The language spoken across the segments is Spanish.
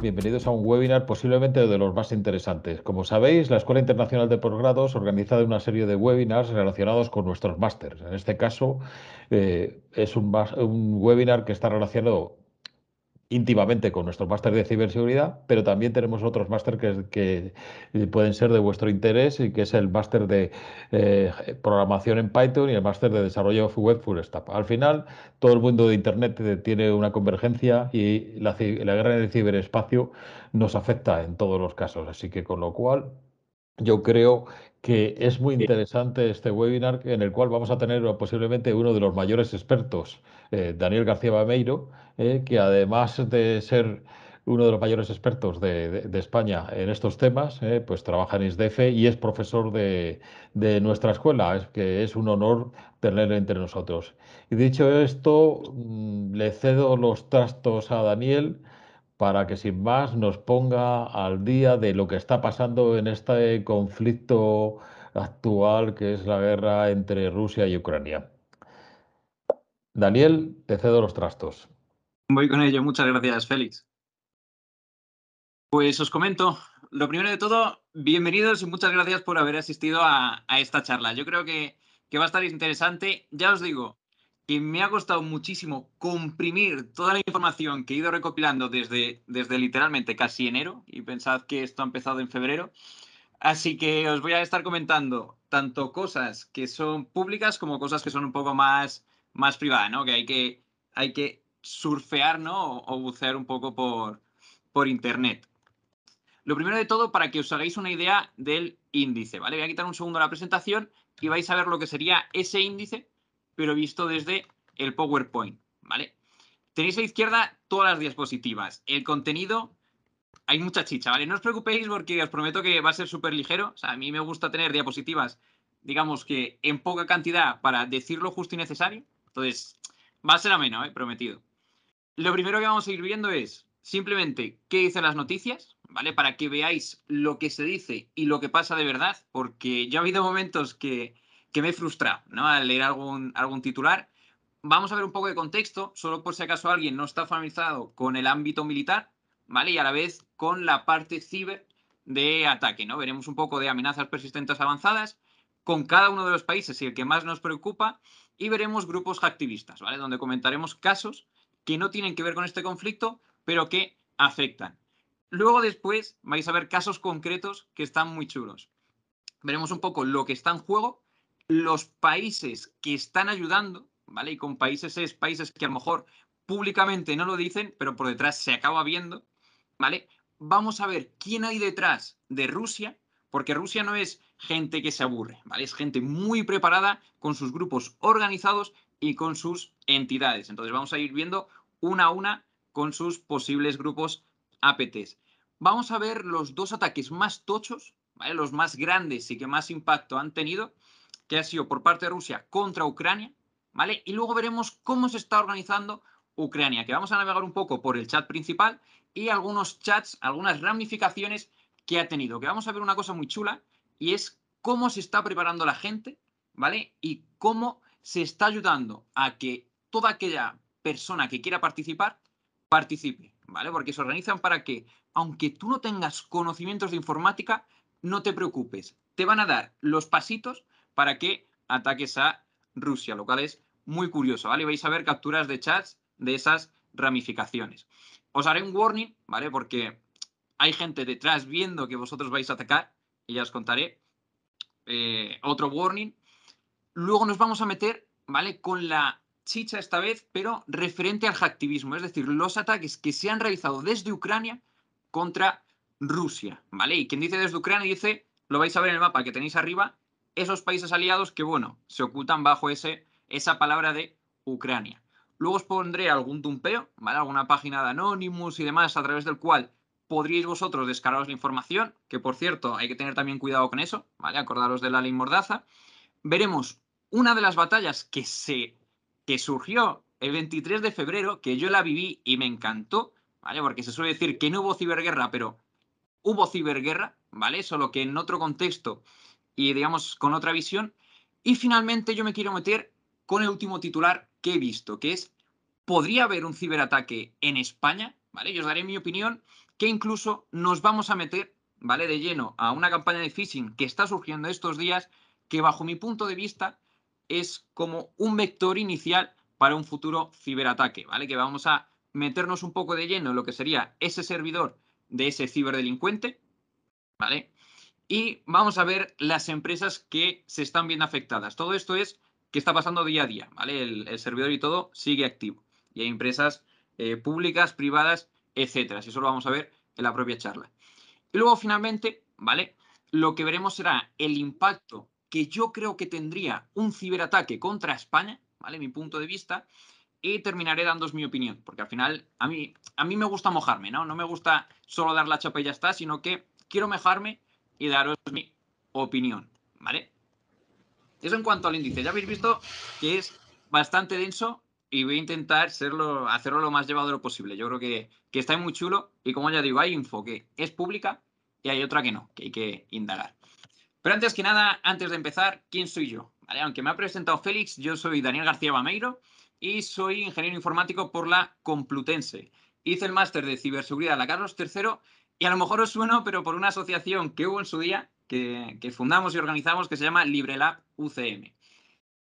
Bienvenidos a un webinar posiblemente de los más interesantes. Como sabéis, la Escuela Internacional de Posgrados organiza una serie de webinars relacionados con nuestros másters. En este caso, eh, es un, un webinar que está relacionado íntimamente con nuestro máster de ciberseguridad, pero también tenemos otros máster que, pueden ser de vuestro interés y que es el máster de eh, programación en Python y el máster de desarrollo web full stack. Al final, todo el mundo de Internet tiene una convergencia y la, la guerra en el ciberespacio nos afecta en todos los casos. Así que con lo cual, yo creo que es muy interesante este webinar en el cual vamos a tener posiblemente uno de los mayores expertos, eh, Daniel García Bameiro, eh, que además de ser uno de los mayores expertos de, España en estos temas, eh, pues trabaja en ISDEF y es profesor de, nuestra escuela, es que es un honor tenerlo entre nosotros. Y dicho esto, mm, le cedo los trastos a Daniel para que sin más nos ponga al día de lo que está pasando en este conflicto actual que es la guerra entre Rusia y Ucrania. Daniel, te cedo los trastos. Voy con ello, muchas gracias, Félix. Pues os comento, lo primero de todo, bienvenidos y muchas gracias por haber asistido a, esta charla. Yo creo que, que va a estar interesante. Ya os digo, que me ha costado muchísimo comprimir toda la información que he ido recopilando desde, desde literalmente casi enero, y pensad que esto ha empezado en febrero. Así que os voy a estar comentando tanto cosas que son públicas como cosas que son un poco más, más privadas, ¿no? Que hay que, hay que surfear, ¿no? O, bucear un poco por, por internet. Lo primero de todo, para que os hagáis una idea del índice, ¿vale? Voy a quitar un segundo la presentación y vais a ver lo que sería ese índice pero visto desde el PowerPoint, ¿vale? Tenéis a la izquierda todas las diapositivas. El contenido, hay mucha chicha, ¿vale? No os preocupéis porque os prometo que va a ser súper ligero. O sea, a mí me gusta tener diapositivas, digamos que en poca cantidad para decir lo justo y necesario. Entonces, va a ser ameno, ¿eh? Prometido. Lo primero que vamos a ir viendo es simplemente qué dicen las noticias, ¿vale? Para que veáis lo que se dice y lo que pasa de verdad, porque ya ha habido momentos que que me frustra ¿no? al leer algún, algún titular. Vamos a ver un poco de contexto, solo por si acaso alguien no está familiarizado con el ámbito militar, ¿vale? Y a la vez con la parte ciber de ataque, ¿no? Veremos un poco de amenazas persistentes avanzadas con cada uno de los países y el que más nos preocupa y veremos grupos activistas, ¿vale? Donde comentaremos casos que no tienen que ver con este conflicto, pero que afectan. Luego después vais a ver casos concretos que están muy chulos. Veremos un poco lo que está en juego los países que están ayudando, ¿vale? Y con países es países que a lo mejor públicamente no lo dicen, pero por detrás se acaba viendo, ¿vale? Vamos a ver quién hay detrás de Rusia, porque Rusia no es gente que se aburre, ¿vale? Es gente muy preparada con sus grupos organizados y con sus entidades. Entonces vamos a ir viendo una a una con sus posibles grupos APTs. Vamos a ver los dos ataques más tochos, ¿vale? Los más grandes y que más impacto han tenido que ha sido por parte de Rusia contra Ucrania, ¿vale? Y luego veremos cómo se está organizando Ucrania, que vamos a navegar un poco por el chat principal y algunos chats, algunas ramificaciones que ha tenido, que vamos a ver una cosa muy chula y es cómo se está preparando la gente, ¿vale? Y cómo se está ayudando a que toda aquella persona que quiera participar, participe, ¿vale? Porque se organizan para que, aunque tú no tengas conocimientos de informática, no te preocupes. Te van a dar los pasitos para que ataques a Rusia, lo cual es muy curioso, ¿vale? Vais a ver capturas de chats de esas ramificaciones. Os haré un warning, ¿vale? Porque hay gente detrás viendo que vosotros vais a atacar y ya os contaré. Eh, otro warning. Luego nos vamos a meter, ¿vale? Con la chicha esta vez, pero referente al hacktivismo, es decir, los ataques que se han realizado desde Ucrania contra Rusia, ¿vale? Y quien dice desde Ucrania dice, lo vais a ver en el mapa que tenéis arriba, esos países aliados que, bueno, se ocultan bajo ese, esa palabra de Ucrania. Luego os pondré algún tumpeo, ¿vale? Alguna página de Anonymous y demás a través del cual podríais vosotros descargaros la información, que por cierto hay que tener también cuidado con eso, ¿vale? Acordaros de la ley Mordaza. Veremos una de las batallas que se que surgió el 23 de febrero, que yo la viví y me encantó, ¿vale? Porque se suele decir que no hubo ciberguerra, pero hubo ciberguerra, ¿vale? Solo que en otro contexto y digamos con otra visión. Y finalmente yo me quiero meter con el último titular que he visto, que es, ¿podría haber un ciberataque en España? ¿vale? Yo os daré mi opinión que incluso nos vamos a meter, ¿vale? De lleno a una campaña de phishing que está surgiendo estos días que bajo mi punto de vista es como un vector inicial para un futuro ciberataque, ¿vale? Que vamos a meternos un poco de lleno en lo que sería ese servidor de ese ciberdelincuente, ¿vale? Y vamos a ver las empresas que se están viendo afectadas. Todo esto es que está pasando día a día, ¿vale? El, servidor y todo sigue activo. Y hay empresas eh, públicas, privadas, etcétera. Eso lo vamos a ver en la propia charla. Y luego, finalmente, ¿vale? Lo que veremos será el impacto que yo creo que tendría un ciberataque contra España, ¿vale? Mi punto de vista. Y terminaré dándos mi opinión, porque al final a mí, a mí me gusta mojarme, ¿no? No me gusta solo dar la chapa y ya está, sino que quiero mojarme y daros mi opinión, ¿vale? Eso en cuanto al índice. Ya habéis visto que es bastante denso y voy a intentar serlo, hacerlo lo más llevadero posible. Yo creo que, que está muy chulo y como ya digo, hay info que es pública y hay otra que no, que hay que indagar. Pero antes que nada, antes de empezar, ¿quién soy yo? Aunque me ha presentado Félix, yo soy Daniel García Bameiro y soy ingeniero informático por la Complutense. Hice el máster de ciberseguridad en la Carlos III y a lo mejor os sueno, pero por una asociación que hubo en su día, que, fundamos y organizamos, que se llama LibreLab UCM.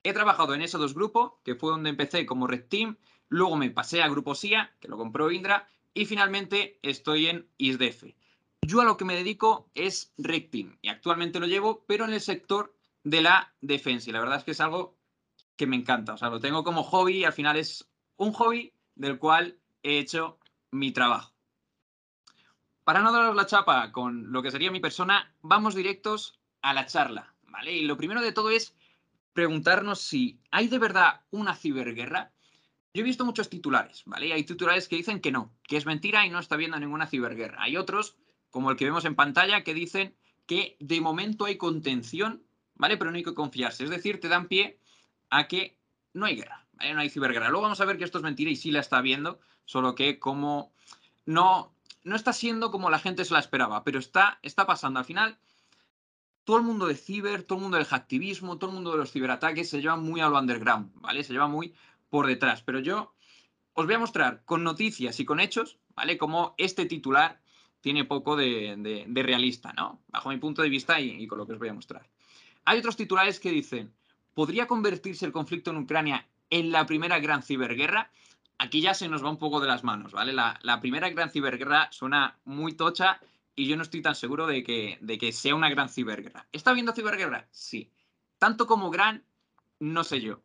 He trabajado en esos dos grupos, que fue donde empecé como Red Team, luego me pasé a Grupo SIA, que lo compró Indra, y finalmente estoy en ISDF. Yo a lo que me dedico es Red Team y actualmente lo llevo, pero en el sector de la defensa. Y la verdad es que es algo que me encanta. O sea, lo tengo como hobby y al final es un hobby del cual he hecho mi trabajo. Para no daros la chapa con lo que sería mi persona, vamos directos a la charla, ¿vale? Y lo primero de todo es preguntarnos si hay de verdad una ciberguerra. Yo he visto muchos titulares, ¿vale? hay titulares que dicen que no, que es mentira y no está habiendo ninguna ciberguerra. Hay otros, como el que vemos en pantalla, que dicen que de momento hay contención, ¿vale? Pero no hay que confiarse. Es decir, te dan pie a que no hay guerra, ¿vale? No hay ciberguerra. Luego vamos a ver que esto es mentira y sí la está habiendo, solo que como no, no está siendo como la gente se la esperaba, pero está, está pasando. Al final, todo el mundo de ciber, todo el mundo del hacktivismo, todo el mundo de los ciberataques se lleva muy a lo underground, ¿vale? Se lleva muy por detrás. Pero yo os voy a mostrar con noticias y con hechos, ¿vale? Como este titular tiene poco de, realista, ¿no? Bajo mi punto de vista y, con lo que os voy a mostrar. Hay otros titulares que dicen, ¿podría convertirse el conflicto en Ucrania en la primera gran ciberguerra? Aquí ya se nos va un poco de las manos, ¿vale? La, primera gran ciberguerra suena muy tocha y yo no estoy tan seguro de que, de que sea una gran ciberguerra. ¿Está habiendo ciberguerra? Sí. Tanto como gran, no sé yo.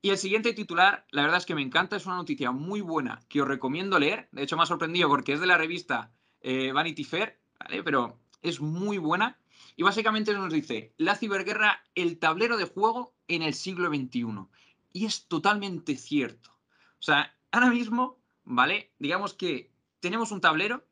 Y el siguiente titular, la verdad es que me encanta, es una noticia muy buena que os recomiendo leer. De hecho, me ha sorprendido porque es de la revista eh, Vanity Fair, ¿vale? Pero es muy buena. Y básicamente nos dice, la ciberguerra, el tablero de juego en el siglo XXI. Y es totalmente cierto. O sea, ahora mismo, ¿vale? Digamos que tenemos un tablero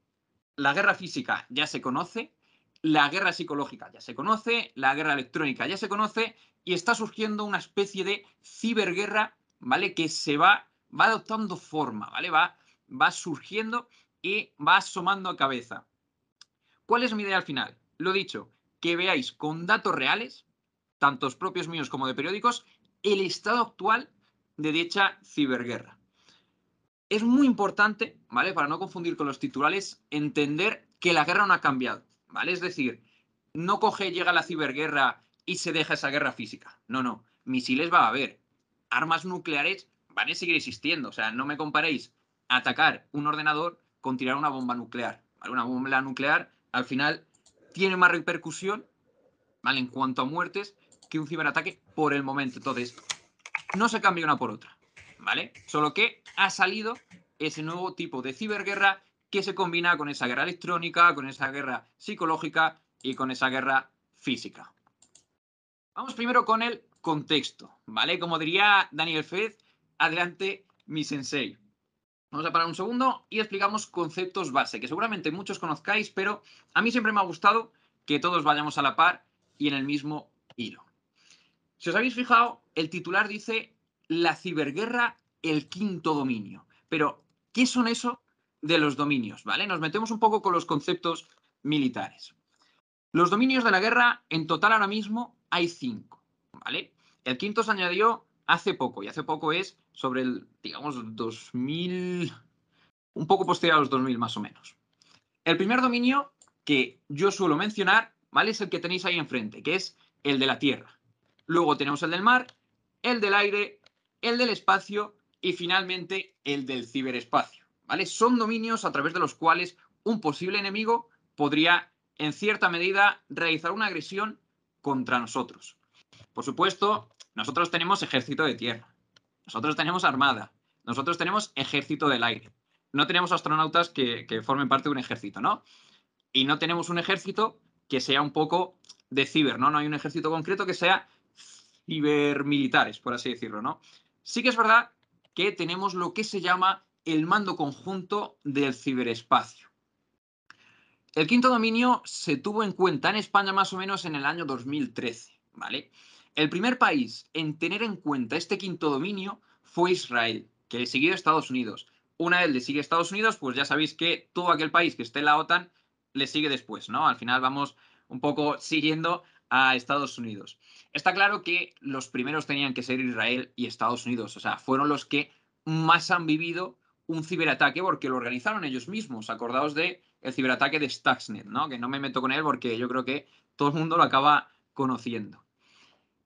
la guerra física ya se conoce, la guerra psicológica ya se conoce, la guerra electrónica ya se conoce y está surgiendo una especie de ciberguerra, ¿vale? Que se va, va adoptando forma, ¿vale? Va, va surgiendo y va asomando a cabeza. ¿Cuál es mi idea al final? Lo dicho, que veáis con datos reales, tantos propios míos como de periódicos, el estado actual de dicha ciberguerra es muy importante, ¿vale? Para no confundir con los titulares, entender que la guerra no ha cambiado, ¿vale? Es decir, no coge, llega la ciberguerra y se deja esa guerra física. No, no. Misiles va a haber. Armas nucleares van a seguir existiendo. O sea, no me comparéis atacar un ordenador con tirar una bomba nuclear. Una bomba nuclear al final tiene más repercusión, ¿vale? En cuanto a muertes que un ciberataque por el momento. Entonces, no se cambia una por otra. ¿Vale? Solo que ha salido ese nuevo tipo de ciberguerra que se combina con esa guerra electrónica, con esa guerra psicológica y con esa guerra física. Vamos primero con el contexto, ¿vale? Como diría Daniel Fez, adelante mi sensei. Vamos a parar un segundo y explicamos conceptos base, que seguramente muchos conozcáis, pero a mí siempre me ha gustado que todos vayamos a la par y en el mismo hilo. Si os habéis fijado, el titular dice la ciberguerra el quinto dominio. Pero, ¿qué son eso de los dominios? ¿Vale? Nos metemos un poco con los conceptos militares. Los dominios de la guerra, en total ahora mismo, hay cinco. ¿Vale? El quinto se añadió hace poco, y hace poco es sobre el, digamos, 2000, un poco posterior a los 2000 más o menos. El primer dominio que yo suelo mencionar, ¿vale? Es el que tenéis ahí enfrente, que es el de la Tierra. Luego tenemos el del mar, el del aire, el del espacio y finalmente el del ciberespacio, ¿vale? Son dominios a través de los cuales un posible enemigo podría, en cierta medida, realizar una agresión contra nosotros. Por supuesto, nosotros tenemos ejército de tierra, nosotros tenemos armada, nosotros tenemos ejército del aire. No tenemos astronautas que, formen parte de un ejército, ¿no? Y no tenemos un ejército que sea un poco de ciber, ¿no? No hay un ejército concreto que sea cibermilitares, por así decirlo, ¿no? Sí que es verdad que tenemos lo que se llama el mando conjunto del ciberespacio. El quinto dominio se tuvo en cuenta en España más o menos en el año 2013, ¿vale? El primer país en tener en cuenta este quinto dominio fue Israel, que le siguió Estados Unidos. Una vez le sigue Estados Unidos, pues ya sabéis que todo aquel país que esté en la OTAN le sigue después, ¿no? Al final vamos un poco siguiendo a Estados Unidos. Está claro que los primeros tenían que ser Israel y Estados Unidos, o sea, fueron los que más han vivido un ciberataque porque lo organizaron ellos mismos. Acordaos de el ciberataque de Stuxnet, ¿no? Que no me meto con él porque yo creo que todo el mundo lo acaba conociendo.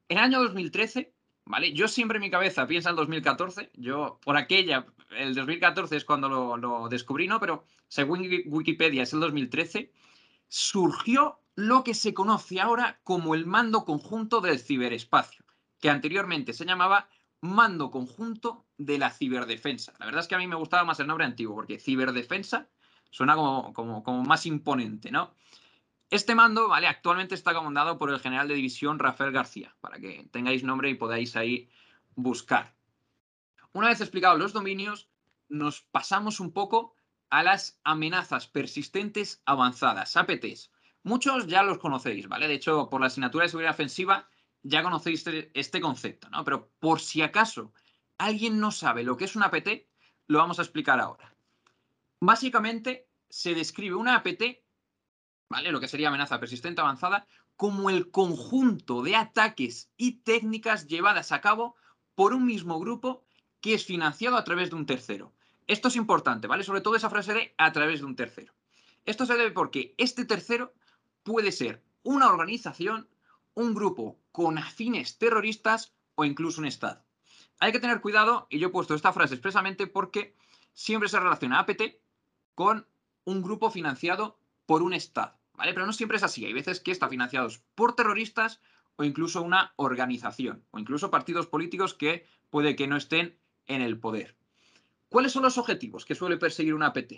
En el año 2013, ¿vale? Yo siempre en mi cabeza pienso en 2014. Yo, por aquella, el 2014 es cuando lo, lo descubrí, ¿no? Pero según Wikipedia es el 2013, surgió lo que se conoce ahora como el mando conjunto del ciberespacio, que anteriormente se llamaba mando conjunto de la ciberdefensa. La verdad es que a mí me gustaba más el nombre antiguo, porque ciberdefensa suena como, como, más imponente, ¿no? Este mando, ¿vale? Actualmente está comandado por el general de división Rafael García, para que tengáis nombre y podáis ahí buscar. Una vez explicados los dominios, nos pasamos un poco a las amenazas persistentes avanzadas, APTs. Muchos ya los conocéis, ¿vale? De hecho, por la asignatura de seguridad ofensiva ya conocéis este, este, concepto, ¿no? Pero por si acaso alguien no sabe lo que es una APT, lo vamos a explicar ahora. Básicamente, se describe una APT, ¿vale? Lo que sería amenaza persistente avanzada, como el conjunto de ataques y técnicas llevadas a cabo por un mismo grupo que es financiado a través de un tercero. Esto es importante, ¿vale? Sobre todo esa frase de a través de un tercero. Esto se debe porque este tercero puede ser una organización, un grupo con afines terroristas o incluso un Estado. Hay que tener cuidado, y yo he puesto esta frase expresamente porque siempre se relaciona APT con un grupo financiado por un Estado, ¿vale? Pero no siempre es así. Hay veces que está financiado por terroristas o incluso una organización, o incluso partidos políticos que puede que no estén en el poder. ¿Cuáles son los objetivos que suele perseguir una APT?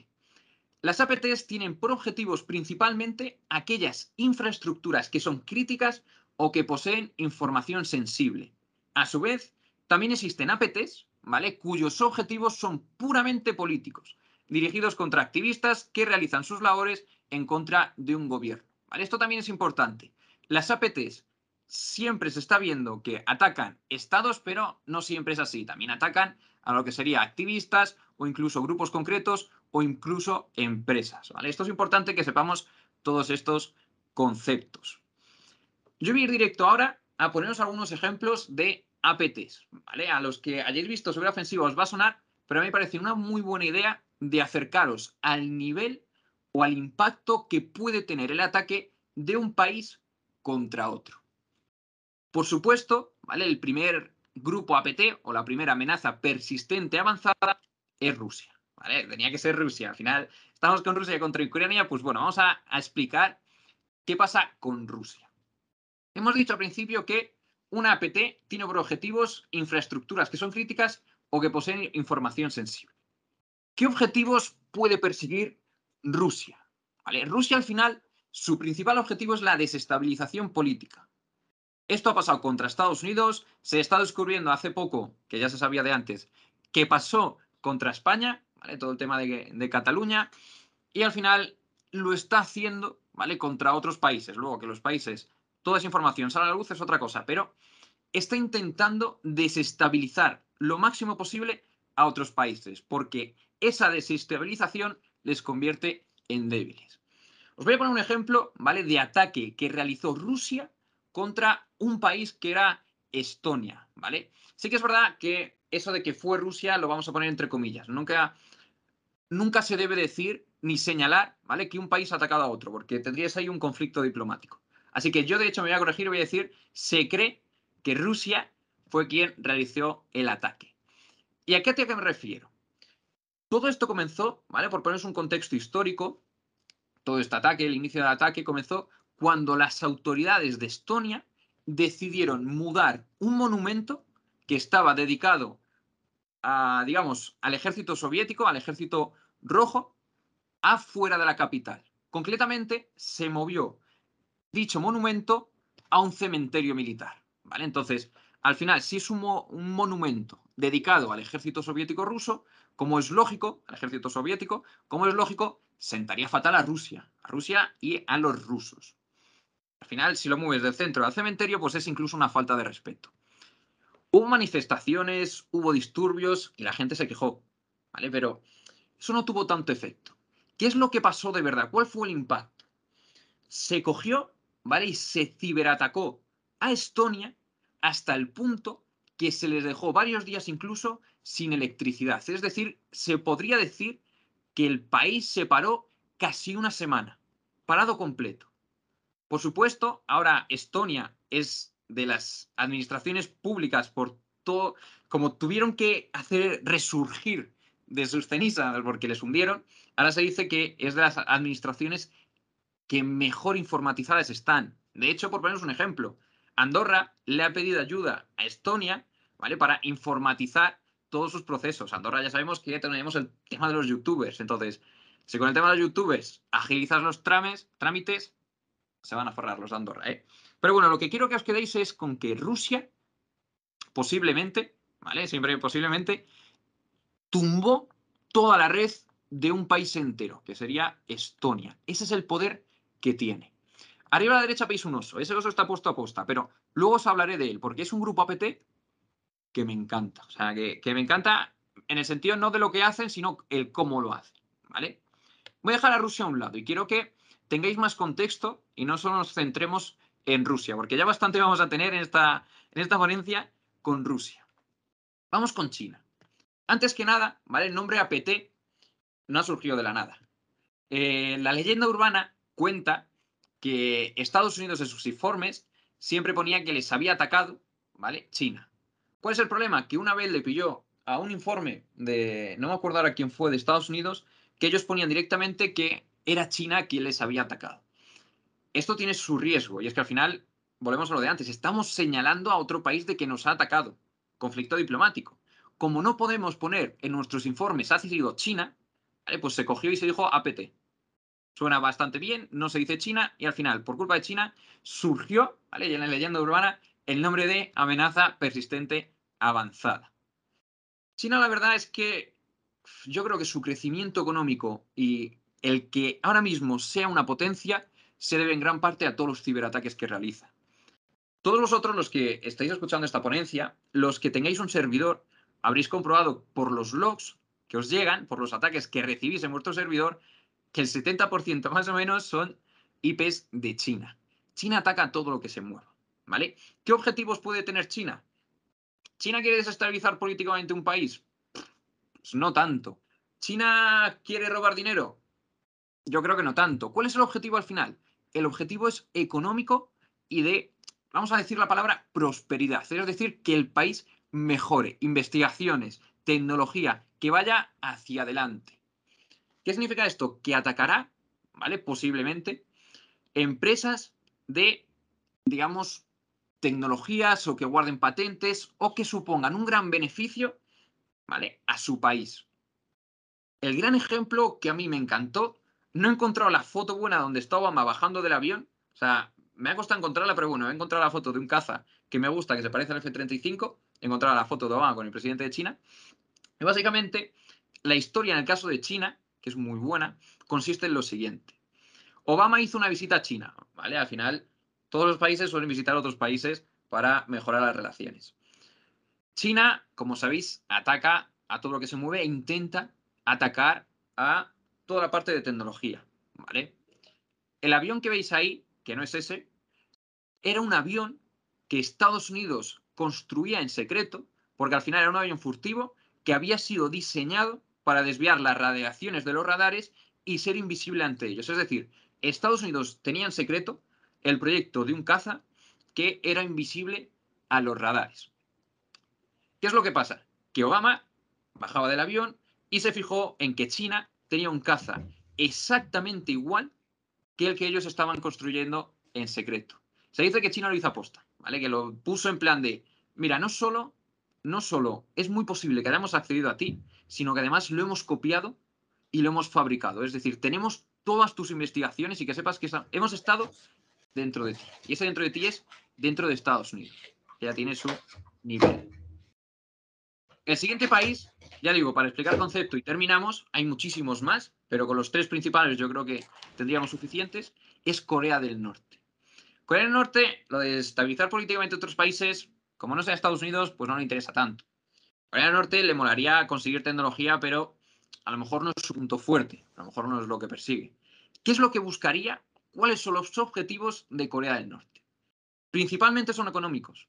Las APTs tienen por objetivos principalmente aquellas infraestructuras que son críticas o que poseen información sensible. A su vez, también existen APTs, ¿vale? cuyos objetivos son puramente políticos, dirigidos contra activistas que realizan sus labores en contra de un gobierno. Esto también es importante. Las APTs siempre se está viendo que atacan estados, pero no siempre es así. También atacan a lo que sería activistas o incluso grupos concretos o incluso empresas. ¿vale? Esto es importante que sepamos todos estos conceptos. Yo voy a ir directo ahora a poneros algunos ejemplos de APTs, ¿vale? A los que hayáis visto sobre ofensiva os va a sonar, pero a mí me parece una muy buena idea de acercaros al nivel o al impacto que puede tener el ataque de un país contra otro. Por supuesto, ¿vale? El primer grupo APT o la primera amenaza persistente avanzada es Rusia. Tenía que ser Rusia. Al final, estamos con Rusia contra Ucrania, pues bueno, vamos a explicar qué pasa con Rusia. Hemos dicho al principio que una APT tiene por objetivos infraestructuras que son críticas o que poseen información sensible. ¿Qué objetivos puede perseguir Rusia? Rusia al final, su principal objetivo es la desestabilización política. Esto ha pasado contra Estados Unidos, se está descubriendo hace poco, que ya se sabía de antes, que pasó contra España, todo el tema de, de Cataluña, y al final lo está haciendo ¿vale? contra otros países. Luego que los países toda esa información sale a la luz es otra cosa, pero está intentando desestabilizar lo máximo posible a otros países, porque esa desestabilización les convierte en débiles. Os voy a poner un ejemplo, ¿vale? De ataque que realizó Rusia contra un país que era Estonia, ¿vale? Sí que es verdad que eso de que fue Rusia lo vamos a poner entre comillas. Nunca nunca se debe decir ni señalar, ¿vale? Que un país ha atacado a otro, porque tendrías ahí un conflicto diplomático. Así que yo, de hecho, me voy a corregir y voy a decir, se cree que Rusia fue quien realizó el ataque. ¿Y a qué ataque me refiero? Todo esto comenzó, ¿vale? Por poneros un contexto histórico, todo este ataque, el inicio del ataque comenzó cuando las autoridades de Estonia decidieron mudar un monumento que estaba dedicado digamos, al ejército soviético, al ejército rojo, afuera de la capital. Concretamente, se movió dicho monumento a un cementerio militar. ¿vale? Entonces, al final, si es un, un, monumento dedicado al ejército soviético ruso, como es lógico, al ejército soviético, como es lógico, sentaría fatal a Rusia, a Rusia y a los rusos. Al final, si lo mueves del centro al cementerio, pues es incluso una falta de respeto. Hubo manifestaciones, hubo disturbios y la gente se quejó, ¿vale? Pero eso no tuvo tanto efecto. ¿Qué es lo que pasó de verdad? ¿Cuál fue el impacto? Se cogió, ¿vale? Y se ciberatacó a Estonia hasta el punto que se les dejó varios días incluso sin electricidad. Es decir, se podría decir que el país se paró casi una semana, parado completo. Por supuesto, ahora Estonia es de las administraciones públicas por todo, como tuvieron que hacer resurgir de sus cenizas porque les hundieron, ahora se dice que es de las administraciones que mejor informatizadas están. De hecho, por poneros un ejemplo, Andorra le ha pedido ayuda a Estonia, ¿vale? Para informatizar todos sus procesos. Andorra ya sabemos que ya tenemos el tema de los youtubers. Entonces, si con el tema de los youtubers agilizas los trames, trámites, se van a forrar los de Andorra, ¿eh? Pero bueno, lo que quiero que os quedéis es con que Rusia posiblemente, ¿vale? Siempre posiblemente, tumbó toda la red de un país entero, que sería Estonia. Ese es el poder que tiene. Arriba a la derecha veis un oso. Ese oso está puesto a posta, pero luego os hablaré de él, porque es un grupo APT que me encanta. O sea, que, me encanta en el sentido no de lo que hacen, sino el cómo lo hacen. ¿Vale? Voy a dejar a Rusia a un lado y quiero que tengáis más contexto y no solo nos centremos en Rusia, porque ya bastante vamos a tener en esta, en esta ponencia con Rusia. Vamos con China. Antes que nada, ¿vale? El nombre APT no ha surgido de la nada. Eh, la leyenda urbana cuenta que Estados Unidos en sus informes siempre ponía que les había atacado, ¿vale? China. ¿Cuál es el problema? Que una vez le pilló a un informe de, no me acuerdo ahora quién fue, de Estados Unidos, que ellos ponían directamente que era China quien les había atacado. Esto tiene su riesgo y es que al final, volvemos a lo de antes, estamos señalando a otro país de que nos ha atacado. Conflicto diplomático. Como no podemos poner en nuestros informes ha sido China, pues se cogió y se dijo APT. Suena bastante bien, no se dice China y al final, por culpa de China, surgió, ¿vale? en la leyenda urbana, el nombre de amenaza persistente avanzada. China, la verdad es que yo creo que su crecimiento económico y el que ahora mismo sea una potencia se debe en gran parte a todos los ciberataques que realiza. Todos vosotros los que estáis escuchando esta ponencia, los que tengáis un servidor, habréis comprobado por los logs que os llegan, por los ataques que recibís en vuestro servidor, que el 70% más o menos son IPs de China. China ataca todo lo que se mueva, ¿vale? ¿Qué objetivos puede tener China? ¿China quiere desestabilizar políticamente un país? Pues no tanto. ¿China quiere robar dinero? Yo creo que no tanto. ¿Cuál es el objetivo al final? El objetivo es económico y de, vamos a decir la palabra, prosperidad. Es decir, que el país mejore, investigaciones, tecnología, que vaya hacia adelante. ¿Qué significa esto? Que atacará, ¿vale? Posiblemente, empresas de, digamos, tecnologías o que guarden patentes o que supongan un gran beneficio, ¿vale? A su país. El gran ejemplo que a mí me encantó, no he encontrado la foto buena donde está Obama bajando del avión, o sea, me ha costado encontrarla, pero bueno, he encontrado la foto de un caza que me gusta, que se parece al F-35, he encontrado la foto de Obama con el presidente de China, y básicamente la historia en el caso de China, que es muy buena, consiste en lo siguiente. Obama hizo una visita a China, ¿vale? Al final, todos los países suelen visitar otros países para mejorar las relaciones. China, como sabéis, ataca a todo lo que se mueve e intenta atacar a toda la parte de tecnología, ¿vale? El avión que veis ahí, que no es ese, era un avión que Estados Unidos construía en secreto, porque al final era un avión furtivo que había sido diseñado para desviar las radiaciones de los radares y ser invisible ante ellos. Es decir, Estados Unidos tenía en secreto el proyecto de un caza que era invisible a los radares. ¿Qué es lo que pasa? Que Obama bajaba del avión y se fijó en que China tenía un caza exactamente igual que el que ellos estaban construyendo en secreto. Se dice que China lo hizo aposta, ¿vale? Que lo puso en plan de, mira, no solo, no solo es muy posible que hayamos accedido a ti, sino que además lo hemos copiado y lo hemos fabricado. Es decir, tenemos todas tus investigaciones y que sepas que hemos estado dentro de ti. Y ese dentro de ti es dentro de Estados Unidos, que ya tiene su nivel. El siguiente país, ya digo, para explicar concepto y terminamos, hay muchísimos más, pero con los tres principales yo creo que tendríamos suficientes, es Corea del Norte. Corea del Norte, lo de estabilizar políticamente otros países, como no sea Estados Unidos, pues no le interesa tanto. Corea del Norte le molaría conseguir tecnología, pero a lo mejor no es su punto fuerte, a lo mejor no es lo que persigue. ¿Qué es lo que buscaría? ¿Cuáles son los objetivos de Corea del Norte? Principalmente son económicos.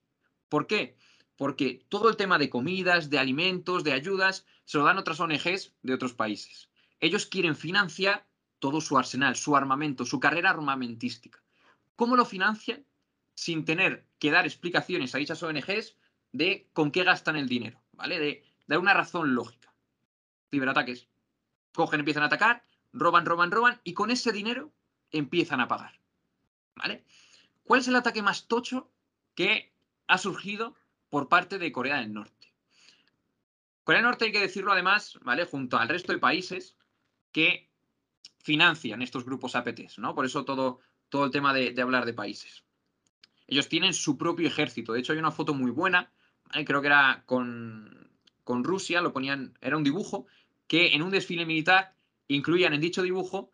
¿Por qué? Porque todo el tema de comidas, de alimentos, de ayudas, se lo dan otras ONGs de otros países. Ellos quieren financiar todo su arsenal, su armamento, su carrera armamentística. ¿Cómo lo financian? Sin tener que dar explicaciones a dichas ONGs de con qué gastan el dinero, ¿vale? De dar una razón lógica. Ciberataques. Cogen, empiezan a atacar, roban, roban, roban y con ese dinero empiezan a pagar. ¿Vale? ¿Cuál es el ataque más tocho que ha surgido por parte de Corea del Norte? Corea del Norte hay que decirlo además, ¿vale? Junto al resto de países que financian estos grupos APTs, ¿no? Por eso todo, todo el tema de, hablar de países. Ellos tienen su propio ejército. De hecho, hay una foto muy buena, creo que era con, con Rusia, lo ponían, era un dibujo, que en un desfile militar incluían en dicho dibujo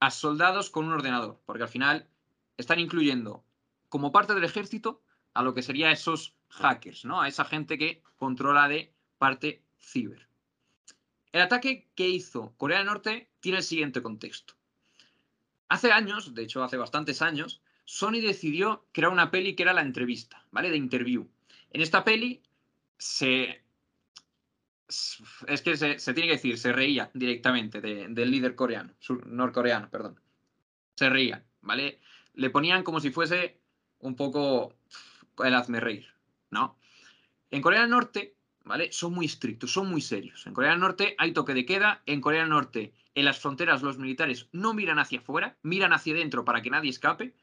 a soldados con un ordenador, porque al final están incluyendo como parte del ejército a lo que serían esos hackers, ¿no? A esa gente que controla de parte ciber. El ataque que hizo Corea del Norte tiene el siguiente contexto. Hace años, de hecho hace bastantes años, Sony decidió crear una peli que era la entrevista, ¿vale? De interview. En esta peli se es que se, tiene que decir, se reía directamente del líder coreano, norcoreano, perdón. Se reía, ¿vale? Le ponían como si fuese un poco el hazme reír, ¿no? En Corea del Norte, ¿vale? Son muy estrictos, son muy serios. En Corea del Norte hay toque de queda, en Corea del Norte, en las fronteras, los militares no miran hacia afuera, miran hacia adentro para que nadie escape.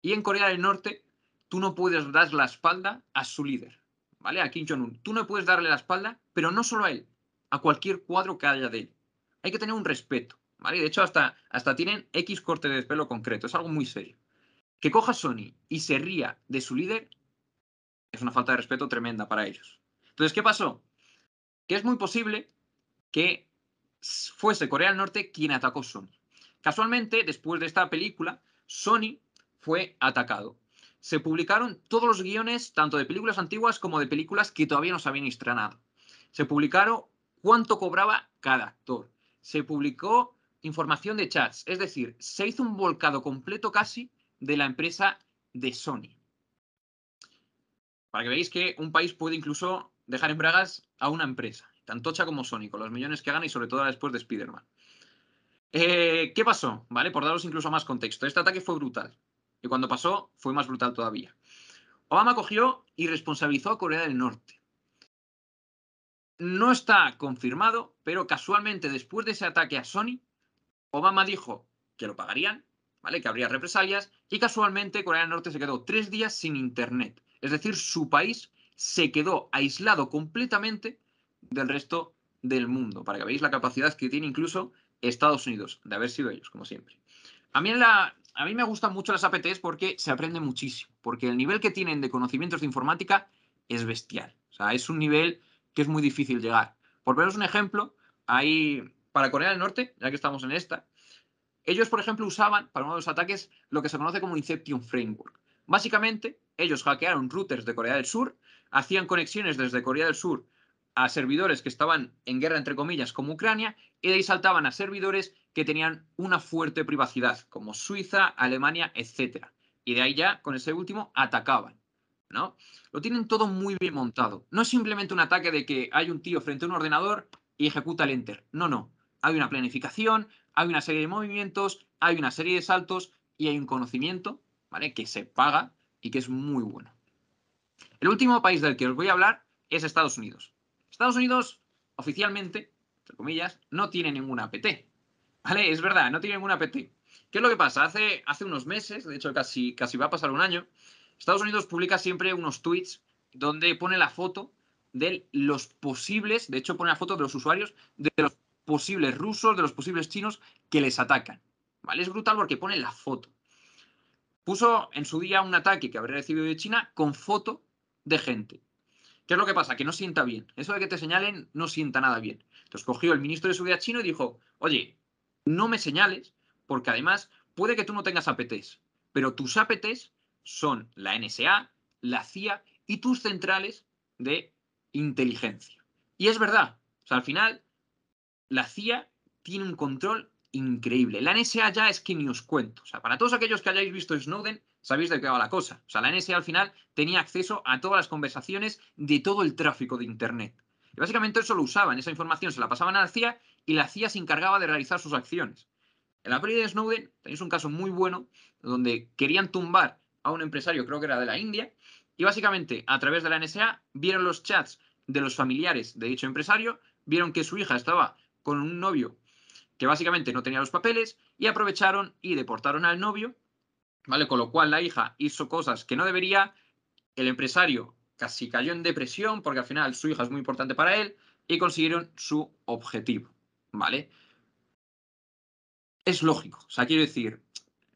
Y en Corea del Norte, tú no puedes dar la espalda a su líder, ¿vale? A Kim Jong-un. Tú no puedes darle la espalda, pero no solo a él, a cualquier cuadro que haya de él. Hay que tener un respeto, ¿vale? De hecho, hasta, hasta tienen X corte de pelo concreto, es algo muy serio. Que coja Sony y se ría de su líder es una falta de respeto tremenda para ellos. Entonces, ¿qué pasó? Que es muy posible que fuese Corea del Norte quien atacó Sony. Casualmente, después de esta película, Sony fue atacado se publicaron todos los guiones, tanto de películas antiguas como de películas que todavía no se habían estrenado. Se publicaron cuánto cobraba cada actor. Se publicó información de chats, es decir, se hizo un volcado completo casi de la empresa de Sony. Para que veáis que un país puede incluso dejar en bragas a una empresa, tan tocha como Sony, con los millones que gana y sobre todo después de Spider-Man. Eh, ¿Qué pasó? ¿Vale? Por daros incluso más contexto. Este ataque fue brutal. Y cuando pasó, fue más brutal todavía. Obama cogió y responsabilizó a Corea del Norte. No está confirmado, pero casualmente después de ese ataque a Sony, Obama dijo que lo pagarían, ¿vale? Que habría represalias, y casualmente Corea del Norte se quedó tres días sin internet. Es decir, su país se quedó aislado completamente del resto del mundo, para que veáis la capacidad que tiene incluso Estados Unidos, de haber sido ellos, como siempre. A mí, a mí me gustan mucho las APTs porque se aprende muchísimo, porque el nivel que tienen de conocimientos de informática es bestial. O sea, es un nivel que es muy difícil llegar. Por veros un ejemplo, hay para Corea del Norte, ya que estamos en esta, ellos, por ejemplo, usaban para uno de los ataques lo que se conoce como Inception Framework. Básicamente, ellos hackearon routers de Corea del Sur, hacían conexiones desde Corea del Sur a servidores que estaban en guerra, entre comillas, como Ucrania, y de ahí saltaban a servidores que tenían una fuerte privacidad, como Suiza, Alemania, etc. Y de ahí ya, con ese último, atacaban. ¿no? Lo tienen todo muy bien montado. No es simplemente un ataque de que hay un tío frente a un ordenador y ejecuta el enter. No, no. Hay una planificación, hay una serie de movimientos, hay una serie de saltos y hay un conocimiento, ¿vale? Que se paga y que es muy bueno. El último país del que os voy a hablar es Estados Unidos. Estados Unidos, oficialmente, entre comillas, no tiene ninguna APT. ¿Vale? Es verdad, no tiene ninguna APT. ¿Qué es lo que pasa? Hace, hace unos meses, de hecho casi, casi va a pasar un año, Estados Unidos publica siempre unos tweets donde pone la foto de los posibles, de hecho pone la foto de los usuarios, de los posibles rusos, de los posibles chinos que les atacan. ¿Vale? Es brutal porque pone la foto. Puso en su día un ataque que habría recibido de China con foto de gente. ¿Qué es lo que pasa? Que no sienta bien. Eso de que te señalen no sienta nada bien. Entonces cogió el ministro de Seguridad chino y dijo, oye, no me señales, porque además puede que tú no tengas APTs, pero tus APTs son la NSA, la CIA y tus centrales de inteligencia. Y es verdad. O sea, al final, la CIA tiene un control increíble. La NSA ya es que ni os cuento. O sea, para todos aquellos que hayáis visto Snowden, sabéis de qué va la cosa. O sea, la NSA al final tenía acceso a todas las conversaciones de todo el tráfico de Internet. Y básicamente eso lo usaban, esa información se la pasaban a la CIA y la CIA se encargaba de realizar sus acciones. En la peli de Snowden tenéis un caso muy bueno donde querían tumbar a un empresario, creo que era de la India, y básicamente a través de la NSA vieron los chats de los familiares de dicho empresario, vieron que su hija estaba con un novio que básicamente no tenía los papeles y aprovecharon y deportaron al novio, ¿vale? Con lo cual la hija hizo cosas que no debería, el empresario casi cayó en depresión porque al final su hija es muy importante para él y consiguieron su objetivo, ¿vale? Es lógico, o sea, quiero decir,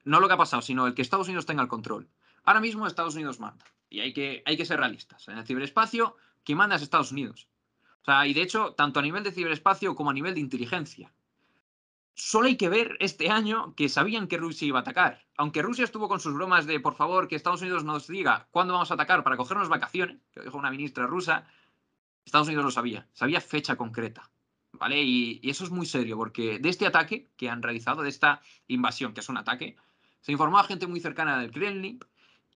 no lo que ha pasado, sino el que Estados Unidos tenga el control. Ahora mismo Estados Unidos manda y hay que, hay que ser realistas. En el ciberespacio, quien manda es Estados Unidos. O sea, y de hecho, tanto a nivel de ciberespacio como a nivel de inteligencia. Solo hay que ver este año que sabían que Rusia iba a atacar. Aunque Rusia estuvo con sus bromas de, por favor, que Estados Unidos nos diga cuándo vamos a atacar para cogernos vacaciones, que dijo una ministra rusa, Estados Unidos lo sabía, sabía fecha concreta. ¿Vale? Y, y, eso es muy serio, porque de este ataque que han realizado, de esta invasión, que es un ataque, se informó a gente muy cercana del Kremlin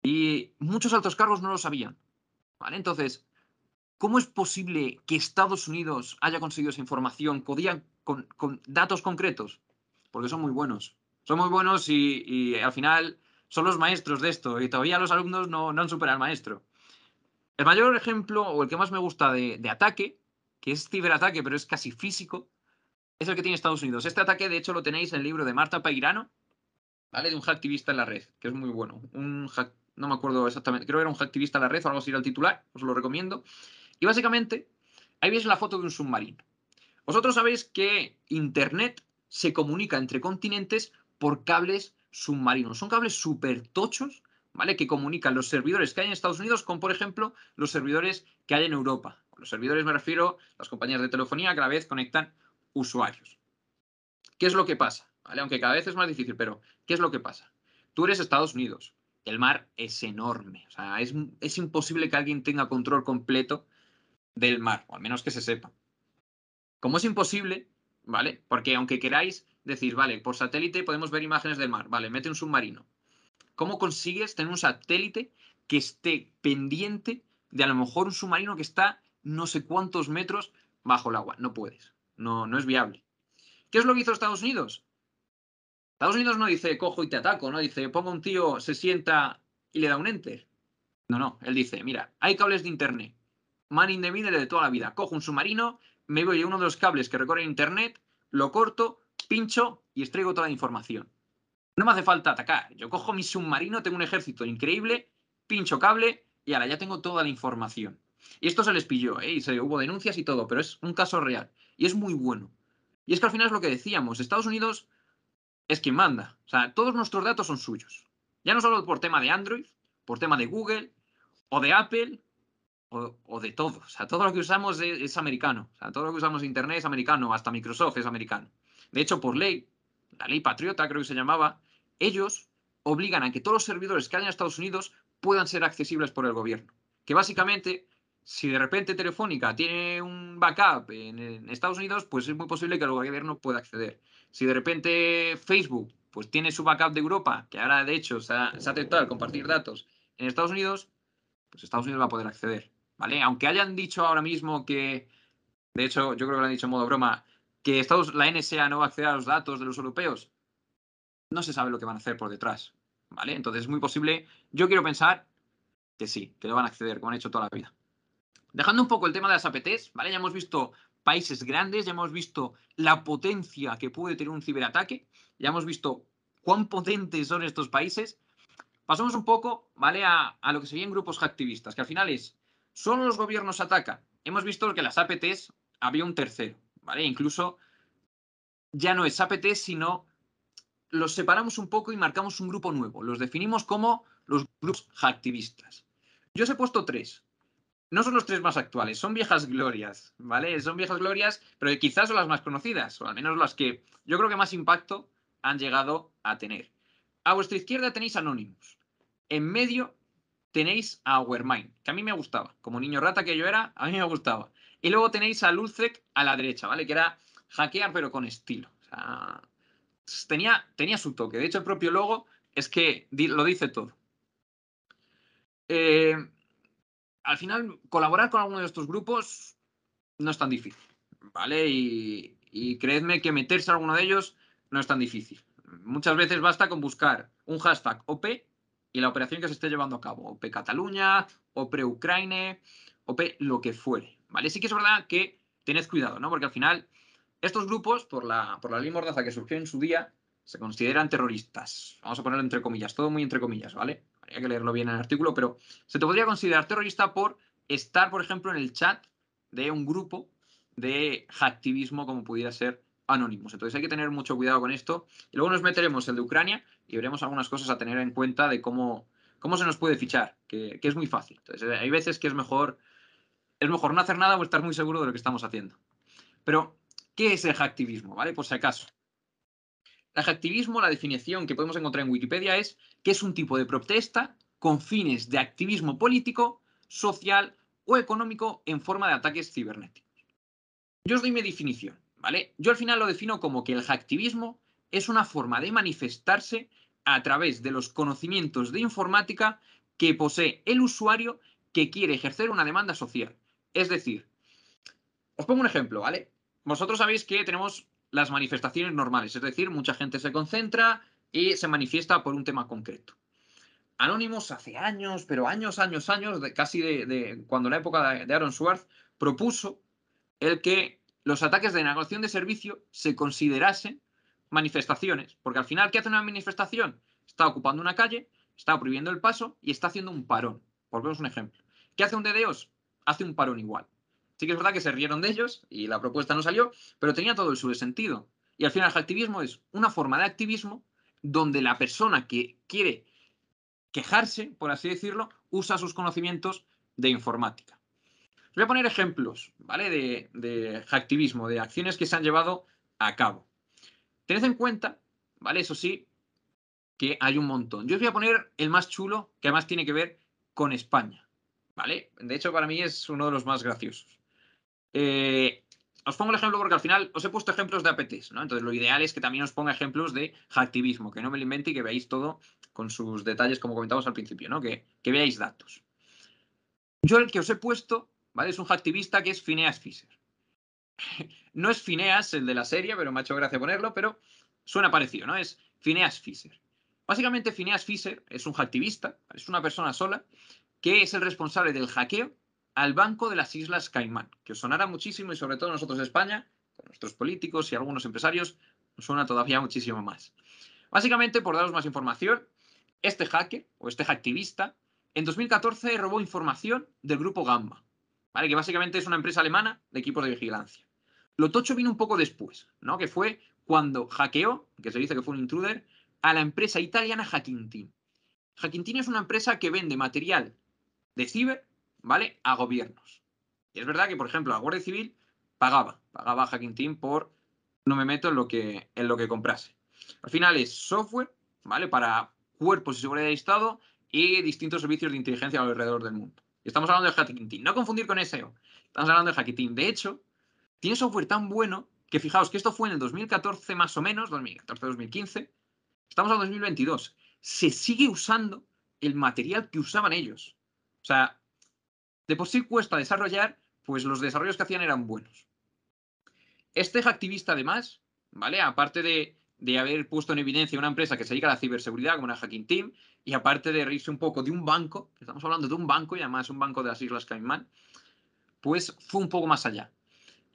y muchos altos cargos no lo sabían. ¿Vale? Entonces, ¿cómo es posible que Estados Unidos haya conseguido esa información? ¿Podían con, datos concretos, porque son muy buenos. Son muy buenos y, al final son los maestros de esto y todavía los alumnos no, han superado al maestro. El mayor ejemplo o el que más me gusta de, ataque, que es ciberataque pero es casi físico, es el que tiene Estados Unidos. Este ataque de hecho lo tenéis en el libro de Marta Peirano, ¿vale? De un hacktivista en la red, que es muy bueno. Un no me acuerdo exactamente, creo que era un hacktivista en la red o algo así era el titular, os lo recomiendo. Y básicamente, ahí veis la foto de un submarino. Vosotros sabéis que Internet se comunica entre continentes por cables submarinos. Son cables súper tochos, ¿vale? Que comunican los servidores que hay en Estados Unidos con, por ejemplo, los servidores que hay en Europa. los servidores me refiero a las compañías de telefonía que a la vez conectan usuarios. ¿Qué es lo que pasa? ¿Vale? Aunque cada vez es más difícil, pero ¿qué es lo que pasa? Tú eres Estados Unidos. El mar es enorme. O sea, es, es imposible que alguien tenga control completo del mar, o al menos que se sepa. Como es imposible, ¿vale? Porque aunque queráis decir, vale, por satélite podemos ver imágenes del mar, vale, mete un submarino. ¿Cómo consigues tener un satélite que esté pendiente de a lo mejor un submarino que está no sé cuántos metros bajo el agua? No puedes, no, no es viable. ¿Qué es lo que hizo Estados Unidos? Estados Unidos no dice cojo y te ataco, no dice pongo un tío, se sienta y le da un enter. No, no, él dice, mira, hay cables de internet, man in the middle de toda la vida, cojo un submarino, me voy a uno de los cables que recorre Internet, lo corto, pincho y extraigo toda la información. No me hace falta atacar. Yo cojo mi submarino, tengo un ejército increíble, pincho cable y ahora ya tengo toda la información. Y esto se les pilló, ¿eh? y se, hubo denuncias y todo, pero es un caso real. Y es muy bueno. Y es que al final es lo que decíamos, Estados Unidos es quien manda. O sea, todos nuestros datos son suyos. Ya no solo por tema de Android, por tema de Google o de Apple o, de todo. O sea, todo lo que usamos es, americano. O sea, todo lo que usamos Internet es americano, hasta Microsoft es americano. De hecho, por ley, la ley patriota creo que se llamaba, ellos obligan a que todos los servidores que hay en Estados Unidos puedan ser accesibles por el gobierno. Que básicamente, si de repente Telefónica tiene un backup en, Estados Unidos, pues es muy posible que el gobierno pueda acceder. Si de repente Facebook pues tiene su backup de Europa, que ahora de hecho se ha, se ha aceptado el compartir datos en Estados Unidos, pues Estados Unidos va a poder acceder. ¿Vale? Aunque hayan dicho ahora mismo que de hecho, yo creo que lo han dicho en modo broma, que Estados, la NSA no va a acceder a los datos de los europeos, no se sabe lo que van a hacer por detrás, ¿vale? Entonces es muy posible, yo quiero pensar que sí, que lo van a acceder, como han hecho toda la vida. Dejando un poco el tema de las APTs, ¿vale? Ya hemos visto países grandes, ya hemos visto la potencia que puede tener un ciberataque, ya hemos visto cuán potentes son estos países. Pasamos un poco, ¿vale? A, a lo que serían grupos hacktivistas, que al final es, ¿solo los gobiernos atacan? Hemos visto que las APTs había un tercero, ¿vale? Incluso ya no es APT, sino los separamos un poco y marcamos un grupo nuevo. Los definimos como los grupos hacktivistas. Yo os he puesto tres. No son los tres más actuales, son viejas glorias, ¿vale? Son viejas glorias, pero quizás son las más conocidas, o al menos las que yo creo que más impacto han llegado a tener. A vuestra izquierda tenéis Anonymous. En medio tenéis a Overmind, que a mí me gustaba. Como niño rata que yo era, a mí me gustaba. Y luego tenéis a Lulzek a la derecha, ¿vale? Que era hackear pero con estilo. O sea, tenía, tenía su toque. De hecho, el propio logo es que lo dice todo. Eh, al final, colaborar con alguno de estos grupos no es tan difícil, ¿vale? Y, y creedme que meterse a alguno de ellos no es tan difícil. Muchas veces basta con buscar un hashtag OP y la operación que se esté llevando a cabo. OP Cataluña, OP Ucrania, OP lo que fuere, ¿vale? Sí que es verdad que tened cuidado, ¿no? Porque al final estos grupos, por la, por la ley Mordaza que surgió en su día, se consideran terroristas. Vamos a ponerlo entre comillas, todo muy entre comillas, ¿vale? Habría que leerlo bien en el artículo, pero se te podría considerar terrorista por estar, por ejemplo, en el chat de un grupo de hacktivismo como pudiera ser Anonymous. Entonces hay que tener mucho cuidado con esto. Y luego nos meteremos el de Ucrania y veremos algunas cosas a tener en cuenta de cómo, cómo se nos puede fichar, que, que es muy fácil. Entonces hay veces que es mejor, es mejor no hacer nada o estar muy seguro de lo que estamos haciendo. Pero ¿Qué es el hacktivismo? ¿Vale? Por si acaso. El hacktivismo, la definición que podemos encontrar en Wikipedia es que es un tipo de protesta con fines de activismo político, social o económico en forma de ataques cibernéticos. Yo os doy mi definición, ¿vale? Yo al final lo defino como que el hacktivismo es una forma de manifestarse a través de los conocimientos de informática que posee el usuario que quiere ejercer una demanda social. Es decir, os pongo un ejemplo, ¿vale? vosotros sabéis que tenemos las manifestaciones normales, es decir, mucha gente se concentra y se manifiesta por un tema concreto. Anonymous hace años, pero años, años, años, casi de, cuando la época de, Aaron Swartz, propuso el que los ataques de negación de servicio se considerasen manifestaciones, porque al final, ¿qué hace una manifestación? Está ocupando una calle, está prohibiendo el paso y está haciendo un parón. Por veros un ejemplo. ¿Qué hace un DDoS? Hace un parón igual. Sí que es verdad que se rieron de ellos y la propuesta no salió, pero tenía todo el sentido. Y al final el activismo es una forma de activismo donde la persona que quiere quejarse, por así decirlo, usa sus conocimientos de informática. Voy a poner ejemplos, ¿vale? De, de activismo, de acciones que se han llevado a cabo. Tened en cuenta, ¿vale? Eso sí, que hay un montón. Yo os voy a poner el más chulo, que además tiene que ver con España, ¿vale? De hecho, para mí es uno de los más graciosos. Eh, os pongo el ejemplo porque al final os he puesto ejemplos de APTs, ¿no? Entonces lo ideal es que también os ponga ejemplos de hacktivismo, que no me lo invente y que veáis todo con sus detalles, como comentamos al principio, ¿no? Que, veáis datos. Yo el que os he puesto, ¿vale? Es un hacktivista que es Phineas Fisher. no es Phineas el de la serie, pero me ha hecho gracia ponerlo, pero suena parecido, ¿no? Es Phineas Fisher. Básicamente Phineas Fisher es un hacktivista, es una persona sola, que es el responsable del hackeo al Banco de las Islas Caimán, que os sonará muchísimo y sobre todo nosotros de España, con nuestros políticos y algunos empresarios, nos suena todavía muchísimo más. Básicamente, por daros más información, este hacker o este hacktivista en 2014 robó información del grupo Gamma, ¿vale? que básicamente es una empresa alemana de equipos de vigilancia. Lo tocho vino un poco después, ¿no? que fue cuando hackeó, que se dice que fue un intruder, a la empresa italiana Hacking Team. Hacking Team es una empresa que vende material de ciber ¿vale? A gobiernos. Y es verdad que, por ejemplo, la Guardia Civil pagaba, pagaba a Hacking Team por no me meto en lo que, en lo que comprase. Al final es software, ¿vale? Para cuerpos de seguridad de Estado y distintos servicios de inteligencia alrededor del mundo. Y estamos hablando de Hacking Team. No confundir con SEO. Estamos hablando de Hacking Team. De hecho, tiene software tan bueno que fijaos que esto fue en el 2014 más o menos, 2014-2015. Estamos en 2022. Se sigue usando el material que usaban ellos. O sea, de por sí cuesta desarrollar, pues los desarrollos que hacían eran buenos. Este hacktivista, además, ¿vale? Aparte de, de haber puesto en evidencia una empresa que se dedica a la ciberseguridad, como una Hacking Team, y aparte de reírse un poco de un banco, estamos hablando de un banco y además un banco de las Islas Caimán, pues fue un poco más allá.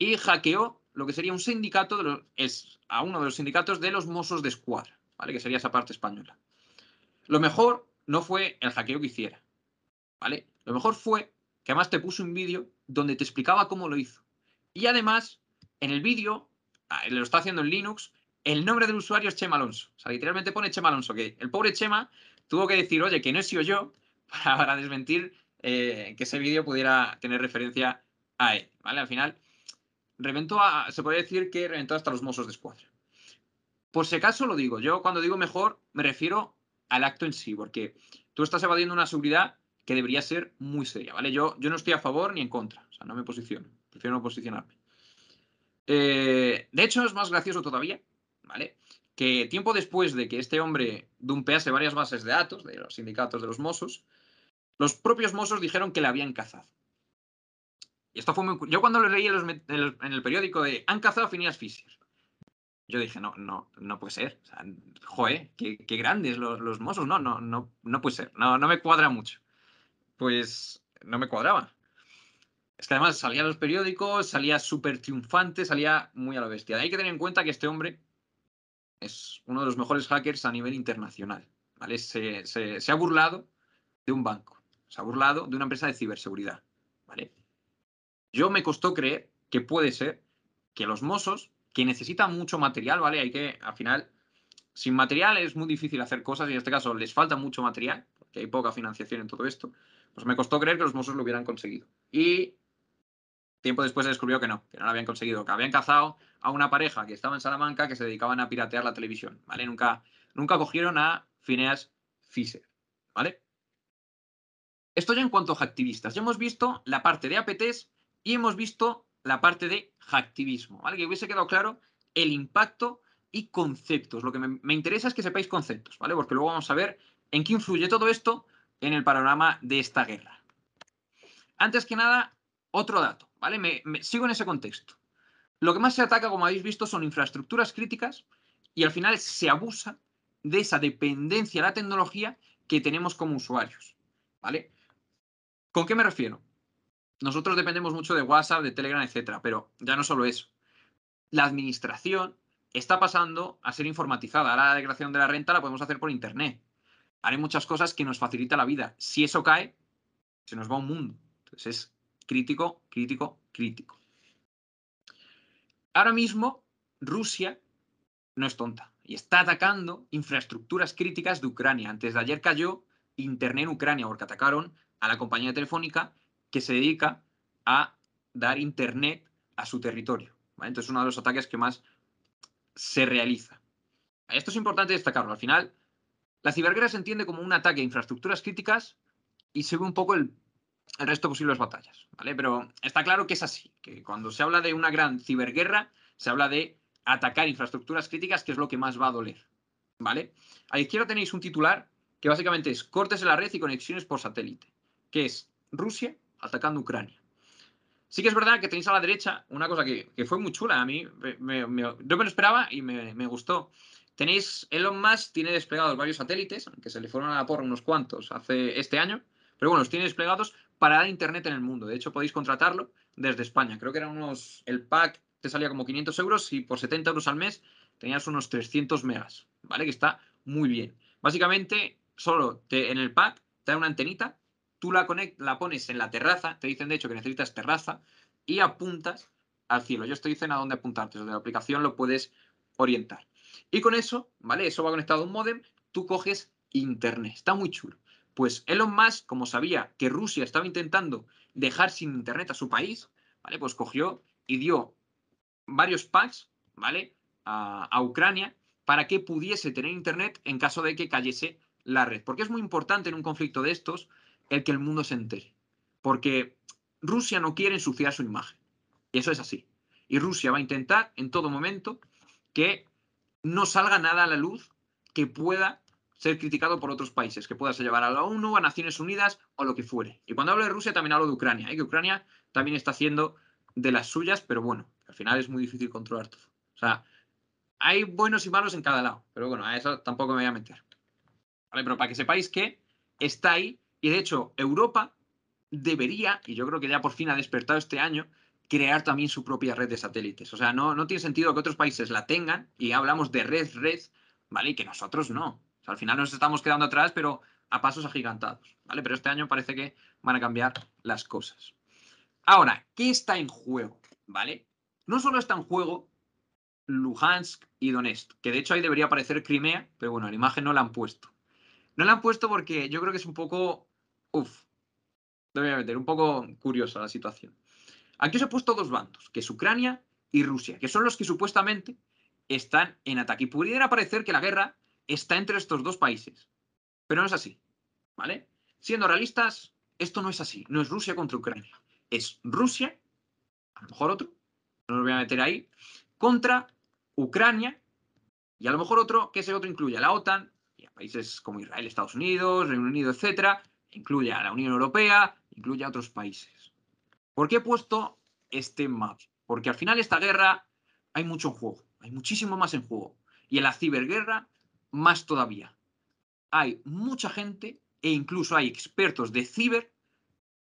Y hackeó lo que sería un sindicato, de los, es a uno de los sindicatos de los Mossos de Escuadra, ¿vale? Que sería esa parte española. Lo mejor no fue el hackeo que hiciera, ¿vale? Lo mejor fue que además te puso un vídeo donde te explicaba cómo lo hizo. Y además, en el vídeo, ah, lo está haciendo en Linux, el nombre del usuario es Chema Alonso. O sea, literalmente pone Chema Alonso, que el pobre Chema tuvo que decir, oye, que no he sido yo, para, desmentir eh, que ese vídeo pudiera tener referencia a él, ¿vale? Al final, reventó a, se puede decir que reventó hasta los mozos de escuadra. Por si acaso lo digo, yo cuando digo mejor me refiero al acto en sí, porque tú estás evadiendo una seguridad que debería ser muy seria, ¿vale? Yo, yo no estoy a favor ni en contra, o sea, no me posiciono, prefiero no posicionarme. Eh, de hecho, es más gracioso todavía, ¿vale? Que tiempo después de que este hombre dumpease varias bases de datos de los sindicatos de los Mossos, los propios Mossos dijeron que le habían cazado. Y esto fue muy... Yo cuando lo leí en, el periódico de han cazado a Phineas yo dije, no, no, no puede ser. O sea, joder, qué, grandes los, los Mossos. No, no, no, no puede ser. No, no me cuadra mucho. Pues no me cuadraba. Es que además salía en los periódicos, salía súper triunfante, salía muy a la bestia. Hay que tener en cuenta que este hombre es uno de los mejores hackers a nivel internacional. ¿vale? Se, se, ha burlado de un banco, se ha burlado de una empresa de ciberseguridad. ¿vale? Yo me costó creer que puede ser que los mozos, que necesitan mucho material, ¿vale? Hay que, al final, sin material es muy difícil hacer cosas y en este caso les falta mucho material, porque hay poca financiación en todo esto. Pues me costó creer que los mozos lo hubieran conseguido. Y tiempo después se descubrió que no, que no lo habían conseguido, que habían cazado a una pareja que estaba en Salamanca que se dedicaban a piratear la televisión, ¿vale? Nunca, nunca cogieron a Phineas Fisher, ¿vale? Esto ya en cuanto a activistas. Ya hemos visto la parte de APTs y hemos visto la parte de hacktivismo, ¿vale? Que hubiese quedado claro el impacto y conceptos. Lo que me, me interesa es que sepáis conceptos, ¿vale? Porque luego vamos a ver en qué influye todo esto en el panorama de esta guerra. Antes que nada, otro dato. ¿vale? Me, sigo en ese contexto. Lo que más se ataca, como habéis visto, son infraestructuras críticas y al final se abusa de esa dependencia a la tecnología que tenemos como usuarios, ¿vale? ¿Con qué me refiero? Nosotros dependemos mucho de WhatsApp, de Telegram, etcétera, pero ya no solo eso. La administración está pasando a ser informatizada. Ahora la declaración de la renta la podemos hacer por internet. Hay muchas cosas que nos facilita la vida. Si eso cae, se nos va un mundo. Entonces es crítico, crítico, crítico. Ahora mismo, Rusia no es tonta y está atacando infraestructuras críticas de Ucrania. Antes de ayer cayó Internet en Ucrania porque atacaron a la compañía telefónica que se dedica a dar Internet a su territorio. Entonces es uno de los ataques que más se realiza. Esto es importante destacarlo. Al final, la ciberguerra se entiende como un ataque a infraestructuras críticas y se ve un poco el el resto de posibles batallas, ¿vale? Pero está claro que es así, que cuando se habla de una gran ciberguerra, se habla de atacar infraestructuras críticas, que es lo que más va a doler, ¿vale? A la izquierda tenéis un titular que básicamente es cortes en la red y conexiones por satélite, que es Rusia atacando Ucrania. Sí que es verdad que tenéis a la derecha una cosa que, fue muy chula, a mí me, me, me lo esperaba y me, gustó. Tenéis, Elon Musk tiene desplegados varios satélites, aunque se le fueron a la porra unos cuantos hace este año, pero bueno, los tiene desplegados para dar internet en el mundo. De hecho, podéis contratarlo desde España. Creo que eran unos. El pack te salía como 500 euros y por 70 euros al mes tenías unos 300 megas, ¿vale? Que está muy bien. Básicamente, solo en el pack te da una antenita, tú la, conect, la pones en la terraza, te dicen de hecho que necesitas terraza y apuntas al cielo. Yo te dicen a dónde apuntarte, desde la aplicación lo puedes orientar. Y con eso, ¿vale? Eso va conectado a un modem, tú coges internet. Está muy chulo. Pues Elon Musk, como sabía que Rusia estaba intentando dejar sin internet a su país, ¿vale? Pues cogió y dio varios packs, ¿vale? A, Ucrania para que pudiese tener internet en caso de que cayese la red. Porque es muy importante en un conflicto de estos el que el mundo se entere. Porque Rusia no quiere ensuciar su imagen. Y eso es así. Y Rusia va a intentar en todo momento que no salga nada a la luz que pueda ser criticado por otros países, que puedas llevar a la ONU, a Naciones Unidas o lo que fuere. Y cuando hablo de Rusia también hablo de Ucrania, ¿eh? que Ucrania también está haciendo de las suyas, pero bueno, Al final es muy difícil controlar todo. O sea, hay buenos y malos en cada lado, pero bueno, a eso tampoco me voy a meter. Pero para que sepáis que está ahí, y de hecho, Europa debería, y yo creo que ya por fin ha despertado este año, crear también su propia red de satélites. O sea, no, no tiene sentido que otros países la tengan y hablamos de red, red, ¿vale? Y que nosotros no. Al final nos estamos quedando atrás, pero a pasos agigantados, ¿vale? Pero este año parece que van a cambiar las cosas. Ahora, ¿qué está en juego? ¿Vale? No solo está en juego Luhansk y Donetsk, que de hecho ahí debería aparecer Crimea, pero bueno, la imagen no la han puesto. No la han puesto porque yo creo que es un poco, uff, voy a meter, un poco curiosa la situación. Aquí os he puesto dos bandos, que es Ucrania y Rusia, que son los que supuestamente están en ataque. Y pudiera parecer que la guerra está entre estos dos países, pero no es así, ¿vale? Siendo realistas, esto no es así, no es Rusia contra Ucrania, es Rusia, a lo mejor otro, no lo voy a meter ahí, contra Ucrania y a lo mejor otro, que ese otro incluye a la OTAN y a países como Israel, Estados Unidos, Reino Unido, etcétera, incluye a la Unión Europea, incluye a otros países. ¿Por qué he puesto este map? Porque al final esta guerra hay mucho en juego, hay muchísimo más en juego. Y en la ciberguerra, más todavía. Hay mucha gente e incluso hay expertos de ciber,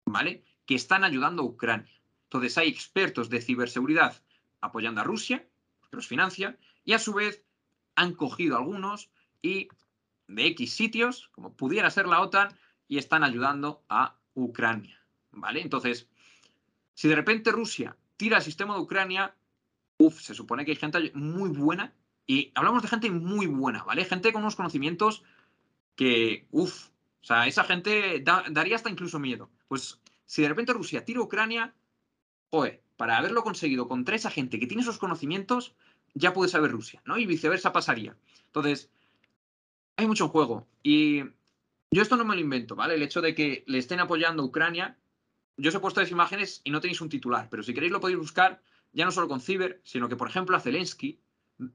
¿vale? Que están ayudando a Ucrania. Entonces hay expertos de ciberseguridad apoyando a Rusia, que los financia, y a su vez han cogido algunos y de X sitios, como pudiera ser la OTAN, y están ayudando a Ucrania. ¿Vale? Entonces, si de repente Rusia tira el sistema de Ucrania, uff, se supone que hay gente muy buena, y hablamos de gente muy buena, ¿vale? Gente con unos conocimientos que, uff, o sea, esa gente daría hasta incluso miedo. Pues si de repente Rusia tira a Ucrania, joder, para haberlo conseguido contra esa gente que tiene esos conocimientos, ya puede saber Rusia, ¿no? Y viceversa pasaría. Entonces, hay mucho juego. Y yo esto no me lo invento, ¿vale? El hecho de que le estén apoyando a Ucrania, yo os he puesto las imágenes y no tenéis un titular, pero si queréis lo podéis buscar, ya no solo con Ciber, sino que, por ejemplo, a Zelensky,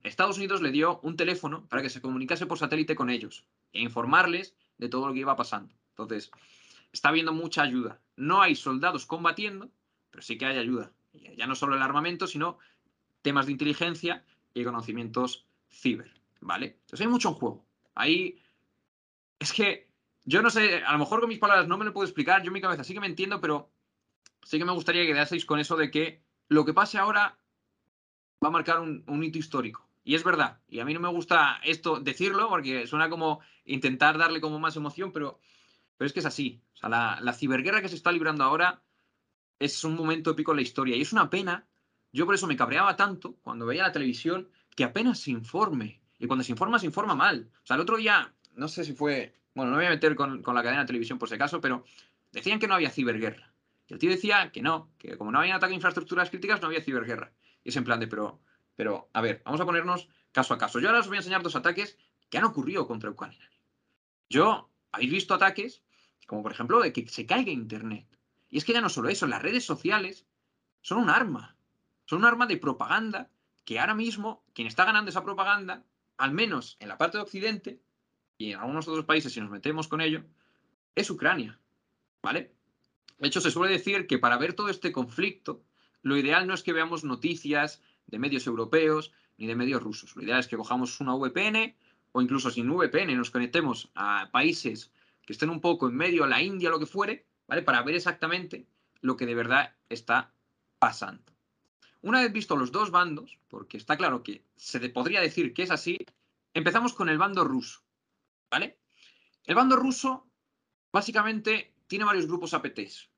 Estados Unidos le dio un teléfono para que se comunicase por satélite con ellos e informarles de todo lo que iba pasando. Entonces, está habiendo mucha ayuda. No hay soldados combatiendo, pero sí que hay ayuda. Ya no solo el armamento, sino temas de inteligencia y conocimientos ciber, ¿vale? Entonces hay mucho en juego. Ahí es que yo no sé, a lo mejor con mis palabras no me lo puedo explicar, yo en mi cabeza sí que me entiendo, pero sí que me gustaría que quedaseis con eso de que lo que pase ahora va a marcar un, hito histórico. Y es verdad, y a mí no me gusta esto decirlo porque suena como intentar darle como más emoción, pero, pero es que es así. O sea, la, la ciberguerra que se está librando ahora es un momento épico en la historia y es una pena. Yo por eso me cabreaba tanto cuando veía la televisión que apenas se informe. Y cuando se informa, se informa mal. O sea, el otro día, no sé si fue bueno, no me voy a meter con, la cadena de televisión por si acaso, pero decían que no había ciberguerra. Y el tío decía que no, que como no había ataque a infraestructuras críticas, no había ciberguerra. Y es en plan de, pero, pero, a ver, vamos a ponernos caso a caso. Yo ahora os voy a enseñar dos ataques que han ocurrido contra Ucrania. Yo, habéis visto ataques, como por ejemplo de que se caiga Internet. Y es que ya no solo eso, las redes sociales son un arma. Son un arma de propaganda que ahora mismo quien está ganando esa propaganda, al menos en la parte de Occidente, y en algunos otros países, si nos metemos con ello, es Ucrania. ¿Vale? De hecho, se suele decir que para ver todo este conflicto, lo ideal no es que veamos noticias de medios europeos ni de medios rusos. Lo ideal es que cojamos una VPN o incluso sin VPN nos conectemos a países que estén un poco en medio, la India, lo que fuere, ¿vale? Para ver exactamente lo que de verdad está pasando. Una vez visto los dos bandos, porque está claro que se podría decir que es así, empezamos con el bando ruso. ¿Vale? El bando ruso básicamente tiene varios grupos APTs.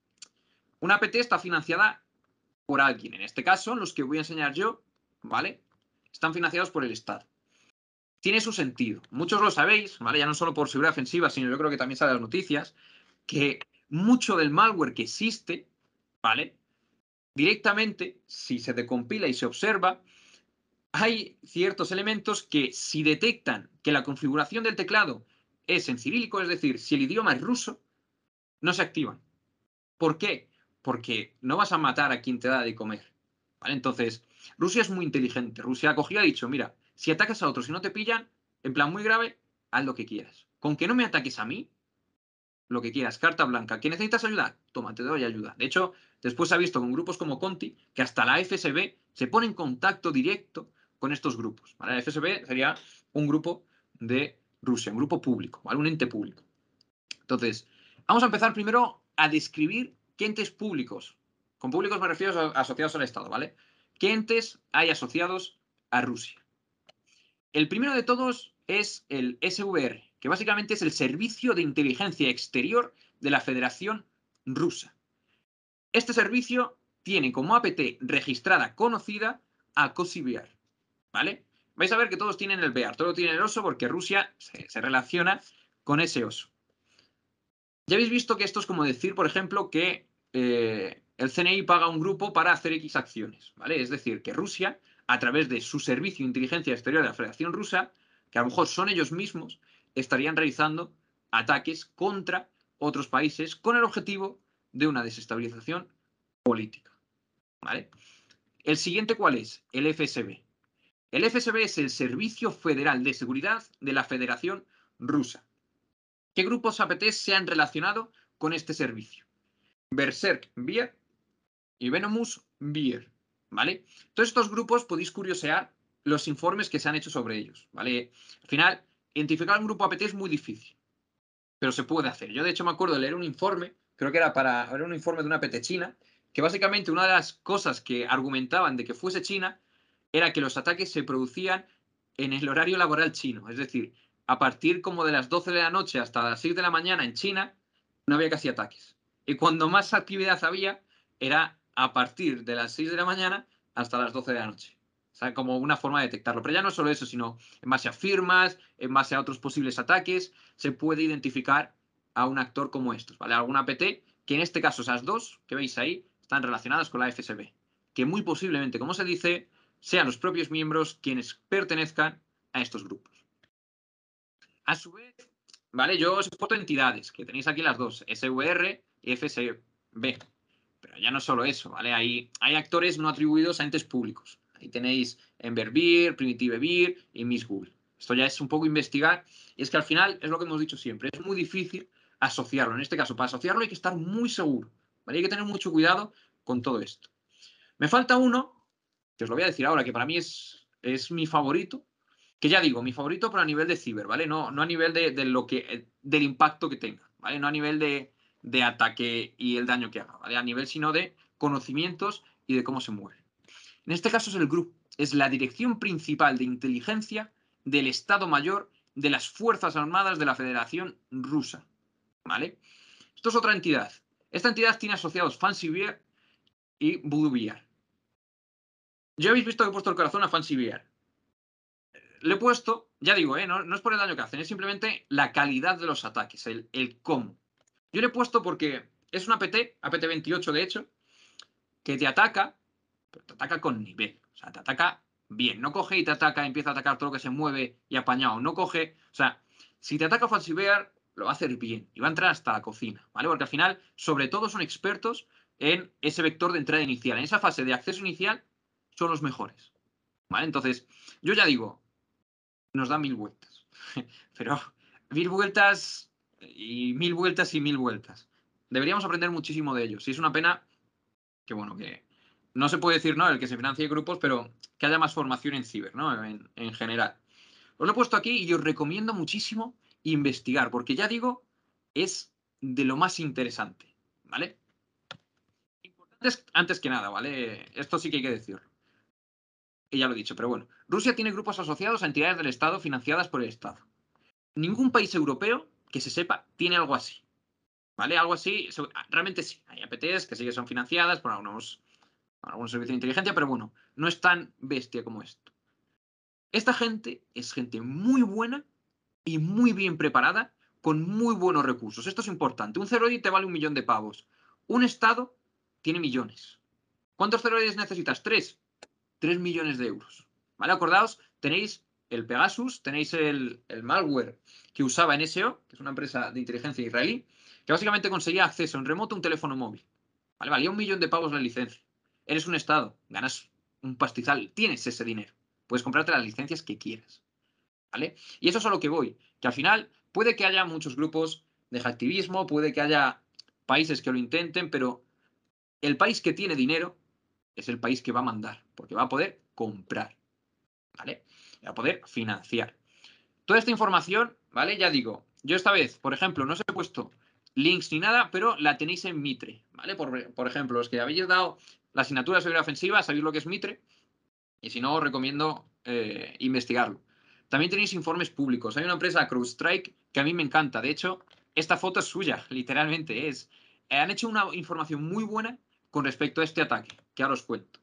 Una APT está financiada por alguien. En este caso, los que voy a enseñar yo, ¿vale? Están financiados por el Estado. Tiene su sentido. Muchos lo sabéis, ¿vale? Ya no solo por seguridad ofensiva, sino yo creo que también sale las noticias, que mucho del malware que existe, ¿vale? Directamente, si se decompila y se observa, hay ciertos elementos que si detectan que la configuración del teclado es en cirílico, es decir, si el idioma es ruso, no se activan. ¿Por qué? Porque no vas a matar a quien te da de comer. Entonces, Rusia es muy inteligente. Rusia ha cogido y ha dicho, mira, si atacas a otros y no te pillan, en plan muy grave, haz lo que quieras. Con que no me ataques a mí, lo que quieras, carta blanca. ¿Que necesitas ayuda? Toma, te doy ayuda. De hecho, después se ha visto con grupos como Conti que hasta la FSB se pone en contacto directo con estos grupos. La FSB sería un grupo de Rusia, un grupo público, ¿vale? un ente público. Entonces, vamos a empezar primero a describir qué entes públicos, con públicos me refiero asociados al Estado, ¿vale? ¿Qué entes hay asociados a Rusia? El primero de todos es el SVR, que básicamente es el Servicio de Inteligencia Exterior de la Federación Rusa. Este servicio tiene como APT registrada conocida a COSIBIAR, ¿vale? Vais a ver que todos tienen el BEAR, todo tiene el oso porque Rusia se, relaciona con ese oso. Ya habéis visto que esto es como decir, por ejemplo, que eh, el CNI paga a un grupo para hacer X acciones, ¿vale? Es decir, que Rusia, a través de su servicio de inteligencia exterior de la Federación Rusa, que a lo mejor son ellos mismos, estarían realizando ataques contra otros países con el objetivo de una desestabilización política. ¿Vale? El siguiente, ¿cuál es? El FSB. El FSB es el Servicio Federal de Seguridad de la Federación Rusa. ¿Qué grupos APT se han relacionado con este servicio? Berserk Bier y Venomus Bier. ¿Vale? Todos estos grupos podéis curiosear los informes que se han hecho sobre ellos. ¿Vale? Al final, identificar un grupo APT es muy difícil, pero se puede hacer. Yo, de hecho, me acuerdo de leer un informe, creo que era para era un informe de una APT china, que básicamente una de las cosas que argumentaban de que fuese China era que los ataques se producían en el horario laboral chino. Es decir, a partir como de las 12 de la noche hasta las 6 de la mañana en China, no había casi ataques. Y cuando más actividad había, era a partir de las 6 de la mañana hasta las 12 de la noche. O sea, como una forma de detectarlo. Pero ya no solo eso, sino en base a firmas, en base a otros posibles ataques, se puede identificar a un actor como estos, ¿vale? Alguna APT, que en este caso esas dos que veis ahí están relacionadas con la FSB, que muy posiblemente, como se dice, sean los propios miembros quienes pertenezcan a estos grupos. A su vez, ¿vale? Yo os foto entidades, que tenéis aquí las dos, SVR y FSB. Pero ya no solo eso, ¿vale? Hay, hay actores no atribuidos a entes públicos. Ahí tenéis Enverbir, Primitive Beer y Miss Google. Esto ya es un poco investigar. Y es que al final es lo que hemos dicho siempre. Es muy difícil asociarlo. En este caso, para asociarlo hay que estar muy seguro. Hay que tener mucho cuidado con todo esto. Me falta uno, que os lo voy a decir ahora, que para mí es, es mi favorito. Que ya digo, mi favorito, pero a nivel de ciber, ¿vale? No, no a nivel de, lo que, del impacto que tenga, ¿vale? No a nivel de, de ataque y el daño que haga, ¿vale? A nivel sino de conocimientos y de cómo se mueve. En este caso es el GRUP, es la Dirección Principal de Inteligencia del Estado Mayor de las Fuerzas Armadas de la Federación Rusa. ¿Vale? Esto es otra entidad. Esta entidad tiene asociados Fancy Beer y Voodoo Ya habéis visto que he puesto el corazón a Fancy Beer. Le he puesto, ya digo, ¿eh? no, es por el daño que hacen, es simplemente la calidad de los ataques, el, cómo. Yo le he puesto porque es una APT, APT28 de hecho, que te ataca te ataca con nivel. O sea, te ataca bien. No coge y te ataca, empieza a atacar todo lo que se mueve y apañado. No coge. O sea, si te ataca Falsivear, lo va a hacer bien y va a entrar hasta la cocina, ¿vale? Porque al final, sobre todo, son expertos en ese vector de entrada inicial. En esa fase de acceso inicial, son los mejores. ¿Vale? Entonces, yo ya digo, nos da mil vueltas. Pero mil vueltas y mil vueltas y mil vueltas. Deberíamos aprender muchísimo de ellos. Y es una pena que, bueno, que, no se puede decir, ¿no? El que se financie grupos, pero que haya más formación en ciber, ¿no? En, general. Os lo he puesto aquí y os recomiendo muchísimo investigar, porque ya digo, es de lo más interesante, ¿vale? Importante antes que nada, ¿vale? Esto sí que hay que decirlo. Y ya lo he dicho, pero bueno. Rusia tiene grupos asociados a entidades del Estado financiadas por el Estado. Ningún país europeo que se sepa tiene algo así. ¿Vale? Algo así, realmente sí. Hay APTs que sí que son financiadas por algunos algún servicio de inteligencia, pero bueno, no es tan bestia como esto. Esta gente es gente muy buena y muy bien preparada, con muy buenos recursos. Esto es importante. Un ceroide te vale un millón de pavos. Un Estado tiene millones. ¿Cuántos ceroides necesitas? Tres. Tres millones de euros. ¿Vale? Acordaos, tenéis el Pegasus, tenéis el, el, malware que usaba NSO, que es una empresa de inteligencia israelí, que básicamente conseguía acceso en remoto a un teléfono móvil. ¿Vale? Valía un millón de pavos la licencia. Eres un Estado, ganas un pastizal, tienes ese dinero. Puedes comprarte las licencias que quieras. ¿Vale? Y eso es a lo que voy, que al final puede que haya muchos grupos de hacktivismo, puede que haya países que lo intenten, pero el país que tiene dinero es el país que va a mandar, porque va a poder comprar, ¿vale? Va a poder financiar. Toda esta información, ¿vale? Ya digo, yo esta vez, por ejemplo, no os he puesto links ni nada, pero la tenéis en Mitre, ¿vale? Por, ejemplo, los que habéis dado la asignatura de seguridad ofensiva, sabéis lo que es Mitre, y si no, os recomiendo eh, investigarlo. También tenéis informes públicos. Hay una empresa, CrowdStrike, que a mí me encanta. De hecho, esta foto es suya, literalmente es. Han hecho una información muy buena con respecto a este ataque, que ahora os cuento.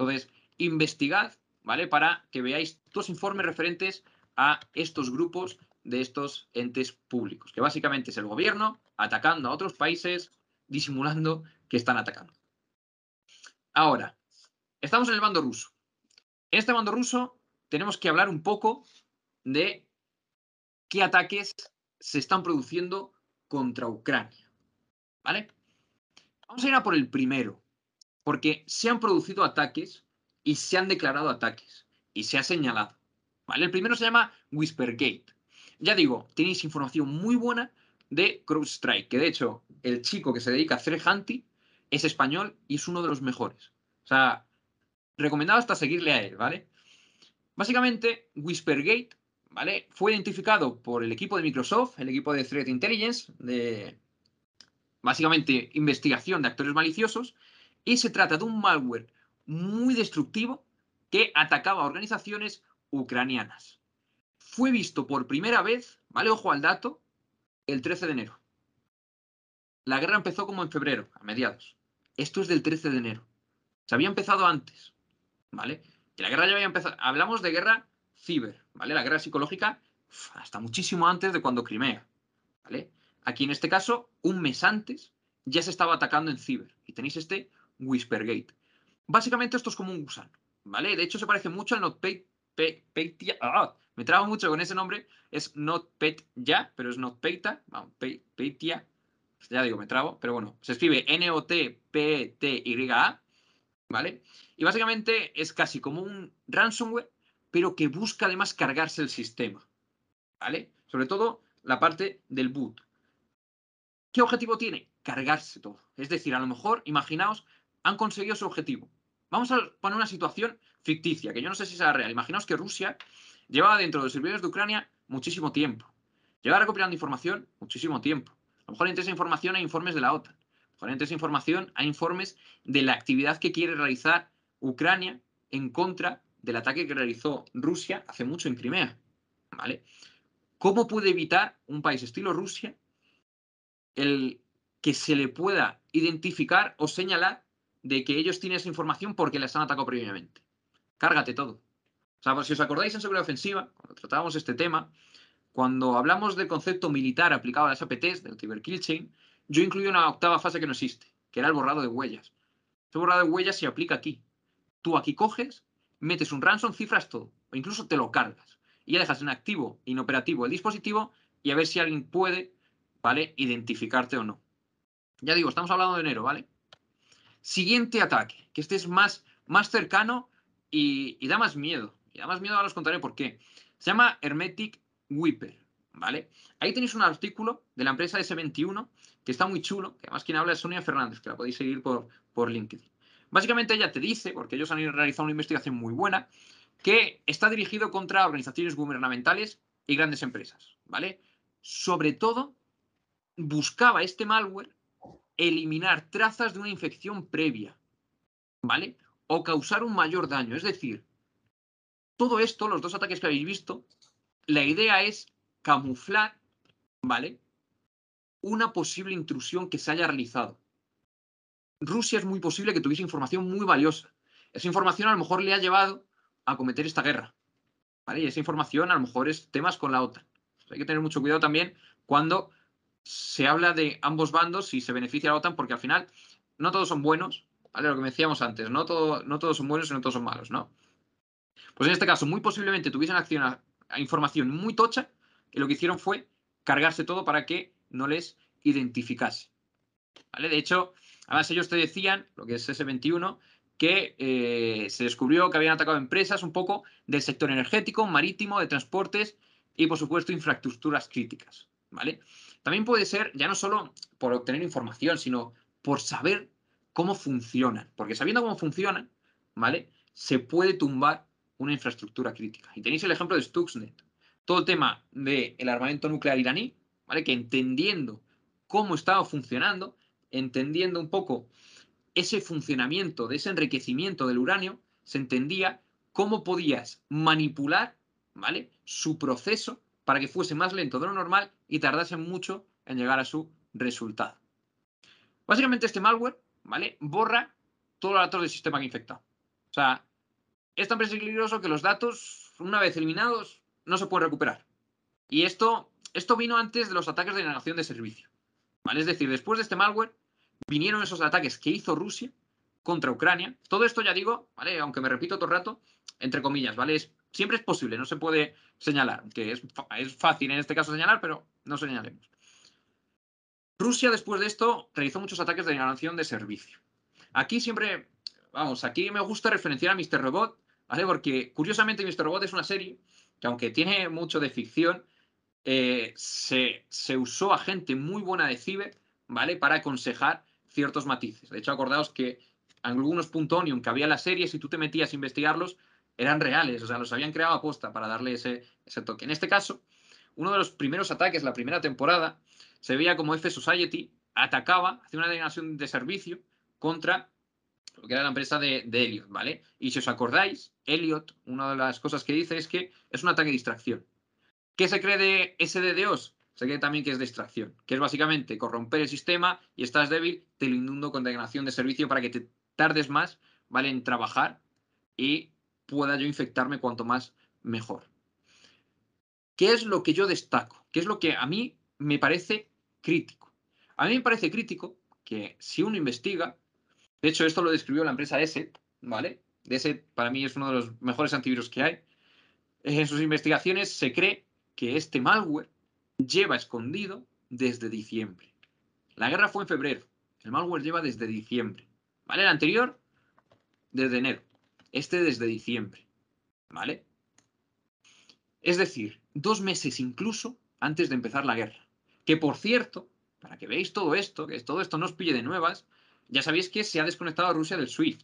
Entonces, investigad, ¿vale? Para que veáis dos informes referentes a estos grupos de estos entes públicos, que básicamente es el gobierno atacando a otros países, disimulando que están atacando. Ahora, estamos en el bando ruso. En este bando ruso tenemos que hablar un poco de qué ataques se están produciendo contra Ucrania. ¿Vale? Vamos a ir a por el primero, porque se han producido ataques y se han declarado ataques y se ha señalado. ¿Vale? El primero se llama Whispergate. Ya digo, tenéis información muy buena de CrowdStrike, que de hecho el chico que se dedica a hacer hunting es español y es uno de los mejores. O sea, recomendado hasta seguirle a él, ¿vale? Básicamente, Whispergate, ¿vale? Fue identificado por el equipo de Microsoft, el equipo de Threat Intelligence, de básicamente investigación de actores maliciosos, y se trata de un malware muy destructivo que atacaba a organizaciones ucranianas. Fue visto por primera vez, ¿vale? Ojo al dato, el 13 de enero. La guerra empezó como en febrero, a mediados. Esto es del 13 de enero. Se había empezado antes, ¿vale? Que la guerra ya había empezado. Hablamos de guerra ciber, ¿vale? La guerra psicológica hasta muchísimo antes de cuando Crimea, ¿vale? Aquí en este caso, un mes antes, ya se estaba atacando en ciber. Y tenéis este Whispergate. Básicamente esto es como un gusano, ¿vale? De hecho se parece mucho al NotPetya. Ah, me trago mucho con ese nombre. Es NotPetya, pero es NotPetya. Vamos, Petya. Ya digo, me trago, pero bueno, se escribe N-O-T-P-T-Y-A, ¿vale? Y básicamente es casi como un ransomware, pero que busca además cargarse el sistema, ¿vale? Sobre todo la parte del boot. ¿Qué objetivo tiene? Cargarse todo. Es decir, a lo mejor, imaginaos, han conseguido su objetivo. Vamos a poner una situación ficticia, que yo no sé si será real. Imaginaos que Rusia llevaba dentro de los servidores de Ucrania muchísimo tiempo. Lleva recopilando información muchísimo tiempo. A lo mejor entre esa información hay informes de la OTAN. A lo mejor entre esa información hay informes de la actividad que quiere realizar Ucrania en contra del ataque que realizó Rusia hace mucho en Crimea. ¿Vale? ¿Cómo puede evitar un país estilo Rusia el que se le pueda identificar o señalar de que ellos tienen esa información porque les han atacado previamente. Cárgate todo. O sea, si os acordáis en seguridad ofensiva, cuando tratábamos este tema, cuando hablamos del concepto militar aplicado a las APTs, del Cyber Kill Chain, yo incluí una octava fase que no existe, que era el borrado de huellas. Ese borrado de huellas se aplica aquí. Tú aquí coges, metes un ransom, cifras todo, o incluso te lo cargas. Y ya dejas en activo, inoperativo el dispositivo y a ver si alguien puede, ¿vale? Identificarte o no. Ya digo, estamos hablando de enero, ¿vale? Siguiente ataque, que este es más, más cercano y, da más miedo. Y da más miedo, ahora os contaré por qué. Se llama Hermetic Whipper, ¿vale? Ahí tenéis un artículo de la empresa S21 que está muy chulo, que además quien habla es Sonia Fernández, que la podéis seguir por, por LinkedIn. Básicamente ella te dice, porque ellos han realizado una investigación muy buena, que está dirigido contra organizaciones gubernamentales y grandes empresas, ¿vale? Sobre todo, buscaba este malware eliminar trazas de una infección previa, ¿vale? O causar un mayor daño. Es decir, todo esto, los dos ataques que habéis visto, la idea es camuflar, ¿vale? Una posible intrusión que se haya realizado. Rusia es muy posible que tuviese información muy valiosa. Esa información a lo mejor le ha llevado a cometer esta guerra. ¿vale? Y esa información a lo mejor es temas con la OTAN. hay que tener mucho cuidado también cuando se habla de ambos bandos y se beneficia a la OTAN porque al final no todos son buenos, ¿vale? Lo que decíamos antes, no, no todos son buenos y no todos son malos, ¿no? Pues en este caso, muy posiblemente tuviesen acción a, información muy tocha y lo que hicieron fue cargarse todo para que no les identificase. ¿Vale? De hecho, además ellos te decían, lo que es S21, que eh, se descubrió que habían atacado empresas un poco del sector energético, marítimo, de transportes y, por supuesto, infraestructuras críticas. ¿vale? También puede ser ya no solo por obtener información, sino por saber cómo funcionan. Porque sabiendo cómo funcionan, ¿vale? Se puede tumbar una infraestructura crítica. Y tenéis el ejemplo de Stuxnet. Todo el tema del armamento nuclear iraní, ¿vale? Que entendiendo cómo estaba funcionando, entendiendo un poco ese funcionamiento, de ese enriquecimiento del uranio, se entendía cómo podías manipular, ¿vale? Su proceso para que fuese más lento de lo normal y tardase mucho en llegar a su resultado. Básicamente este malware, ¿vale? Borra todos los datos del sistema que infecta. O sea, es tan peligroso que los datos, una vez eliminados, no se pueden recuperar. Y esto, esto vino antes de los ataques de negación de servicio. ¿vale? Es decir, después de este malware, vinieron esos ataques que hizo Rusia contra Ucrania. Todo esto ya digo, ¿vale? Aunque me repito todo el rato, entre comillas, ¿vale? Siempre es posible, no se puede señalar, que es, es fácil en este caso señalar, pero no señalemos. Rusia después de esto realizó muchos ataques de negación de servicio. Aquí siempre, vamos, aquí me gusta referenciar a Mr. Robot, ¿vale? Porque curiosamente Mr. Robot es una serie que aunque tiene mucho de ficción, eh, se, se, usó a gente muy buena de Ciber, ¿vale? Para aconsejar ciertos matices. De hecho, acordaos que algunos puntonium que había en la serie, si tú te metías a investigarlos, eran reales, o sea, los habían creado a posta para darle ese, ese toque. En este caso, uno de los primeros ataques, la primera temporada, se veía como F Society atacaba, hacía una denegación de servicio contra lo que era la empresa de, Elliot, ¿vale? Y si os acordáis, Elliot, una de las cosas que dice es que es un ataque de distracción. ¿Qué se cree de SDDOS? Se cree también que es distracción, que es básicamente corromper el sistema y estás débil, te lo inundo con denegación de servicio para que te tardes más, ¿vale? En trabajar y pueda yo infectarme cuanto más mejor. ¿Qué es lo que yo destaco? ¿Qué es lo que a mí me parece crítico? A mí me parece crítico que si uno investiga, de hecho esto lo describió la empresa ESET, ¿vale? ESET para mí es uno de los mejores antivirus que hay. En sus investigaciones se cree que este malware lleva escondido desde diciembre. La guerra fue en febrero. El malware lleva desde diciembre. ¿Vale? El anterior, desde enero. Este desde diciembre. ¿Vale? Es decir, dos meses incluso antes de empezar la guerra. Que por cierto, para que veáis todo esto, que todo esto no os pille de nuevas, ya sabéis que se ha desconectado Rusia del SWIFT.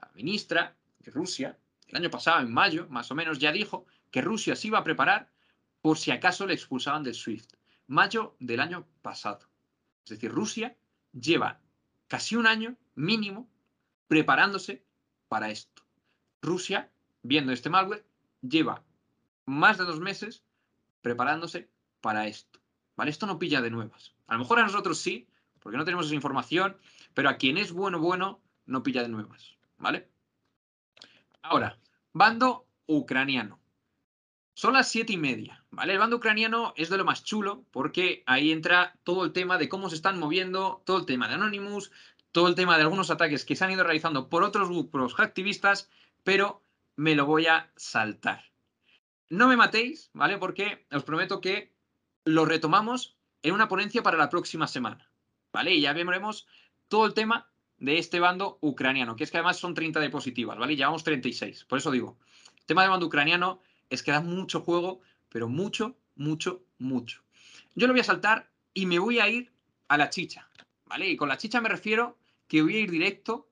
La ministra de Rusia, el año pasado, en mayo, más o menos, ya dijo que Rusia se iba a preparar por si acaso le expulsaban del SWIFT. Mayo del año pasado. Es decir, Rusia lleva casi un año mínimo preparándose para esto. Rusia, viendo este malware, lleva más de dos meses preparándose para esto. ¿Vale? Esto no pilla de nuevas. A lo mejor a nosotros sí, porque no tenemos esa información, pero a quien es bueno, bueno, no pilla de nuevas. ¿Vale? Ahora, bando ucraniano. Son las siete y media, ¿vale? El bando ucraniano es de lo más chulo porque ahí entra todo el tema de cómo se están moviendo, todo el tema de Anonymous, todo el tema de algunos ataques que se han ido realizando por otros grupos activistas, pero me lo voy a saltar. No me matéis, ¿vale? Porque os prometo que lo retomamos en una ponencia para la próxima semana, ¿vale? Y ya veremos todo el tema de este bando ucraniano, que es que además son 30 diapositivas, ¿vale? Llevamos 36, por eso digo, el tema del bando ucraniano es que da mucho juego, pero mucho, mucho, mucho. Yo lo voy a saltar y me voy a ir a la chicha, ¿vale? Y con la chicha me refiero que voy a ir directo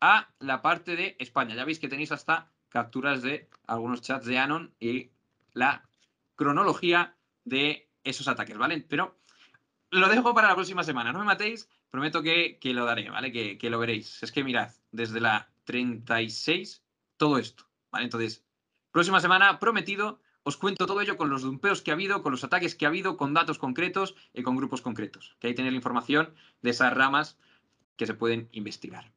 a la parte de España. Ya veis que tenéis hasta capturas de algunos chats de Anon y la cronología de esos ataques, ¿vale? Pero lo dejo para la próxima semana. No me matéis, prometo que, lo daré, ¿vale? Que, que, lo veréis. Es que mirad, desde la 36, todo esto, ¿vale? Entonces, Próxima semana, prometido, os cuento todo ello con los dumpeos que ha habido, con los ataques que ha habido, con datos concretos y con grupos concretos. Que ahí tenéis la información de esas ramas que se pueden investigar.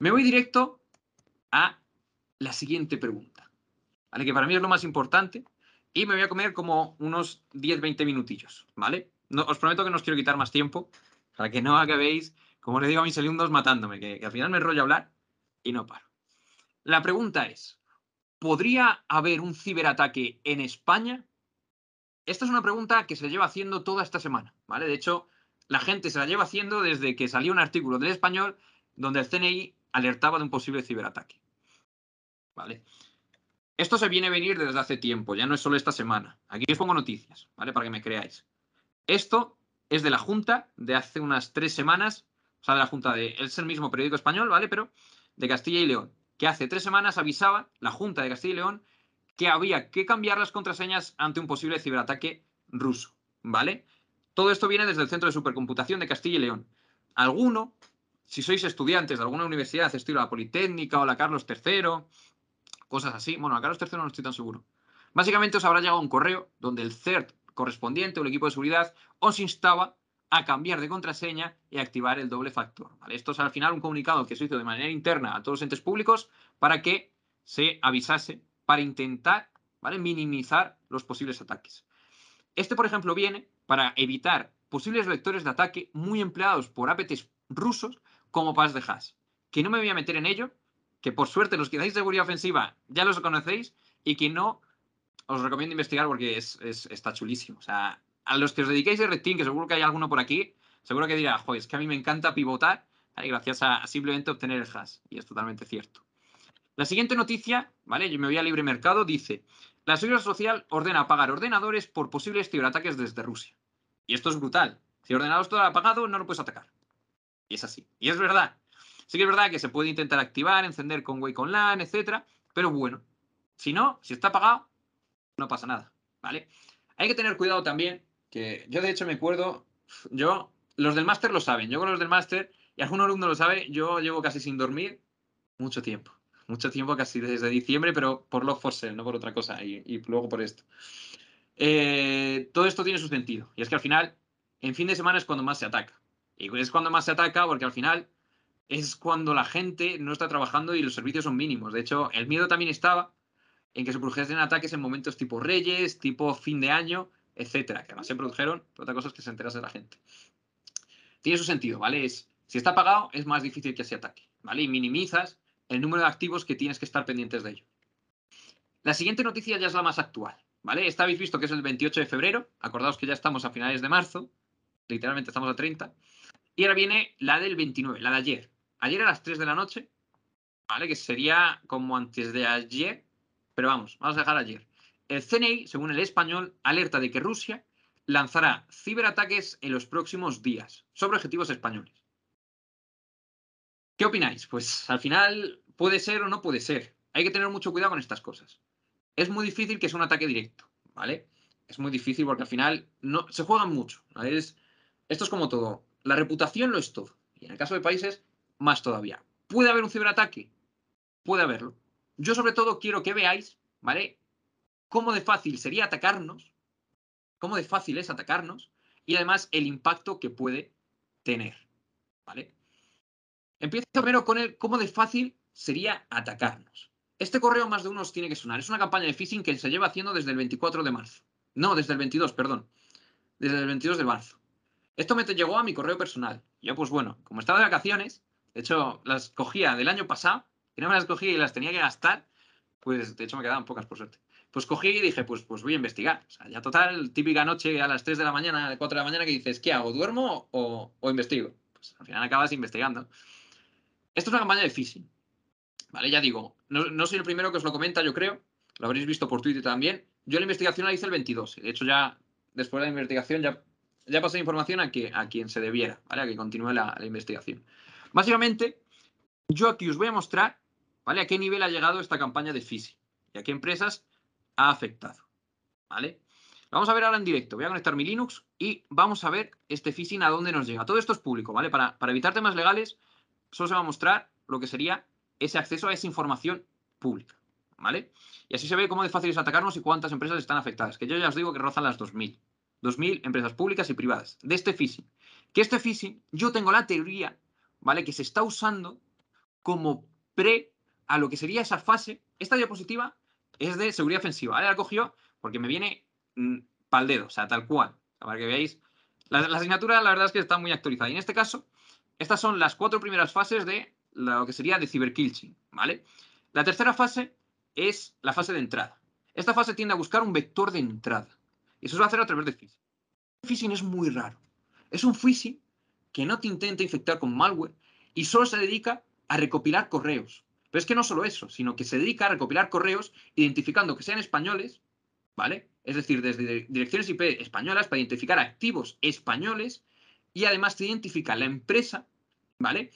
Me voy directo a la siguiente pregunta, ¿vale? que para mí es lo más importante y me voy a comer como unos 10-20 minutillos, ¿vale? No, os prometo que no os quiero quitar más tiempo para que no acabéis, como le digo a mis alumnos, matándome, que, al final me rollo hablar y no paro. La pregunta es, ¿podría haber un ciberataque en España? Esta es una pregunta que se lleva haciendo toda esta semana, ¿vale? De hecho, la gente se la lleva haciendo desde que salió un artículo del español donde el CNI alertaba de un posible ciberataque. ¿Vale? Esto se viene a venir desde hace tiempo, ya no es solo esta semana. Aquí os pongo noticias, ¿vale? Para que me creáis. Esto es de la Junta de hace unas tres semanas, o sea, de la Junta de, es el mismo periódico español, ¿vale? Pero de Castilla y León, que hace tres semanas avisaba la Junta de Castilla y León que había que cambiar las contraseñas ante un posible ciberataque ruso, ¿vale? Todo esto viene desde el Centro de Supercomputación de Castilla y León. Alguno, si sois estudiantes de alguna universidad, estilo la Politécnica o la Carlos III, cosas así, bueno, la Carlos III no estoy tan seguro. Básicamente os habrá llegado un correo donde el CERT correspondiente o el equipo de seguridad os instaba a cambiar de contraseña y activar el doble factor. Esto es al final un comunicado que se hizo de manera interna a todos los entes públicos para que se avisase, para intentar minimizar los posibles ataques. Este, por ejemplo, viene para evitar posibles vectores de ataque muy empleados por APTs rusos como pas de hash. Que no me voy a meter en ello, que por suerte los que dais seguridad ofensiva ya los conocéis y que no os recomiendo investigar porque es, está chulísimo. O sea, a los que os dediquéis a Red Team, que seguro que hay alguno por aquí, seguro que dirá, joder, es que a mí me encanta pivotar gracias a, simplemente obtener el hash. Y es totalmente cierto. La siguiente noticia, ¿vale? Yo me voy a libre mercado, dice, la Seguridad Social ordena apagar ordenadores por posibles ciberataques desde Rusia. Y esto es brutal. Si el ordenador está apagado, no lo puedes atacar. Y es así. Y es verdad. Sí que es verdad que se puede intentar activar, encender con Wake Online, etcétera, pero bueno, si no, si está apagado, no pasa nada, ¿vale? Hay que tener cuidado también, que yo de hecho me acuerdo, yo, los del máster lo saben, yo con los del máster, y algún alumno lo sabe, yo llevo casi sin dormir mucho tiempo, mucho tiempo, casi desde diciembre, pero por los force no por otra cosa, y, luego por esto. Eh, todo esto tiene su sentido, y es que al final, en fin de semana es cuando más se ataca. Y es cuando más se ataca porque al final es cuando la gente no está trabajando y los servicios son mínimos. De hecho, el miedo también estaba en que se produjesen ataques en momentos tipo Reyes, tipo fin de año, etcétera, que además se produjeron, otra cosa es que se enterase la gente. Tiene su sentido, ¿vale? Es, si está apagado, es más difícil que se ataque, ¿vale? Y minimizas el número de activos que tienes que estar pendientes de ello. La siguiente noticia ya es la más actual, ¿vale? Esta habéis visto que es el 28 de febrero, acordaos que ya estamos a finales de marzo, literalmente estamos a 30, y ahora viene la del 29, la de ayer. Ayer a las 3 de la noche, ¿vale? Que sería como antes de ayer, pero vamos, vamos a dejar ayer. El CNI, según el español, alerta de que Rusia lanzará ciberataques en los próximos días sobre objetivos españoles. ¿Qué opináis? Pues al final puede ser o no puede ser. Hay que tener mucho cuidado con estas cosas. Es muy difícil que sea un ataque directo, ¿vale? Es muy difícil porque al final no, se juegan mucho. esto es como todo. La reputación lo es todo. Y en el caso de países, más todavía. ¿Puede haber un ciberataque? Puede haberlo. Yo sobre todo quiero que veáis, ¿vale? Cómo de fácil sería atacarnos, cómo de fácil es atacarnos y además el impacto que puede tener, ¿vale? Empiezo primero con el cómo de fácil sería atacarnos. Este correo más de uno os tiene que sonar. Es una campaña de phishing que se lleva haciendo desde el 24 de marzo. No, desde el 22, perdón. Desde el 22 de marzo. Esto me llegó a mi correo personal. Yo, pues bueno, como estaba de vacaciones, de hecho, las cogía del año pasado no me las cogí y las tenía que gastar, pues de hecho me quedaban pocas por suerte. Pues cogí y dije, pues, pues voy a investigar. O sea, ya total, típica noche a las 3 de la mañana, 4 de la mañana, que dices, ¿qué hago? ¿Duermo o, investigo? Pues al final acabas investigando. Esto es una campaña de phishing. ¿Vale? Ya digo, no, soy el primero que os lo comenta, yo creo. Lo habréis visto por Twitter también. Yo la investigación la hice el 22. De hecho, ya después de la investigación ya, ya pasé información a, que, a quien se debiera, ¿vale? A que continúe la, investigación. Básicamente, yo aquí os voy a mostrar ¿Vale? ¿A qué nivel ha llegado esta campaña de phishing? ¿Y a qué empresas ha afectado? ¿Vale? Vamos a ver ahora en directo. Voy a conectar mi Linux y vamos a ver este phishing a dónde nos llega. Todo esto es público, ¿vale? Para, para evitar temas legales, solo se va a mostrar lo que sería ese acceso a esa información pública, ¿vale? Y así se ve cómo de fácil es atacarnos y cuántas empresas están afectadas. Que yo ya os digo que rozan las 2.000. 2.000 empresas públicas y privadas de este phishing. Que este phishing, yo tengo la teoría, ¿vale? Que se está usando como pre a lo que sería esa fase. Esta diapositiva es de seguridad ofensiva. Ahora la cogió porque me viene mm, pal dedo, o sea, tal cual. Para que veáis. La, asignatura, la verdad es que está muy actualizada. Y en este caso, estas son las cuatro primeras fases de lo que sería de ciberkilching, ¿vale? La tercera fase es la fase de entrada. Esta fase tiende a buscar un vector de entrada. Y eso se va a hacer a través de phishing. Phishing es muy raro. Es un phishing que no te intenta infectar con malware y solo se dedica a recopilar correos Pero es que no solo eso, sino que se dedica a recopilar correos identificando que sean españoles, ¿vale? Es decir, desde direcciones IP españolas para identificar activos españoles y además te identifica la empresa, ¿vale?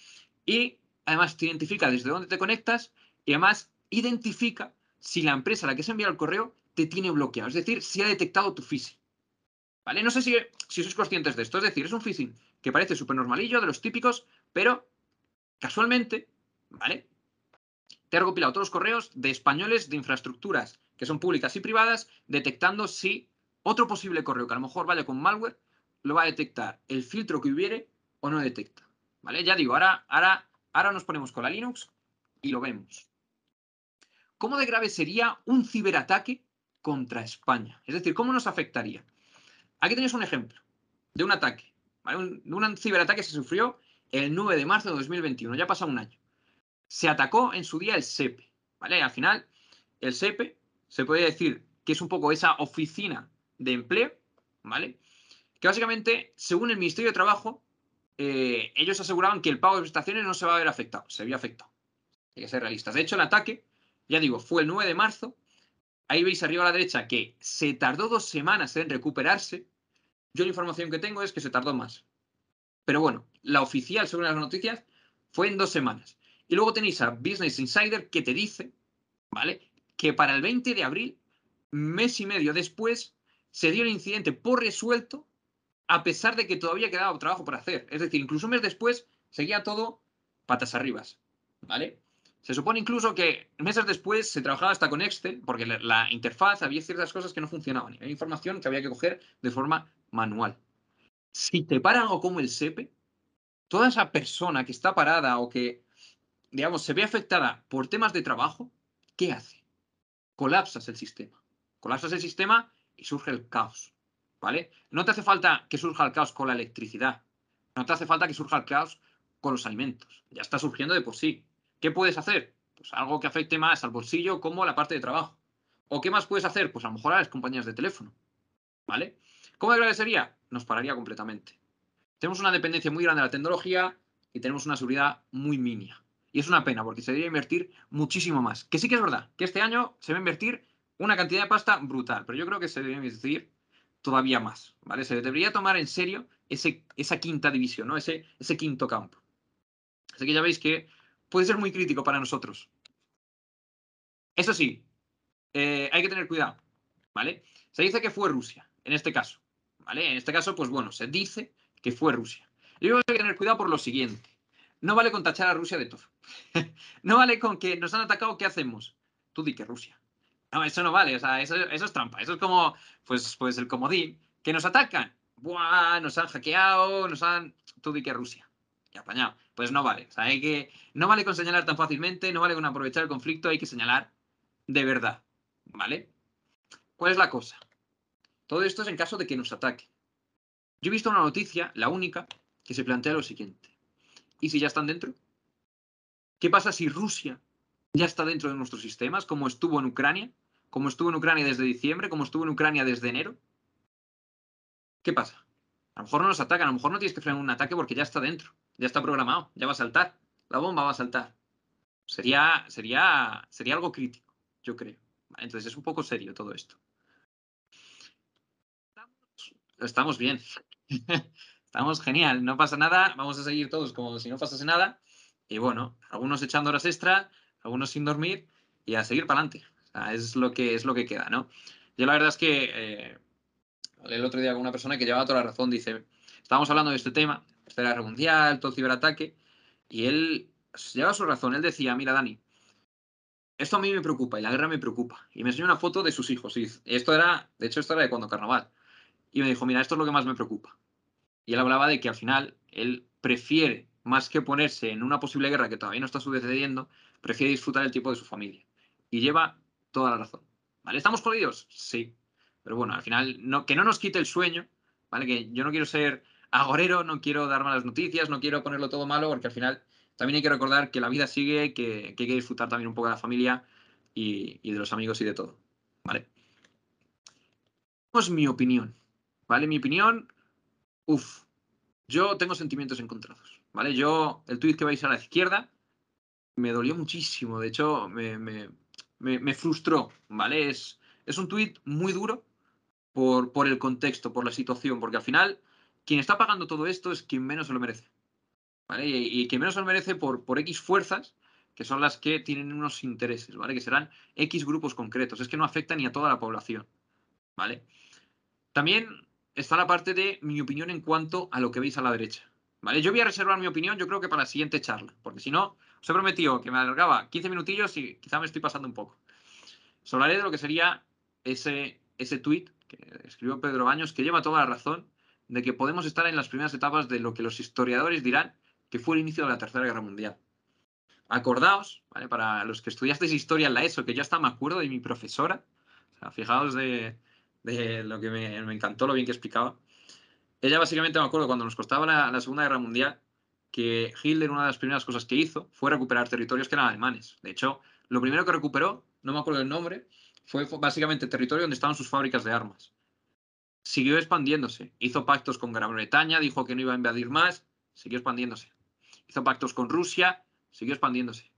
Y además te identifica desde dónde te conectas y además identifica si la empresa a la que se envía el correo te tiene bloqueado, es decir, si ha detectado tu phishing. ¿Vale? No sé si, si sois conscientes de esto, es decir, es un phishing que parece súper normalillo, de los típicos, pero casualmente, ¿vale? Te ha recopilado todos los correos de españoles de infraestructuras que son públicas y privadas, detectando si otro posible correo que a lo mejor vaya con malware lo va a detectar el filtro que hubiere o no detecta. ¿Vale? Ya digo, ahora, ahora, ahora nos ponemos con la Linux y lo vemos. ¿Cómo de grave sería un ciberataque contra España? Es decir, ¿cómo nos afectaría? Aquí tenéis un ejemplo de un ataque. Un, un ciberataque se sufrió el 9 de marzo de 2021, ya pasa un año. Se atacó en su día el SEPE. ¿vale? Al final, el SEPE se puede decir que es un poco esa oficina de empleo, ¿vale? Que básicamente, según el Ministerio de Trabajo, eh, ellos aseguraban que el pago de prestaciones no se va a ver afectado, se había afectado. Hay que ser realistas. De hecho, el ataque, ya digo, fue el 9 de marzo. Ahí veis arriba a la derecha que se tardó dos semanas en recuperarse. Yo la información que tengo es que se tardó más. Pero bueno, la oficial, según las noticias, fue en dos semanas. Y luego tenéis a Business Insider que te dice, ¿vale? Que para el 20 de abril, mes y medio después, se dio el incidente por resuelto a pesar de que todavía quedaba trabajo por hacer. Es decir, incluso un mes después seguía todo patas arriba. ¿Vale? Se supone incluso que meses después se trabajaba hasta con Excel, porque la, interfaz había ciertas cosas que no funcionaban. Y había información que había que coger de forma manual. Si te para algo como el SEPE, toda esa persona que está parada o que, digamos, se ve afectada por temas de trabajo, ¿qué hace? Colapsas el sistema. Colapsas el sistema y surge el caos. ¿vale? No te hace falta que surja el caos con la electricidad. No te hace falta que surja el caos con los alimentos. Ya está surgiendo de por sí. ¿Qué puedes hacer? Pues algo que afecte más al bolsillo como a la parte de trabajo. ¿O qué más puedes hacer? Pues a lo mejor a las compañías de teléfono. ¿Vale? ¿Cómo grave sería? Nos pararía completamente. Tenemos una dependencia muy grande de la tecnología y tenemos una seguridad muy mínima. Y es una pena porque se debería invertir muchísimo más. Que sí que es verdad que este año se va a invertir una cantidad de pasta brutal, pero yo creo que se debe invertir todavía más, ¿vale? Se debería tomar en serio ese, esa quinta división, ¿no? Ese, ese quinto campo. Así que ya veis que puede ser muy crítico para nosotros. Eso sí, eh, hay que tener cuidado, ¿vale? Se dice que fue Rusia, en este caso, ¿vale? En este caso, pues bueno, se dice que fue Rusia. Y hay que tener cuidado por lo siguiente. No vale con tachar a Rusia de todo. no vale con que nos han atacado, ¿qué hacemos? Tú di que Rusia. No, eso no vale, o sea, eso, es trampa. Eso es como, pues, pues el comodín, que nos atacan. Buah, nos han hackeado, nos han... Tú di que Rusia. Y apañado. Pues no vale. O sea, hay que... No vale con señalar tan fácilmente, no vale con aprovechar el conflicto, hay que señalar de verdad. ¿Vale? ¿Cuál es la cosa? Todo esto es en caso de que nos ataque. Yo he visto una noticia, la única, que se plantea lo siguiente. ¿Y si ya están dentro? ¿Qué pasa si Rusia ya está dentro de nuestros sistemas, como estuvo en Ucrania? como estuvo en Ucrania desde diciembre, como estuvo en Ucrania desde enero, ¿qué pasa? A lo mejor no nos atacan, a lo mejor no tienes que frenar un ataque porque ya está dentro, ya está programado, ya va a saltar, la bomba va a saltar. Sería, sería, sería algo crítico, yo creo. Entonces es un poco serio todo esto. Estamos bien. Estamos genial, no pasa nada, vamos a seguir todos como si no pasase nada. Y bueno, algunos echando horas extra, algunos sin dormir y a seguir para adelante es lo que, es lo que queda, ¿no? Yo la verdad es que eh, el otro día con una persona que llevaba toda la razón, dice, estábamos hablando de este tema, Tercera Guerra Mundial, todo ciberataque, y él lleva su razón, él decía, mira Dani, esto a mí me preocupa y la guerra me preocupa. Y me enseñó una foto de sus hijos. Y esto era, de hecho, esto era de cuando carnaval. Y me dijo, mira, esto es lo que más me preocupa. Y él hablaba de que al final él prefiere, más que ponerse en una posible guerra que todavía no está sucediendo, prefiere disfrutar el tiempo de su familia. Y lleva toda la razón. ¿Vale? ¿Estamos jodidos? Sí. Pero bueno, al final, no, que no nos quite el sueño, ¿vale? Que yo no quiero ser agorero, no quiero dar malas noticias, no quiero ponerlo todo malo, porque al final también hay que recordar que la vida sigue, que, hay que disfrutar también un poco de la familia y, de los amigos y de todo. ¿Vale? Es mi opinión. ¿Vale? Mi opinión, uff, yo tengo sentimientos encontrados. ¿Vale? Yo, el tweet que vais a la izquierda, me dolió muchísimo. De hecho, me, frustró, ¿vale? Es, es un tuit muy duro por, por el contexto, por la situación, porque al final quien está pagando todo esto es quien menos se lo merece. ¿vale? Y, quien menos se lo merece por, por X fuerzas, que son las que tienen unos intereses, ¿vale? Que serán X grupos concretos. Es que no afecta ni a toda la población, ¿vale? También está la parte de mi opinión en cuanto a lo que veis a la derecha. ¿Vale? Yo voy a reservar mi opinión, yo creo que para la siguiente charla, porque si no, os he prometido que me alargaba 15 minutillos y quizá me estoy pasando un poco. Os hablaré de lo que sería ese, ese tweet que escribió Pedro Baños, que lleva toda la razón de que podemos estar en las primeras etapas de lo que los historiadores dirán que fue el inicio de la Tercera Guerra Mundial. Acordaos, para los que estudiasteis historia en la ESO, que yo hasta me acuerdo de mi profesora, o fijaos de, lo que me, me encantó, lo bien que explicaba ella básicamente me acuerdo cuando nos costaba la, Segunda Guerra Mundial que Hitler una de las primeras cosas que hizo fue recuperar territorios que eran alemanes. De hecho, lo primero que recuperó, no me acuerdo el nombre, fue básicamente territorio donde estaban sus fábricas de armas. Siguió expandiéndose. Hizo pactos con Gran Bretaña, dijo que no iba a invadir más, siguió expandiéndose. Hizo pactos con Rusia, siguió expandiéndose.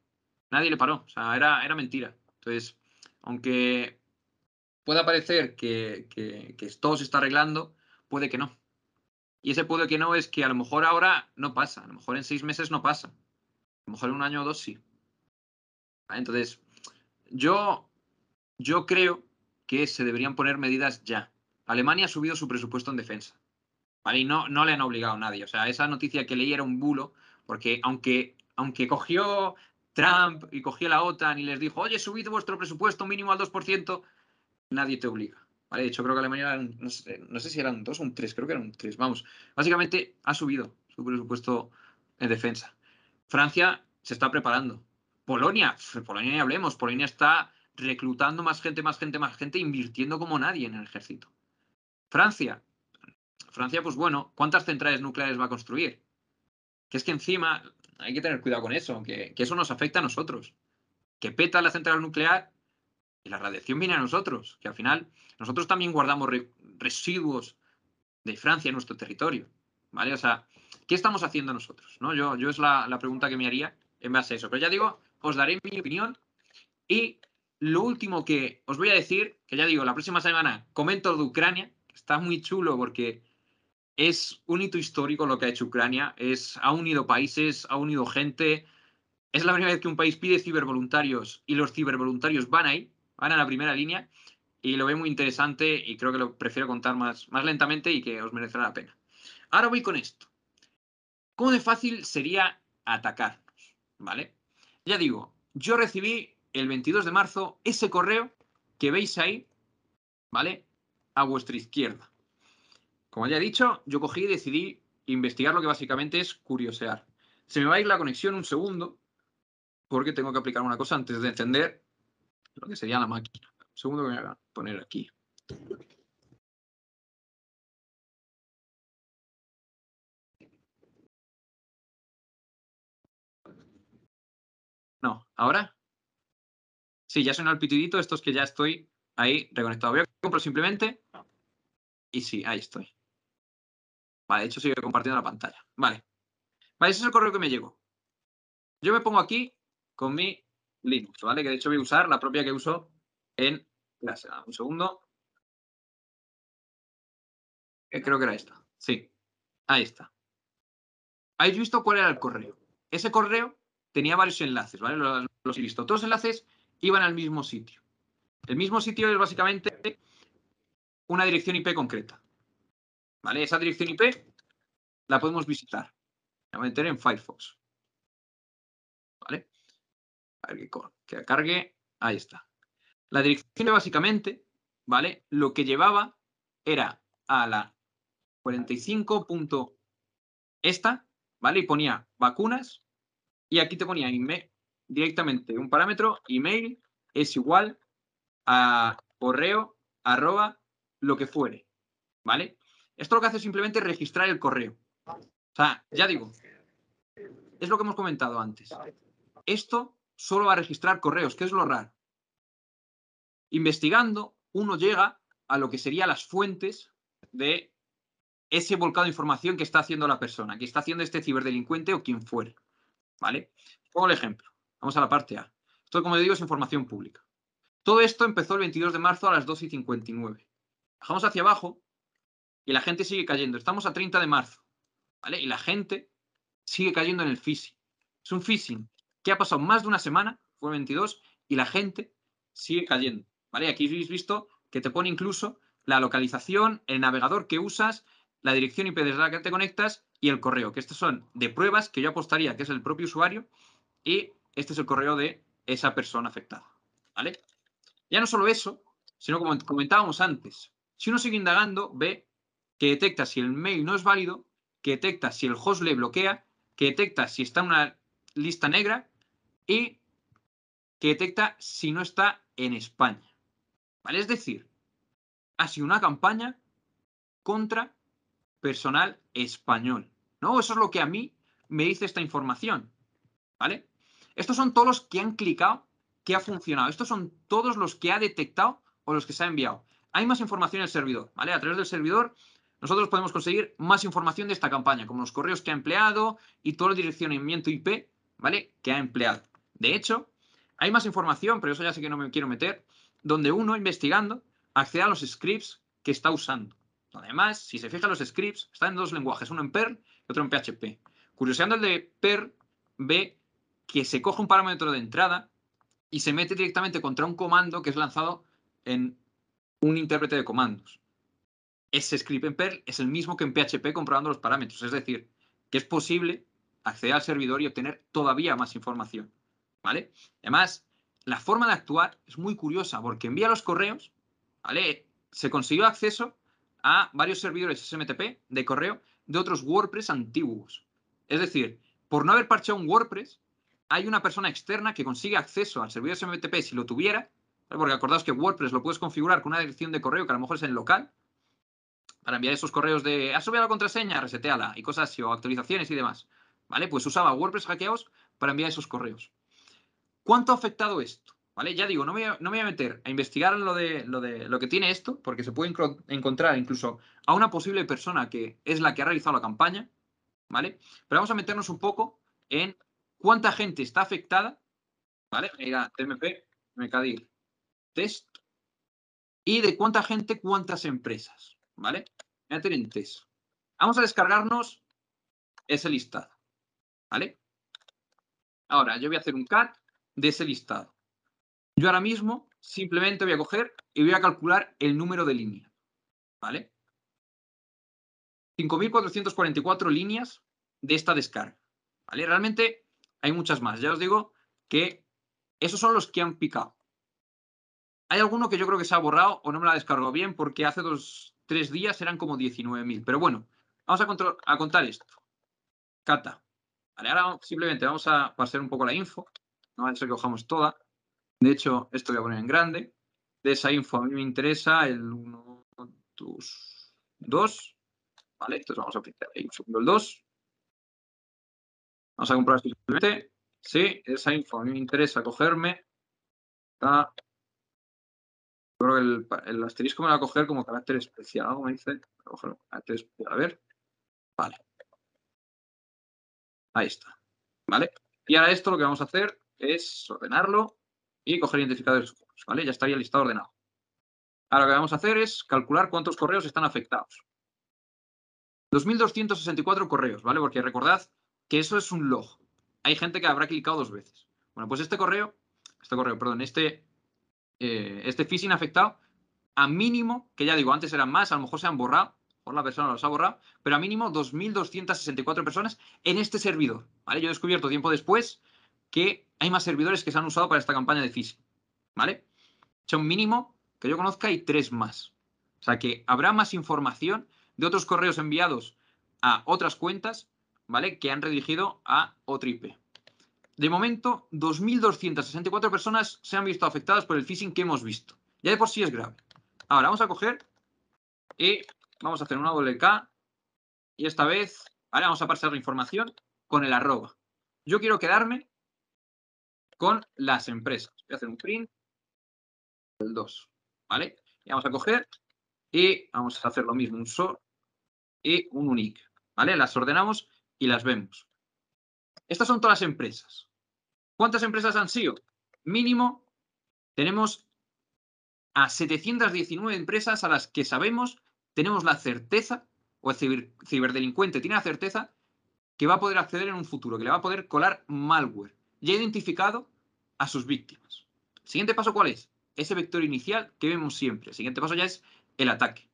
Nadie le paró, o sea, era, era mentira. Entonces, aunque pueda parecer que, que, que todo se está arreglando, puede que no. Y ese puede que no es que a lo mejor ahora no pasa, a lo mejor en seis meses no pasa, a lo mejor en un año o dos sí. Entonces, yo, yo creo que se deberían poner medidas ya. Alemania ha subido su presupuesto en defensa. ¿vale? Y no, no le han obligado a nadie. O sea, esa noticia que leí era un bulo, porque aunque, aunque cogió Trump y cogió la OTAN y les dijo, oye, subid vuestro presupuesto mínimo al 2%, nadie te obliga. ¿vale? De hecho, creo que Alemania eran, no sé, si eran dos o un tres, creo que eran un tres. Vamos, básicamente ha subido su presupuesto en defensa. Francia se está preparando. Polonia, Polonia ni hablemos, Polonia está reclutando más gente, más gente, más gente, invirtiendo como nadie en el ejército. Francia, Francia, pues bueno, ¿cuántas centrales nucleares va a construir? Que es que encima hay que tener cuidado con eso, que, eso nos afecta a nosotros. Que peta la central nuclear y la radiación viene a nosotros, que al final nosotros también guardamos residuos de Francia en nuestro territorio. ¿Vale? O sea, ¿qué estamos haciendo nosotros? ¿no? Yo, yo es la, pregunta que me haría en base a eso. Pero ya digo, os daré mi opinión. Y lo último que os voy a decir, que ya digo, la próxima semana comento de Ucrania, está muy chulo porque es un hito histórico lo que ha hecho Ucrania. Es, ha unido países, ha unido gente. Es la primera vez que un país pide cibervoluntarios y los cibervoluntarios van ahí van a la primera línea y lo veo muy interesante y creo que lo prefiero contar más, más lentamente y que os merecerá la pena. Ahora voy con esto. ¿Cómo de fácil sería atacarnos? ¿Vale? Ya digo, yo recibí el 22 de marzo ese correo que veis ahí, ¿vale? A vuestra izquierda. Como ya he dicho, yo cogí y decidí investigar lo que básicamente es curiosear. Se me va a ir la conexión un segundo, porque tengo que aplicar una cosa antes de encender lo que sería la máquina. segundo que me voy a poner aquí. No, ¿ahora? Sí, ya suena el pitidito, esto es que ya estoy ahí reconectado. Voy a comprar simplemente y sí, ahí estoy. Vale, de hecho sigue compartiendo la pantalla. Vale. Vale, ese es el correo que me llegó. Yo me pongo aquí con mi Linux, ¿vale? Que de hecho voy a usar la propia que uso en clase. Un segundo. creo que era esta. Sí, ahí está. ¿Habéis visto cuál era el correo? Ese correo tenía varios enlaces, ¿vale? Los he visto. Todos los enlaces iban al mismo sitio. El mismo sitio es básicamente una dirección IP concreta. ¿Vale? Esa dirección IP la podemos visitar. La voy a meter en Firefox. ¿Vale? que, cargue. Ahí está. La dirección básicamente, ¿vale? Lo que llevaba era a la 45. esta, ¿vale? Y ponía vacunas y aquí te ponía directamente un parámetro, email es igual a correo, arroba, lo que fuere, ¿vale? Esto lo que hace es simplemente registrar el correo. O sea, ya digo, es lo que hemos comentado antes. Esto solo va a registrar correos, que es lo raro. Investigando, uno llega a lo que serían las fuentes de ese volcado de información que está haciendo la persona, que está haciendo este ciberdelincuente o quien fuere. ¿Vale? Pongo el ejemplo. Vamos a la parte A. Esto, como digo, es información pública. Todo esto empezó el 22 de marzo a las 2 y 59. Bajamos hacia abajo y la gente sigue cayendo. Estamos a 30 de marzo, ¿vale? Y la gente sigue cayendo en el phishing. Es un phishing que ha pasado más de una semana, fue el 22, y la gente sigue cayendo, ¿vale? Aquí habéis visto que te pone incluso la localización, el navegador que usas, la dirección IP desde la que te conectas y el correo, que estos son de pruebas que yo apostaría que es el propio usuario y este es el correo de esa persona afectada, ¿vale? Ya no solo eso, sino como comentábamos antes, si uno sigue indagando, ve que detecta si el mail no es válido, que detecta si el host le bloquea, que detecta si está en una lista negra y que detecta si no está en España. ¿Vale? Es decir, ha sido una campaña contra personal español. ¿No? Eso es lo que a mí me dice esta información. ¿Vale? Estos son todos los que han clicado que ha funcionado. Estos son todos los que ha detectado o los que se ha enviado. Hay más información en el servidor, ¿vale? A través del servidor nosotros podemos conseguir más información de esta campaña, como los correos que ha empleado y todo el direccionamiento IP, ¿vale? Que ha empleado. De hecho, hay más información, pero eso ya sé que no me quiero meter, donde uno, investigando, accede a los scripts que está usando. Además, si se fija los scripts, están en dos lenguajes, uno en Perl y otro en PHP. Curioseando el de Perl, ve que se coge un parámetro de entrada y se mete directamente contra un comando que es lanzado en un intérprete de comandos. Ese script en Perl es el mismo que en PHP comprobando los parámetros. Es decir, que es posible acceder al servidor y obtener todavía más información. ¿Vale? Además, la forma de actuar es muy curiosa porque envía los correos, ¿vale? Se consiguió acceso a varios servidores SMTP de correo de otros WordPress antiguos. Es decir, por no haber parcheado un WordPress, hay una persona externa que consigue acceso al servidor SMTP si lo tuviera, porque acordaos que WordPress lo puedes configurar con una dirección de correo que a lo mejor es en local, para enviar esos correos de has subido la contraseña, reseteala y cosas así, o actualizaciones y demás. ¿Vale? Pues usaba WordPress hackeados para enviar esos correos. ¿Cuánto ha afectado esto? ¿Vale? Ya digo, no me, voy a meter a investigar lo de, lo de lo que tiene esto, porque se puede encontrar incluso a una posible persona que es la que ha realizado la campaña, ¿vale? Pero vamos a meternos un poco en cuánta gente está afectada, ¿vale? Mira, TMP, MKDIR, test, y de cuánta gente, cuántas empresas, ¿vale? Voy a test. Vamos a descargarnos ese listado, ¿vale? Ahora, yo voy a hacer un cat de ese listado. Yo ahora mismo simplemente voy a coger y voy a calcular el número de líneas, ¿vale? 5.444 líneas de esta descarga, ¿vale? Realmente hay muchas más. Ya os digo que esos son los que han picado. Hay alguno que yo creo que se ha borrado o no me la ha descargado bien porque hace dos, tres días eran como 19.000. Pero bueno, vamos a, contar esto. Cata. Vale, ahora simplemente vamos a pasar un poco la info. No va a ser que cojamos toda. De hecho, esto voy a poner en grande. De esa info a mí me interesa el 1, 2. Vale, entonces vamos a pintar ahí un segundo el 2. Vamos a comprobar simplemente. Sí, esa info a mí me interesa cogerme. Yo creo que el, asterisco me va a coger como carácter especial. Me dice. A ver. Vale. Ahí está. ¿Vale? Y ahora esto lo que vamos a hacer es ordenarlo y coger identificadores ¿vale? Ya estaría listado ordenado. Ahora lo que vamos a hacer es calcular cuántos correos están afectados. 2.264 correos, ¿vale? Porque recordad que eso es un log. Hay gente que habrá clicado dos veces. Bueno, pues este correo, este correo, perdón, este, eh, este phishing afectado, a mínimo, que ya digo, antes eran más, a lo mejor se han borrado, por la persona los ha borrado, pero a mínimo 2.264 personas en este servidor. ¿vale? Yo he descubierto tiempo después que hay más servidores que se han usado para esta campaña de phishing. ¿Vale? Un mínimo que yo conozca hay tres más. O sea que habrá más información de otros correos enviados a otras cuentas ¿vale? Que han redirigido a otro IP. De momento, 2.264 personas se han visto afectadas por el phishing que hemos visto. Ya de por sí es grave. Ahora vamos a coger y vamos a hacer una doble K y esta vez, ahora vamos a pasar la información con el arroba. Yo quiero quedarme con las empresas. Voy a hacer un print del 2, ¿vale? Y vamos a coger y vamos a hacer lo mismo, un sort y un unique, ¿vale? Las ordenamos y las vemos. Estas son todas las empresas. ¿Cuántas empresas han sido? Mínimo, tenemos a 719 empresas a las que sabemos, tenemos la certeza, o el ciberdelincuente tiene la certeza, que va a poder acceder en un futuro, que le va a poder colar malware. Ya ha identificado a sus víctimas. Siguiente paso, ¿cuál es? Ese vector inicial que vemos siempre. El siguiente paso ya es el ataque.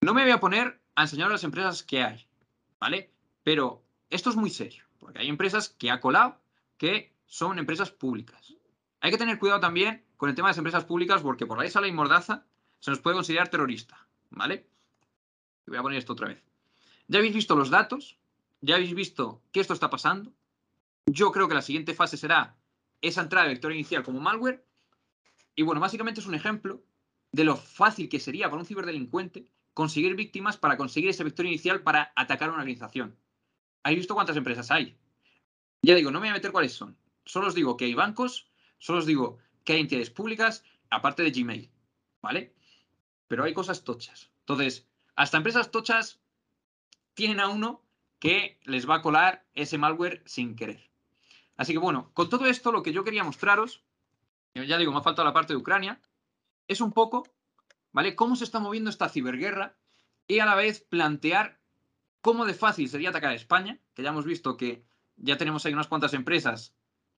No me voy a poner a enseñar las empresas que hay, ¿vale? Pero esto es muy serio, porque hay empresas que ha colado que son empresas públicas. Hay que tener cuidado también con el tema de las empresas públicas porque por ahí sale y mordaza se nos puede considerar terrorista, ¿vale? Voy a poner esto otra vez. Ya habéis visto los datos, ya habéis visto que esto está pasando. Yo creo que la siguiente fase será esa entrada de vector inicial como malware. Y bueno, básicamente es un ejemplo de lo fácil que sería para un ciberdelincuente conseguir víctimas para conseguir ese vector inicial para atacar a una organización. ¿Habéis visto cuántas empresas hay? Ya digo, no me voy a meter cuáles son. Solo os digo que hay bancos, solo os digo que hay entidades públicas, aparte de Gmail, ¿vale? Pero hay cosas tochas. Entonces, hasta empresas tochas tienen a uno que les va a colar ese malware sin querer. Así que bueno, con todo esto lo que yo quería mostraros, ya digo, me ha faltado la parte de Ucrania, es un poco, ¿vale? Cómo se está moviendo esta ciberguerra y a la vez plantear cómo de fácil sería atacar a España, que ya hemos visto que ya tenemos ahí unas cuantas empresas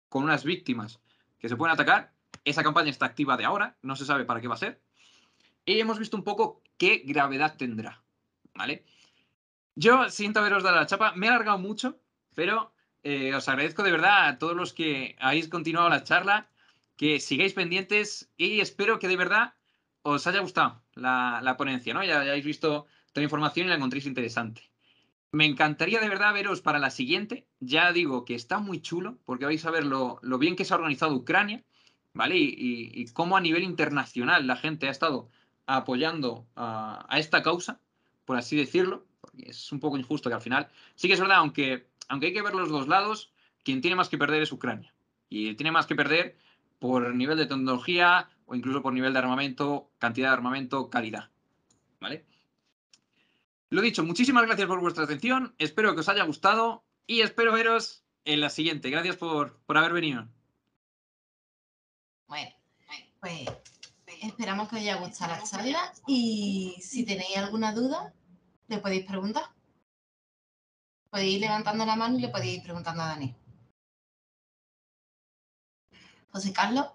con unas víctimas que se pueden atacar. Esa campaña está activa de ahora, no se sabe para qué va a ser. Y hemos visto un poco qué gravedad tendrá, ¿vale? Yo siento haberos dado la chapa, me he alargado mucho, pero eh, os agradezco de verdad a todos los que habéis continuado la charla, que sigáis pendientes y espero que de verdad os haya gustado la, ponencia, ¿no? Ya, hayáis visto toda la información y la encontréis interesante. Me encantaría de verdad veros para la siguiente. Ya digo que está muy chulo, porque vais a ver lo, bien que se ha organizado Ucrania, ¿vale? Y, cómo a nivel internacional la gente ha estado apoyando a, esta causa, por así decirlo. Porque es un poco injusto que al final. Sí que es verdad, aunque hay que ver los dos lados, quien tiene más que perder es Ucrania. Y tiene más que perder por nivel de tecnología o incluso por nivel de armamento, cantidad de armamento, calidad. ¿Vale? Lo dicho, muchísimas gracias por vuestra atención. Espero que os haya gustado y espero veros en la siguiente. Gracias por, por haber venido. Bueno, pues esperamos que os haya gustado la charla y si tenéis alguna duda, le podéis preguntar podéis ir levantando la mano y le podéis ir preguntando a Dani. José Carlos.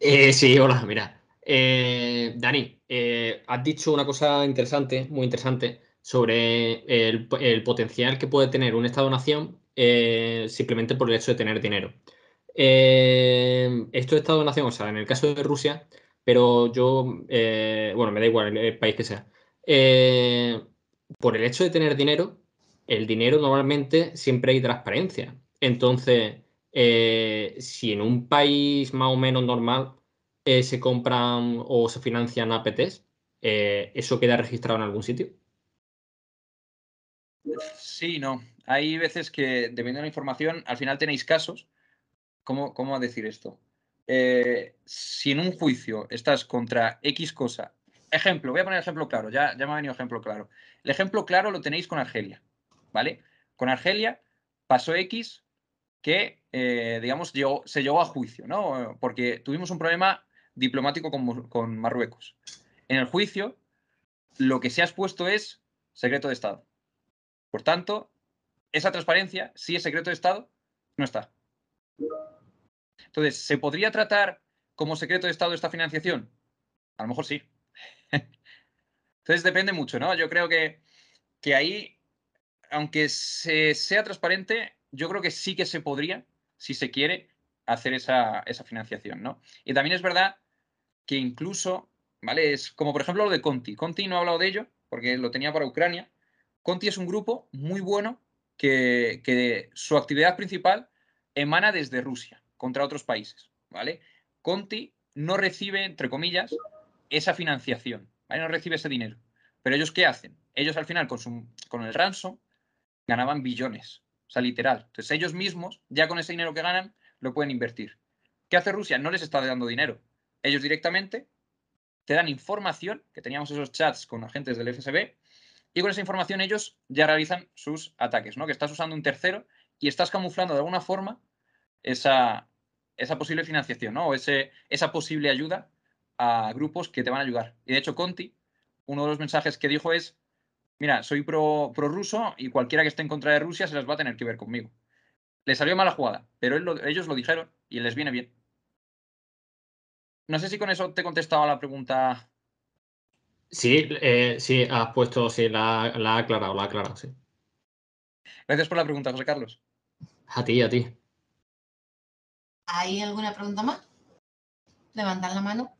Eh, sí, hola, mira. Eh, Dani, eh, has dicho una cosa interesante, muy interesante, sobre el, potencial que puede tener un Estado-nación simplemente por el hecho de tener dinero. esto es Estado-nación, o sea, en el caso de Rusia, pero yo, bueno, me da igual el país que sea. por el hecho de tener dinero, el dinero normalmente siempre hay transparencia. Entonces, eh, si en un país más o menos normal eh, se compran o se financian APTs, eh, ¿eso queda registrado en algún sitio? Sí, no. Hay veces que, dependiendo de la información, al final tenéis casos. ¿Cómo, cómo decir esto? si en un juicio estás contra X cosa, ejemplo, voy a poner ejemplo claro, ya, ya me ha venido ejemplo claro. El ejemplo claro lo tenéis con Argelia. ¿vale? Con Argelia pasó X que, eh, digamos, se llegó a juicio, ¿no? Porque tuvimos un problema diplomático con, Marruecos. En el juicio, lo que se ha expuesto es secreto de Estado. Por tanto, esa transparencia, si es secreto de Estado, no está. Entonces, ¿se podría tratar como secreto de Estado esta financiación? A lo mejor sí. Entonces depende mucho, ¿no? Yo creo que, que ahí aunque sea transparente, yo creo que sí que se podría, si se quiere, hacer esa, financiación, ¿no? Y también es verdad que incluso, ¿vale? Es como por ejemplo lo de Conti. Conti no ha hablado de ello, porque lo tenía para Ucrania. Conti es un grupo muy bueno que, su actividad principal emana desde Rusia contra otros países, ¿vale? Conti no recibe, entre comillas, esa financiación, ¿vale? No recibe ese dinero. Pero ellos, ¿qué hacen? Ellos al final con, con el ransom ganaban billones. O sea, literal. Entonces ellos mismos, ya con ese dinero que ganan, lo pueden invertir. ¿Qué hace Rusia? No les está dando dinero. Ellos directamente te dan información, que teníamos esos chats con agentes del FSB, y con esa información ellos ya realizan sus ataques, ¿no? Que estás usando un tercero y estás camuflando de alguna forma esa, esa posible financiación, ¿no? O ese, esa posible ayuda a grupos que te van a ayudar. Y de hecho, Conti, uno de los mensajes que dijo es, mira, soy pro, pro ruso y cualquiera que esté en contra de Rusia se las va a tener que ver conmigo. Le salió mala jugada, pero ellos lo dijeron y les viene bien. No sé si con eso te he contestado a la pregunta. Sí, eh, sí, has puesto, sí, la, la ha aclarado, la ha aclarado, sí. Gracias por la pregunta, José Carlos. A ti, a ti. ¿Hay alguna pregunta más? Levantad la mano.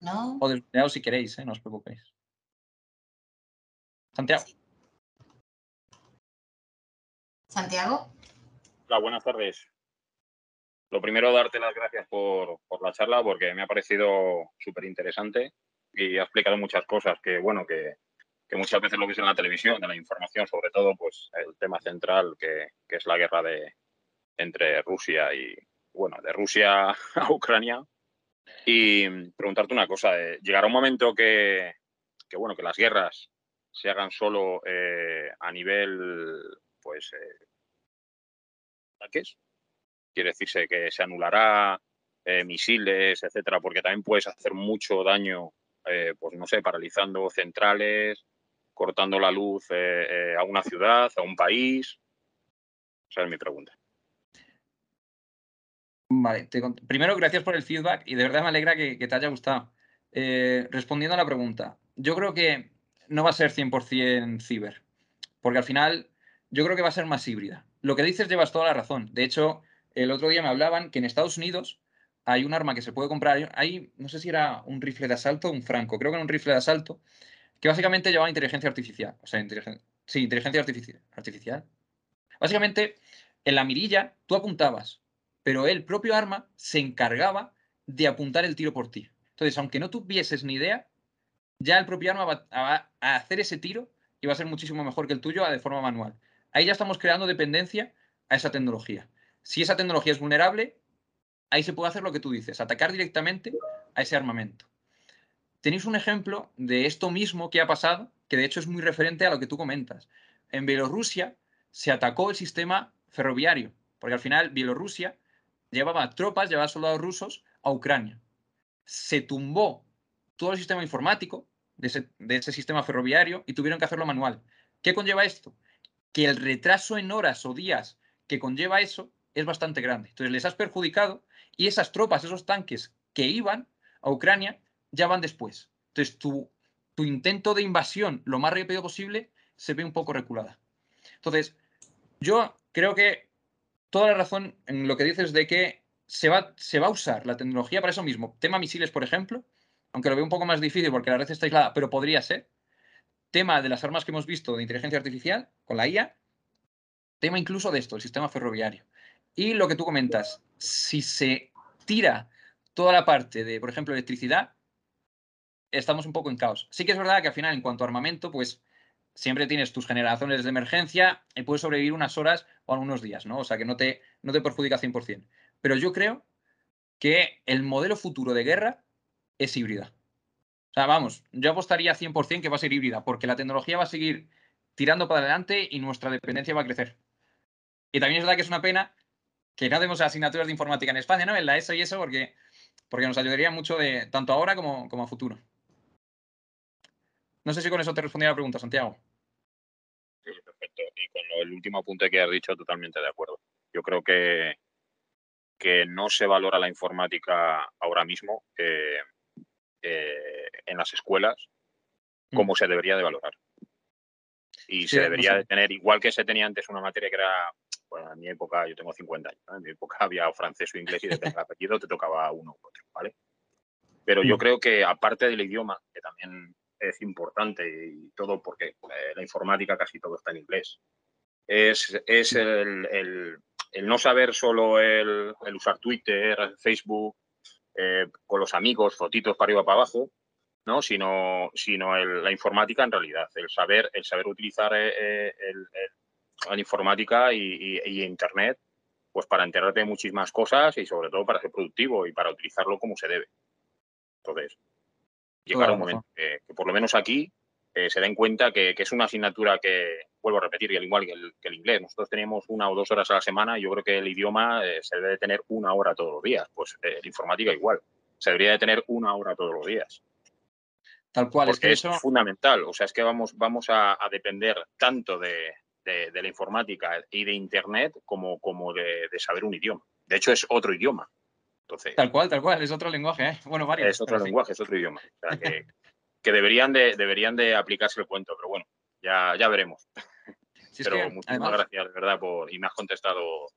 No. O desbloqueado si queréis, ¿eh? no os preocupéis. Santiago. Santiago. Hola, buenas tardes. Lo primero, darte las gracias por, por la charla porque me ha parecido súper interesante y ha explicado muchas cosas que, bueno, que, que muchas veces lo ves en la televisión, de la información, sobre todo, pues el tema central que, que es la guerra de, entre Rusia y, bueno, de Rusia a Ucrania. Y preguntarte una cosa, eh, llegará un momento que, que, bueno, que las guerras se hagan solo eh, a nivel, pues, eh, ataques. Quiere decirse que se anulará eh, misiles, etcétera, porque también puedes hacer mucho daño, eh, pues no sé, paralizando centrales, cortando la luz eh, a una ciudad, a un país. Esa es mi pregunta. Vale, primero gracias por el feedback y de verdad me alegra que, que te haya gustado. respondiendo a la pregunta, yo creo que no va a ser 100% ciber, porque al final yo creo que va a ser más híbrida. Lo que dices llevas toda la razón. De hecho, el otro día me hablaban que en Estados Unidos hay un arma que se puede comprar. Hay, no sé si era un rifle de asalto o un franco, creo que era un rifle de asalto, que básicamente llevaba inteligencia artificial. O sea, inteligencia, sí, inteligencia artificial. artificial. Básicamente, en la mirilla tú apuntabas, pero el propio arma se encargaba de apuntar el tiro por ti. Entonces, aunque no tuvieses ni idea, ya el propio arma va a hacer ese tiro y va a ser muchísimo mejor que el tuyo de forma manual. Ahí ya estamos creando dependencia a esa tecnología. Si esa tecnología es vulnerable, ahí se puede hacer lo que tú dices, atacar directamente a ese armamento. Tenéis un ejemplo de esto mismo que ha pasado, que de hecho es muy referente a lo que tú comentas. En Bielorrusia se atacó el sistema ferroviario, porque al final Bielorrusia llevaba tropas, llevaba soldados rusos a Ucrania. Se tumbó todo el sistema informático de ese, de ese sistema ferroviario y tuvieron que hacerlo manual. ¿Qué conlleva esto? Que el retraso en horas o días que conlleva eso es bastante grande. Entonces les has perjudicado y esas tropas, esos tanques que iban a Ucrania ya van después. Entonces tu, tu intento de invasión lo más rápido posible se ve un poco reculada. Entonces, yo creo que toda la razón en lo que dices de que se va, se va a usar la tecnología para eso mismo. Tema misiles, por ejemplo, aunque lo veo un poco más difícil porque la red está aislada, pero podría ser. Tema de las armas que hemos visto de inteligencia artificial con la IA. Tema incluso de esto, el sistema ferroviario. Y lo que tú comentas, si se tira toda la parte de, por ejemplo, electricidad, estamos un poco en caos. Sí que es verdad que al final, en cuanto a armamento, pues siempre tienes tus generaciones de emergencia y puedes sobrevivir unas horas o unos días, ¿no? O sea, que no te, no te perjudica 100%. Pero yo creo que el modelo futuro de guerra es híbrida. O sea, vamos, yo apostaría 100% que va a ser híbrida, porque la tecnología va a seguir tirando para adelante y nuestra dependencia va a crecer. Y también es verdad que es una pena que no demos asignaturas de informática en España, ¿no? En la ESO y eso, porque, porque nos ayudaría mucho de tanto ahora como, como a futuro. No sé si con eso te respondí a la pregunta, Santiago. Sí, perfecto. Y con el último apunte que has dicho, totalmente de acuerdo. Yo creo que, que no se valora la informática ahora mismo eh, eh, en las escuelas mm. como se debería de valorar. Y se debería de tener, igual que se tenía antes una materia que era bueno, en mi época, yo tengo 50 años, en mi época había francés o inglés y de el apellido te tocaba uno u otro, ¿vale? Pero yo creo que aparte del idioma, que también es importante y todo, porque eh, la informática casi todo está en inglés, es, es el, el, el, no saber solo el, el usar Twitter, Facebook, eh, con los amigos, fotitos para arriba para abajo, ¿no? sino, sino la informática en realidad, el saber, el saber utilizar eh, el, la informática y, Internet, pues para enterarte de muchísimas cosas y sobre todo para ser productivo y para utilizarlo como se debe. Entonces, llegar un momento que, por lo menos aquí eh, se den cuenta que, es una asignatura que, vuelvo a repetir, al igual que el, inglés, nosotros tenemos una o dos horas a la semana, yo creo que el idioma eh, se debe de tener una hora todos los días, pues la informática igual, se debería de tener una hora todos los días. Tal cual, es que eso... es fundamental, o sea, es que vamos, vamos a, depender tanto de, la informática y de Internet como, como de, saber un idioma. De hecho, es otro idioma. Entonces, tal cual, tal cual, es otro lenguaje, ¿eh? Bueno, varios. Es otro lenguaje, es otro idioma. O sea, que, que, deberían, de, deberían de aplicarse el cuento, pero bueno, ya, ya veremos. pero muchísimas gracias, de verdad, por, y me has contestado,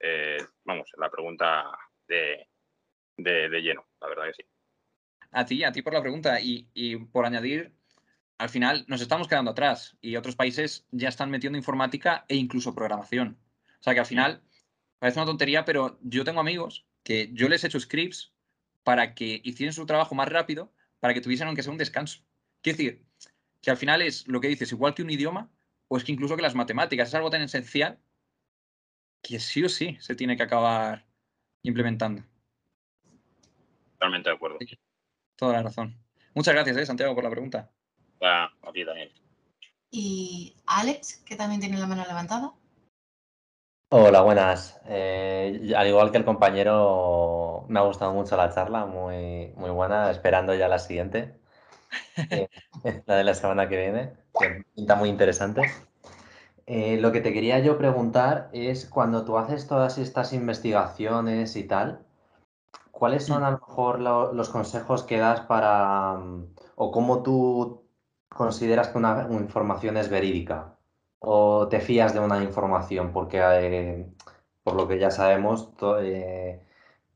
eh, vamos, la pregunta de, de, de lleno, la verdad que sí. A ti, a ti por la pregunta. Y, y, por añadir, al final nos estamos quedando atrás y otros países ya están metiendo informática e incluso programación. O sea que al final parece una tontería, pero yo tengo amigos que yo les he hecho scripts para que hicieran su trabajo más rápido, para que tuviesen aunque sea un descanso. Quiero decir, que al final es lo que dices, igual que un idioma, o es que incluso que las matemáticas es algo tan esencial que sí o sí se tiene que acabar implementando. Totalmente de acuerdo. Toda la razón. Muchas gracias, eh, Santiago, por la pregunta. a ti también. Y Alex, que también tiene la mano levantada. Hola, buenas. Eh, al igual que el compañero, me ha gustado mucho la charla, muy, muy buena, esperando ya la siguiente, eh, la de la semana que viene, que pinta muy interesante. lo que te quería yo preguntar es, cuando tú haces todas estas investigaciones y tal, ¿cuáles son a lo mejor los consejos que das para, mm, o cómo tú consideras que una, información es verídica? ¿O te fías de una información? Porque, eh, por lo que ya sabemos, eh,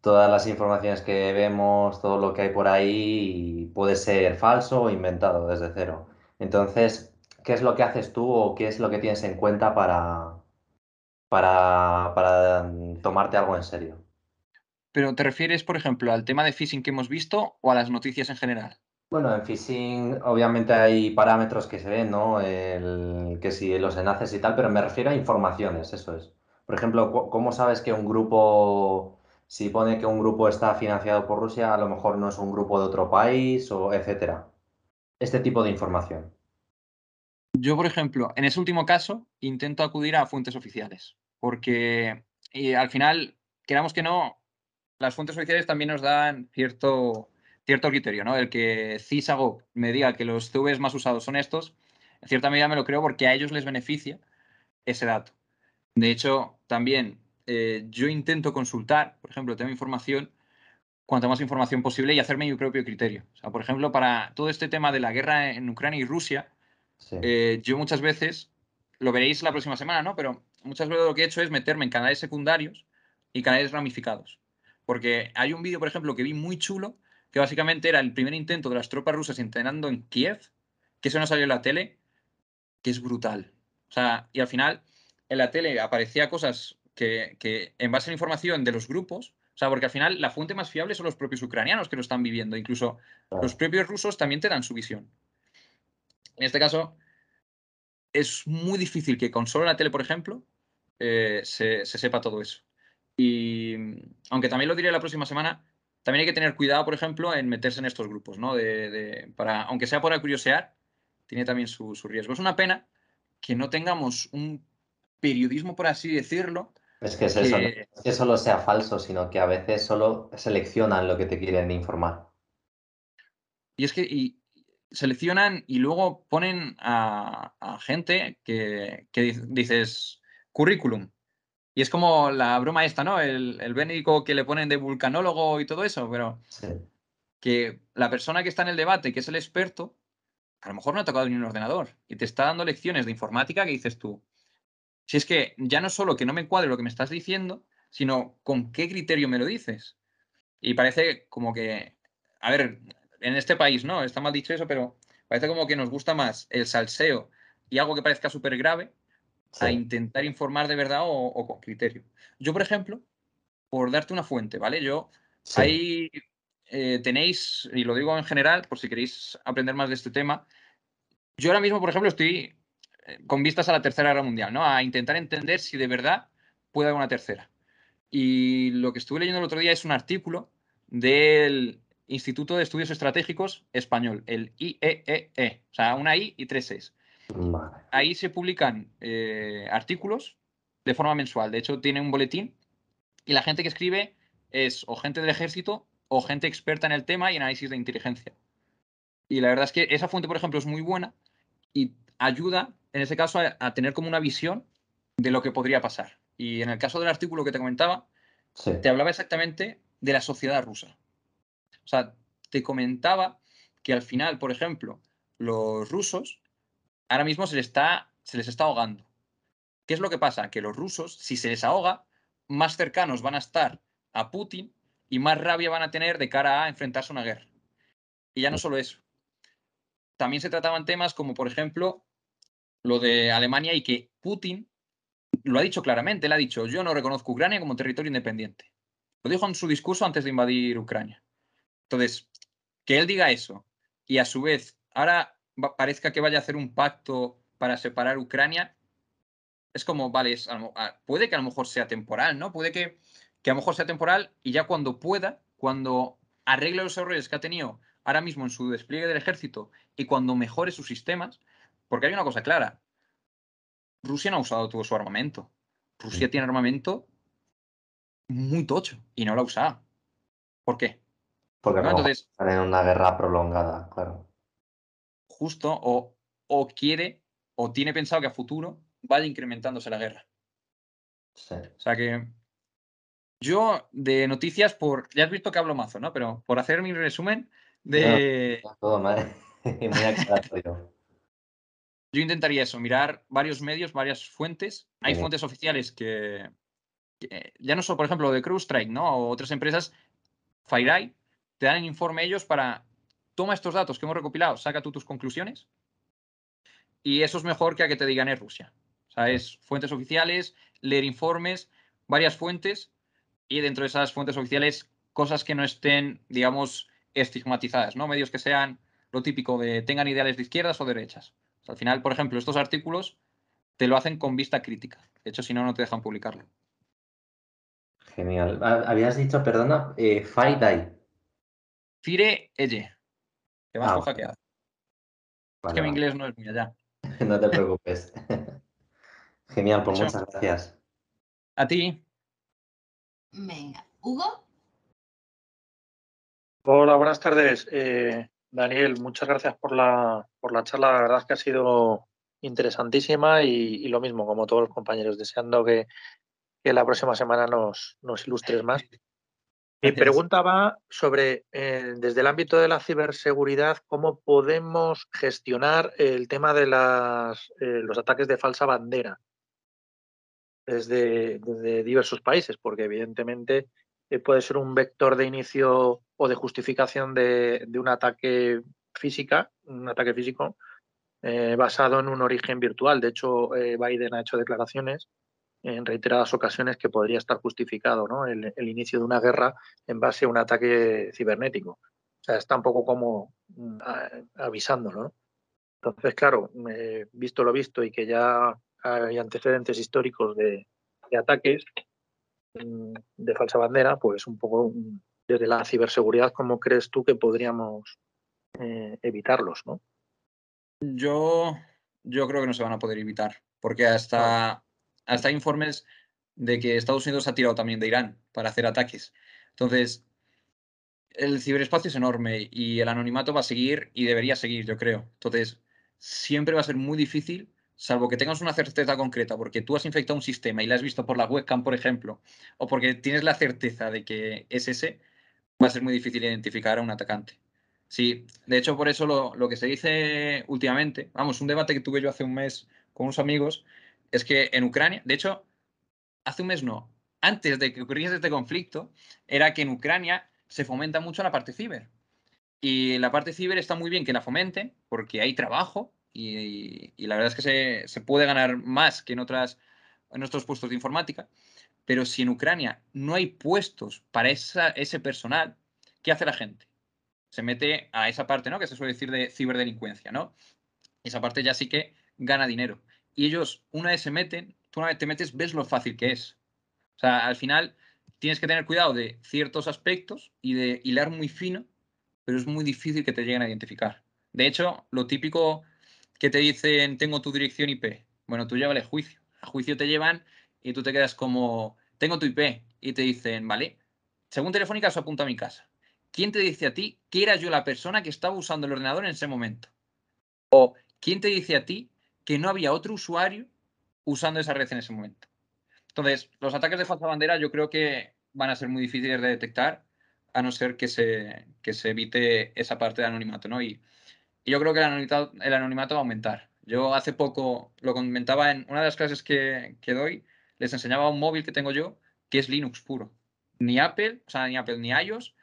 todas las informaciones que vemos, todo lo que hay por ahí puede ser falso o inventado desde cero. Entonces, ¿qué es lo que haces tú o qué es lo que tienes en cuenta para, para, para mm, tomarte algo en serio? Pero ¿te refieres, por ejemplo, al tema de phishing que hemos visto o a las noticias en general? Bueno, en phishing obviamente hay parámetros que se ven, ¿no? El, que si los enlaces y tal, pero me refiero a informaciones, eso es. Por ejemplo, ¿cómo sabes que un grupo, si pone que un grupo está financiado por Rusia, a lo mejor no es un grupo de otro país o etcétera? Este tipo de información. Yo, por ejemplo, en ese último caso, intento acudir a fuentes oficiales, porque al final, queramos que no, las fuentes oficiales también nos dan cierto, cierto criterio, ¿no? El que CISAGO me diga que los CVs más usados son estos, en cierta medida me lo creo porque a ellos les beneficia ese dato. De hecho, también eh, yo intento consultar, por ejemplo, tengo información, cuanta más información posible y hacerme mi propio criterio. O sea, por ejemplo, para todo este tema de la guerra en Ucrania y Rusia, eh, yo muchas veces, lo veréis la próxima semana, ¿no? Pero muchas veces lo que he hecho es meterme en canales secundarios y canales ramificados. Porque hay un vídeo, por ejemplo, que vi muy chulo, que básicamente era el primer intento de las tropas rusas entrenando en Kiev, que eso no salió en la tele, que es brutal. O sea, y al final en la tele aparecía cosas que, en base a la información de los grupos, o sea, porque al final la fuente más fiable son los propios ucranianos que lo están viviendo, incluso los propios rusos también te dan su visión. En este caso, es muy difícil que con solo la tele, por ejemplo, eh, se sepa todo eso. Y aunque también lo diré la próxima semana, también hay que tener cuidado, por ejemplo, en meterse en estos grupos, ¿no? De, para, aunque sea para curiosear, tiene también su, riesgo. Es una pena que no tengamos un periodismo, por así decirlo. Es que es eso, no es que solo sea falso, sino que a veces solo seleccionan lo que te quieren informar. Y es que seleccionan y luego ponen a, gente que, que dices currículum, y es como la broma esta, ¿no? El, el bénico que le ponen de vulcanólogo y todo eso, pero que la persona que está en el debate, que es el experto, a lo mejor no ha tocado ni un ordenador y te está dando lecciones de informática que dices tú. Si es que ya no solo que no me cuadre lo que me estás diciendo, sino con qué criterio me lo dices. Y parece como que, a ver, en este país, ¿no? Está mal dicho eso, pero parece como que nos gusta más el salseo y algo que parezca súper grave a intentar informar de verdad o, con criterio. Yo, por ejemplo, por darte una fuente, ¿vale? Yo, ahí eh, tenéis, y lo digo en general, por si queréis aprender más de este tema, yo ahora mismo, por ejemplo, estoy eh, con vistas a la Tercera Guerra Mundial, ¿no? A intentar entender si de verdad puede haber una tercera. Y lo que estuve leyendo el otro día es un artículo del Instituto de Estudios Estratégicos Español, el IEEE, e, o sea, una I y tres Es. Ahí se publican eh, artículos de forma mensual. De hecho, tiene un boletín y la gente que escribe es o gente del ejército o gente experta en el tema y análisis de inteligencia. Y la verdad es que esa fuente, por ejemplo, es muy buena y ayuda, en ese caso, a, tener como una visión de lo que podría pasar. Y en el caso del artículo que te comentaba, te hablaba exactamente de la sociedad rusa. O sea, te comentaba que al final, por ejemplo, los rusos ahora mismo se les está, se les está ahogando. ¿Qué es lo que pasa? Que los rusos, si se les ahoga, más cercanos van a estar a Putin y más rabia van a tener de cara a enfrentarse a una guerra. Y ya no solo eso. También se trataban temas como, por ejemplo, lo de Alemania y que Putin lo ha dicho claramente. Él ha dicho, yo no reconozco Ucrania como territorio independiente. Lo dijo en su discurso antes de invadir Ucrania. Entonces, que él diga eso y a su vez ahora parezca que vaya a hacer un pacto para separar Ucrania, es como, vale, puede que a lo mejor sea temporal, ¿no? Puede que, que a lo mejor sea temporal y ya cuando pueda, cuando arregle los errores que ha tenido ahora mismo en su despliegue del ejército y cuando mejore sus sistemas, porque hay una cosa clara, Rusia no ha usado todo su armamento. Rusia tiene armamento muy tocho y no lo ha usado. ¿Por qué? Porque ¿No? Entonces, en una guerra prolongada, claro. Justo, o, o quiere o tiene pensado que a futuro vaya incrementándose la guerra. Sí. O sea que yo de noticias, por ya has visto que hablo mazo, ¿no? Pero por hacer mi resumen de... todo mal. Muy Yo intentaría eso, mirar varios medios, varias fuentes. Hay fuentes oficiales que, ya no solo, por ejemplo, de CrewStrike, ¿no? O otras empresas, FireEye, te dan el informe ellos para toma estos datos que hemos recopilado, saca tú tus conclusiones. Y eso es mejor que a que te digan es Rusia. O sea, es fuentes oficiales, leer informes, varias fuentes y dentro de esas fuentes oficiales cosas que no estén, digamos, estigmatizadas, ¿no? Medios que sean lo típico de tengan ideales de izquierdas o derechas. al final, por ejemplo, estos artículos te lo hacen con vista crítica. De hecho, si no, no te dejan publicarlo. Genial. Habías dicho, perdona, eh, Fire Fire Elle. Que más ah, que es que mi inglés no es muy allá. no te preocupes. Genial, pues muchas gracias. A ti. Venga, Hugo. Hola, buenas tardes. Eh, Daniel, muchas gracias por la, por la charla. La verdad es que ha sido interesantísima y, lo mismo, como todos los compañeros, deseando que, la próxima semana nos, nos ilustres más. Mi pregunta va sobre, eh, desde el ámbito de la ciberseguridad, cómo podemos gestionar el tema de las, eh, los ataques de falsa bandera desde, desde diversos países, porque evidentemente eh, puede ser un vector de inicio o de justificación de, un ataque física, un ataque físico eh, basado en un origen virtual. De hecho, Biden ha hecho declaraciones en reiteradas ocasiones que podría estar justificado ¿no? el, inicio de una guerra en base a un ataque cibernético. O sea, está un poco como mm, avisándolo. ¿no? Entonces, claro, visto lo visto y que ya hay antecedentes históricos de ataques, Mm, de falsa bandera, pues un poco mm, desde la ciberseguridad, ¿cómo crees tú que podríamos eh, evitarlos? ¿no? Yo, yo creo que no se van a poder evitar, porque hasta, hasta hay informes de que Estados Unidos ha tirado también de Irán para hacer ataques. Entonces, el ciberespacio es enorme y el anonimato va a seguir y debería seguir, yo creo. Entonces, siempre va a ser muy difícil salvo que tengas una certeza concreta, porque tú has infectado un sistema y lo has visto por la webcam, por ejemplo, o porque tienes la certeza de que es ese, va a ser muy difícil identificar a un atacante. Sí, de hecho, por eso lo, que se dice últimamente, vamos, un debate que tuve yo hace un mes con unos amigos, es que en Ucrania, de hecho, hace un mes no, antes de que ocurriese este conflicto, era que en Ucrania se fomenta mucho la parte ciber. Y la parte ciber está muy bien que la fomenten porque hay trabajo, y, la verdad es que se, puede ganar más que en, otras, en otros puestos de informática, pero si en Ucrania no hay puestos para ese personal, ¿qué hace la gente? Se mete a esa parte, ¿no? Que se suele decir de ciberdelincuencia, ¿no? Esa parte ya sí que gana dinero. Y ellos, una vez se meten, tú una vez te metes, ves lo fácil que es. O sea, al final tienes que tener cuidado de ciertos aspectos y de hilar muy fino pero es muy difícil que te lleguen a identificar. De hecho, lo típico que te dicen, tengo tu dirección IP, bueno, tú llévale juicio. A juicio te llevan y tú te quedas como, tengo tu IP, y te dicen, vale, según Telefónica se apunta a mi casa. ¿Quién te dice a ti que era yo la persona que estaba usando el ordenador en ese momento? O ¿quién te dice a ti que no había otro usuario usando esa red en ese momento? Entonces, los ataques de falsa bandera yo creo que van a ser muy difíciles de detectar, a no ser que se, se evite esa parte de anonimato, ¿no? Y, yo creo que el anonimato, el anonimato, va a aumentar. Yo hace poco lo comentaba en una de las clases que, que doy, les enseñaba un móvil que tengo yo, que es Linux puro. Ni Apple, o sea, ni Apple, ni iOS,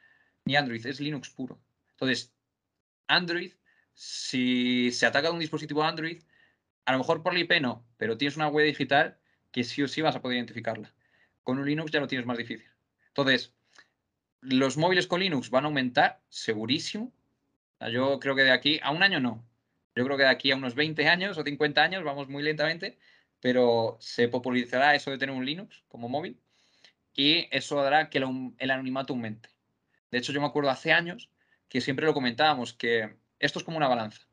ni Android, es Linux puro. Entonces, Android, si se ataca un dispositivo Android, a lo mejor por la IP no, pero tienes una web digital que sí o sí vas a poder identificarla. Con un Linux ya lo tienes más difícil. Entonces, los móviles con Linux van a aumentar, segurísimo. Yo creo que de aquí a un año no. Yo creo que de aquí a unos 20 años o 50 años, vamos muy lentamente, pero se popularizará eso de tener un Linux como móvil y eso hará que el anonimato aumente. De hecho, yo me acuerdo hace años que siempre lo comentábamos, que esto es como una balanza.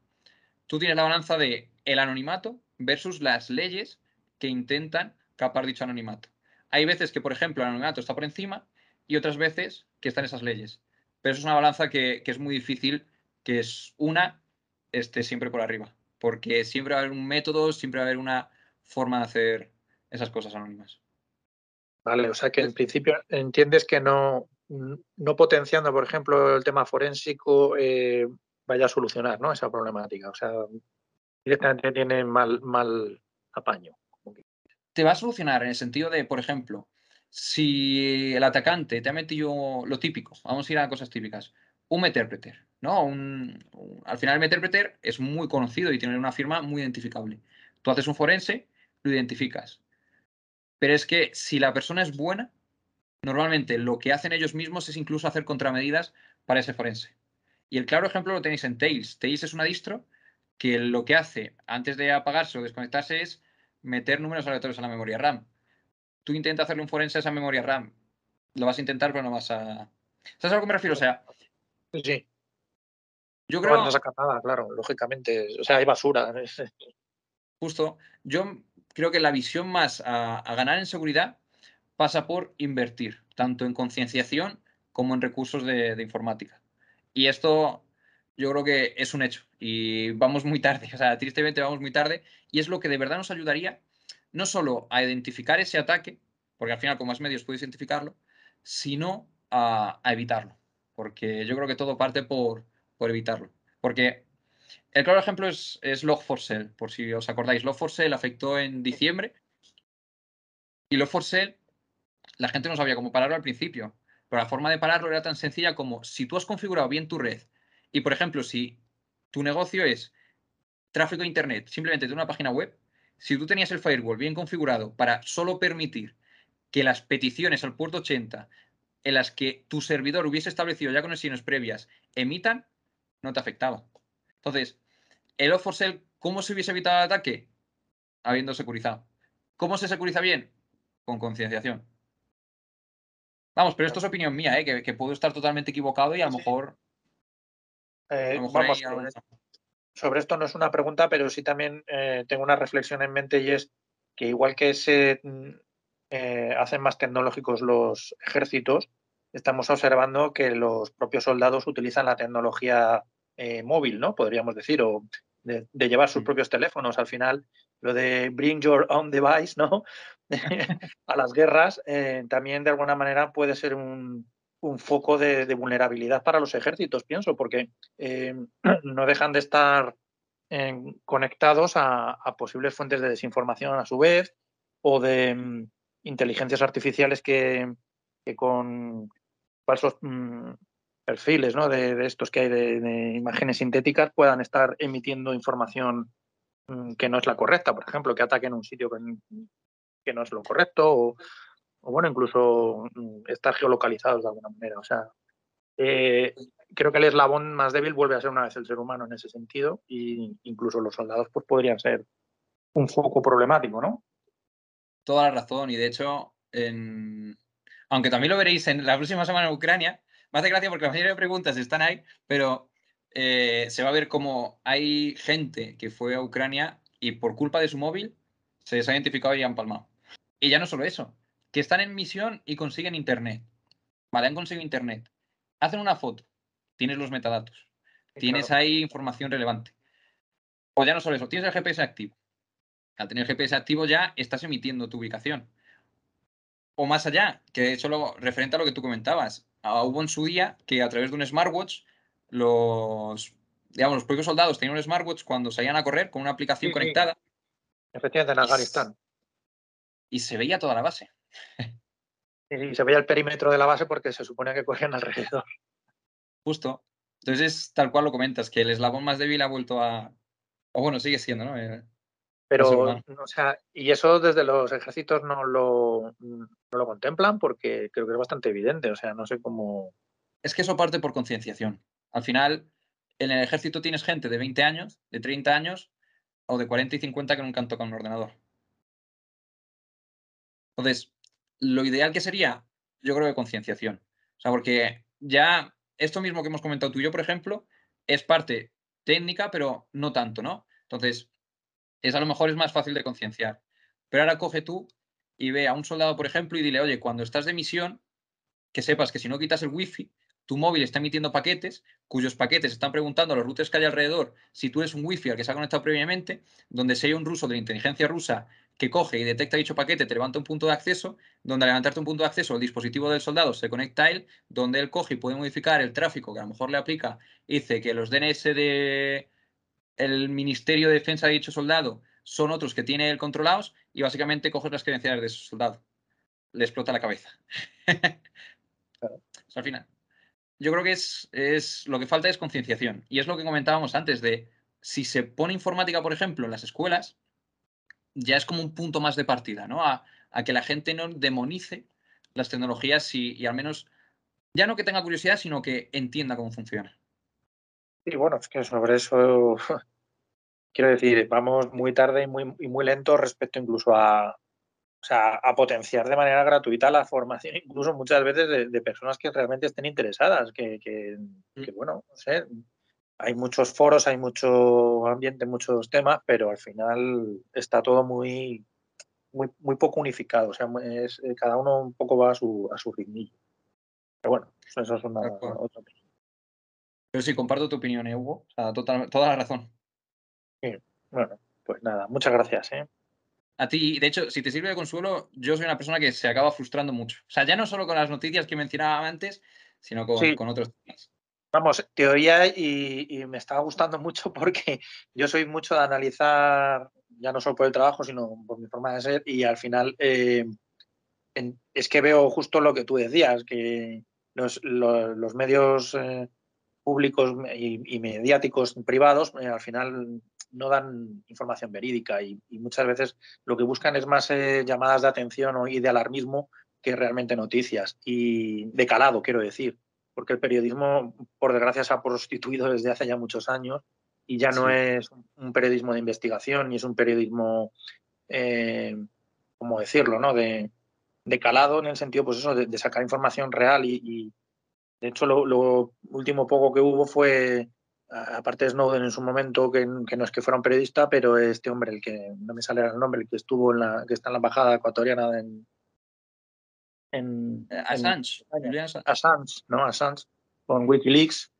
Tú tienes la balanza de el anonimato versus las leyes que intentan capar dicho anonimato. Hay veces que, por ejemplo, el anonimato está por encima y otras veces que están esas leyes. Pero eso es una balanza que, es muy difícil que es una esté siempre por arriba, porque siempre va a haber un método, siempre va a haber una forma de hacer esas cosas anónimas. Vale, o sea que en principio entiendes que no, no potenciando, por ejemplo, el tema forénsico eh, vaya a solucionar ¿no? esa problemática. O sea, directamente tiene mal, mal apaño. Te va a solucionar en el sentido de, por ejemplo, si el atacante te ha metido lo típico, vamos a ir a cosas típicas, un Meterpreter, ¿no? al final el Meterpreter es muy conocido y tiene una firma muy identificable. Tú haces un forense, lo identificas. Pero es que si la persona es buena, normalmente lo que hacen ellos mismos es incluso hacer contramedidas para ese forense. Y el claro ejemplo lo tenéis en Tails. Tails es una distro que lo que hace antes de apagarse o desconectarse es meter números aleatorios a la memoria RAM. Tú intentas hacerle un forense a esa memoria RAM. Lo vas a intentar, pero no vas a. ¿Sabes a lo que me refiero? O sea. Sí. Yo creo. No saca nada, claro, lógicamente. O sea, hay basura. Justo. Yo creo que la visión más a ganar en seguridad pasa por invertir, tanto en concienciación como en recursos de, informática. Y esto yo creo que es un hecho y vamos muy tarde, o sea, tristemente vamos muy tarde y es lo que de verdad nos ayudaría no solo a identificar ese ataque, porque al final con más medios puedes identificarlo, sino a, evitarlo, porque yo creo que todo parte por, por evitarlo. Porque el claro ejemplo es, es Log4Shell, por si os acordáis. Log4Shell afectó en diciembre y Log4Shell la gente no sabía cómo pararlo al principio, pero la forma de pararlo era tan sencilla como si tú has configurado bien tu red y, por ejemplo, si tu negocio es tráfico de Internet simplemente de una página web, si tú tenías el firewall bien configurado para solo permitir que las peticiones al puerto 80 en las que tu servidor hubiese establecido ya conexiones previas emitan, no te afectaba. Entonces, el off for ¿cómo se hubiese evitado el ataque? Habiendo securizado. ¿Cómo se securiza bien? Con concienciación. Vamos, pero esto es opinión mía, ¿eh? que, puedo estar totalmente equivocado y a lo mejor. Eh, vamos, sobre, esto no es una pregunta, pero sí también eh, tengo una reflexión en mente y es que igual que se mm, hacen más tecnológicos los ejércitos, estamos observando que los propios soldados utilizan la tecnología móvil, ¿no? Podríamos decir, o de, llevar sus propios teléfonos. Al final, lo de bring your own device, ¿no? a las guerras, eh, también de alguna manera puede ser un, foco de, vulnerabilidad para los ejércitos, pienso, porque eh, no dejan de estar eh, conectados a, posibles fuentes de desinformación a su vez o de mm, inteligencias artificiales que, con falsos mm, perfiles ¿no? de, estos que hay de, imágenes sintéticas puedan estar emitiendo información que no es la correcta, por ejemplo, que ataquen un sitio que, no es lo correcto o, bueno, incluso mm, estar geolocalizados de alguna manera. O sea, eh, creo que el eslabón más débil vuelve a ser una vez el ser humano en ese sentido e incluso los soldados pues podrían ser un foco problemático, ¿no? Toda la razón y de hecho, aunque también lo veréis en la próxima semana en Ucrania, me hace gracia porque la mayoría de preguntas están ahí, pero eh, se va a ver como hay gente que fue a Ucrania y por culpa de su móvil se les ha identificado y han palmado. Y ya no solo eso, que están en misión y consiguen internet. Vale, han conseguido internet. Hacen una foto, tienes los metadatos, tienes ahí información relevante. O ya no solo eso, tienes el GPS activo. Al tener el GPS activo ya estás emitiendo tu ubicación. O más allá, que solo referente a lo que tú comentabas. Ah, hubo en su día que a través de un smartwatch los, digamos, los propios soldados tenían un smartwatch cuando salían a correr con una aplicación conectada. Efectivamente, en Afganistán. Y se veía toda la base. Y se veía el perímetro de la base porque se supone que corrían alrededor. Justo. Entonces tal cual lo comentas, que el eslabón más débil ha vuelto a. O bueno, sigue siendo, ¿no? Eh, Pero, o sea, y eso desde los ejércitos no lo, no lo contemplan porque creo que es bastante evidente. O sea, no sé cómo. Es que eso parte por concienciación. Al final, en el ejército tienes gente de 20 años, de 30 años o de 40 y 50 que nunca han tocado un ordenador. Entonces, lo ideal que sería, yo creo que concienciación. O sea, porque ya esto mismo que hemos comentado tú y yo, por ejemplo, es parte técnica, pero no tanto, ¿no? Entonces, es a lo mejor es más fácil de concienciar. Pero ahora coge tú y ve a un soldado, por ejemplo, y dile, oye, cuando estás de misión, que sepas que si no quitas el wifi, tu móvil está emitiendo paquetes, cuyos paquetes están preguntando a los routers que hay alrededor si tú eres un wifi al que se ha conectado previamente, donde si hay un ruso de la inteligencia rusa que coge y detecta dicho paquete, te levanta un punto de acceso, donde al levantarte un punto de acceso el dispositivo del soldado se conecta a él, donde él coge y puede modificar el tráfico que a lo mejor le aplica, dice que los DNS de el Ministerio de Defensa de dicho soldado son otros que tiene él controlados y básicamente coges las credenciales de ese soldado. Le explota la cabeza. al final yo creo que es, es lo que falta es concienciación. Y es lo que comentábamos antes de si se pone informática, por ejemplo, en las escuelas, ya es como un punto más de partida, ¿no? A, que la gente no demonice las tecnologías y, al menos, ya no que tenga curiosidad, sino que entienda cómo funciona. Y bueno, es que sobre eso, quiero decir, vamos muy tarde y muy, y muy lento respecto incluso a, o sea, a potenciar de manera gratuita la formación, incluso muchas veces de, personas que realmente estén interesadas, que, que, mm. bueno, no sé, hay muchos foros, hay mucho ambiente, muchos temas, pero al final está todo muy, muy, muy poco unificado, o sea, es, eh, cada uno un poco va a su, a su ritmillo. Pero bueno, eso es una otra Pero sí, comparto tu opinión, ¿eh, Hugo. O sea, toda, toda la razón. Sí, bueno, pues nada, muchas gracias. ¿eh? A ti, de hecho, si te sirve de consuelo, yo soy una persona que se acaba frustrando mucho. O sea, ya no solo con las noticias que mencionaba antes, sino con, otros temas. Vamos, te oía y, me estaba gustando mucho porque yo soy mucho de analizar, ya no solo por el trabajo, sino por mi forma de ser, y al final eh, es que veo justo lo que tú decías, que los, medios eh, públicos y, mediáticos privados eh, al final no dan información verídica y, muchas veces lo que buscan es más eh, llamadas de atención y de alarmismo que realmente noticias y de calado, quiero decir, porque el periodismo, por desgracia, se ha prostituido desde hace ya muchos años y ya no es un periodismo de investigación ni es un periodismo, eh, ¿cómo decirlo?, ¿no? De, calado en el sentido, pues eso, de, sacar información real y, de hecho lo, lo, último poco que hubo fue aparte de Snowden en su momento, que, no es que fuera un periodista, pero este hombre, el que no me sale el nombre, el que estuvo en la, que está en la embajada ecuatoriana en, en Assange, Assange, ¿no? Assange, con Wikileaks.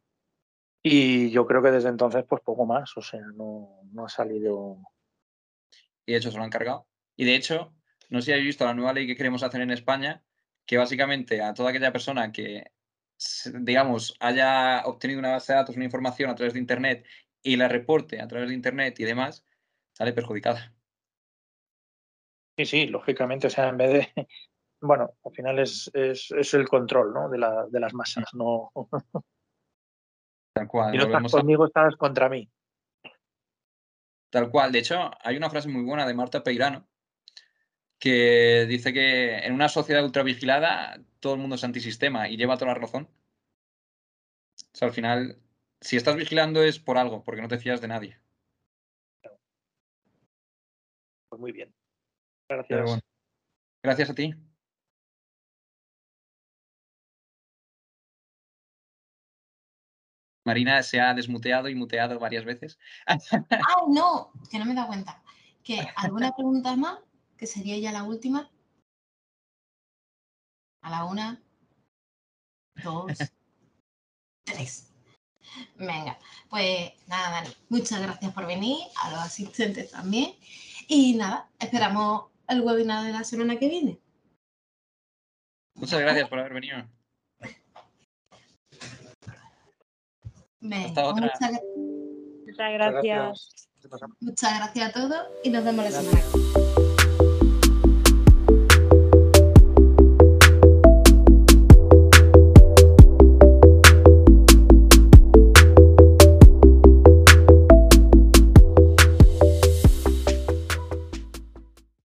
Y yo creo que desde entonces, pues poco más, o sea, no, no ha salido. Y de hecho se lo han cargado. Y de hecho, no sé si habéis visto la nueva ley que queremos hacer en España, que básicamente a toda aquella persona que digamos, haya obtenido una base de datos, una información a través de Internet y la reporte a través de Internet y demás, sale perjudicada. Sí, sí, lógicamente, o sea, en vez de, bueno, al final es, es, el control ¿no? de, la, de las masas, no. Tal cual. Si no estás conmigo, estás contra mí. Tal cual. De hecho, hay una frase muy buena de Marta Peirano que dice que en una sociedad ultravigilada todo el mundo es antisistema y lleva toda la razón. O sea, al final, si estás vigilando es por algo, porque no te fías de nadie. Pues muy bien. Gracias. Gracias a ti. Marina se ha desmuteado y muteado varias veces. ¡Ay, no! Que no me he dado cuenta. Que alguna pregunta más, que sería ya la última. A la una, dos, tres. Venga, pues nada, Dani, muchas gracias por venir, a los asistentes también. Y nada, esperamos el webinar de la semana que viene. Muchas gracias por haber venido. Venga, Hasta otra. Muchas, Muchas gracias. muchas gracias a todos y nos vemos la semana que viene.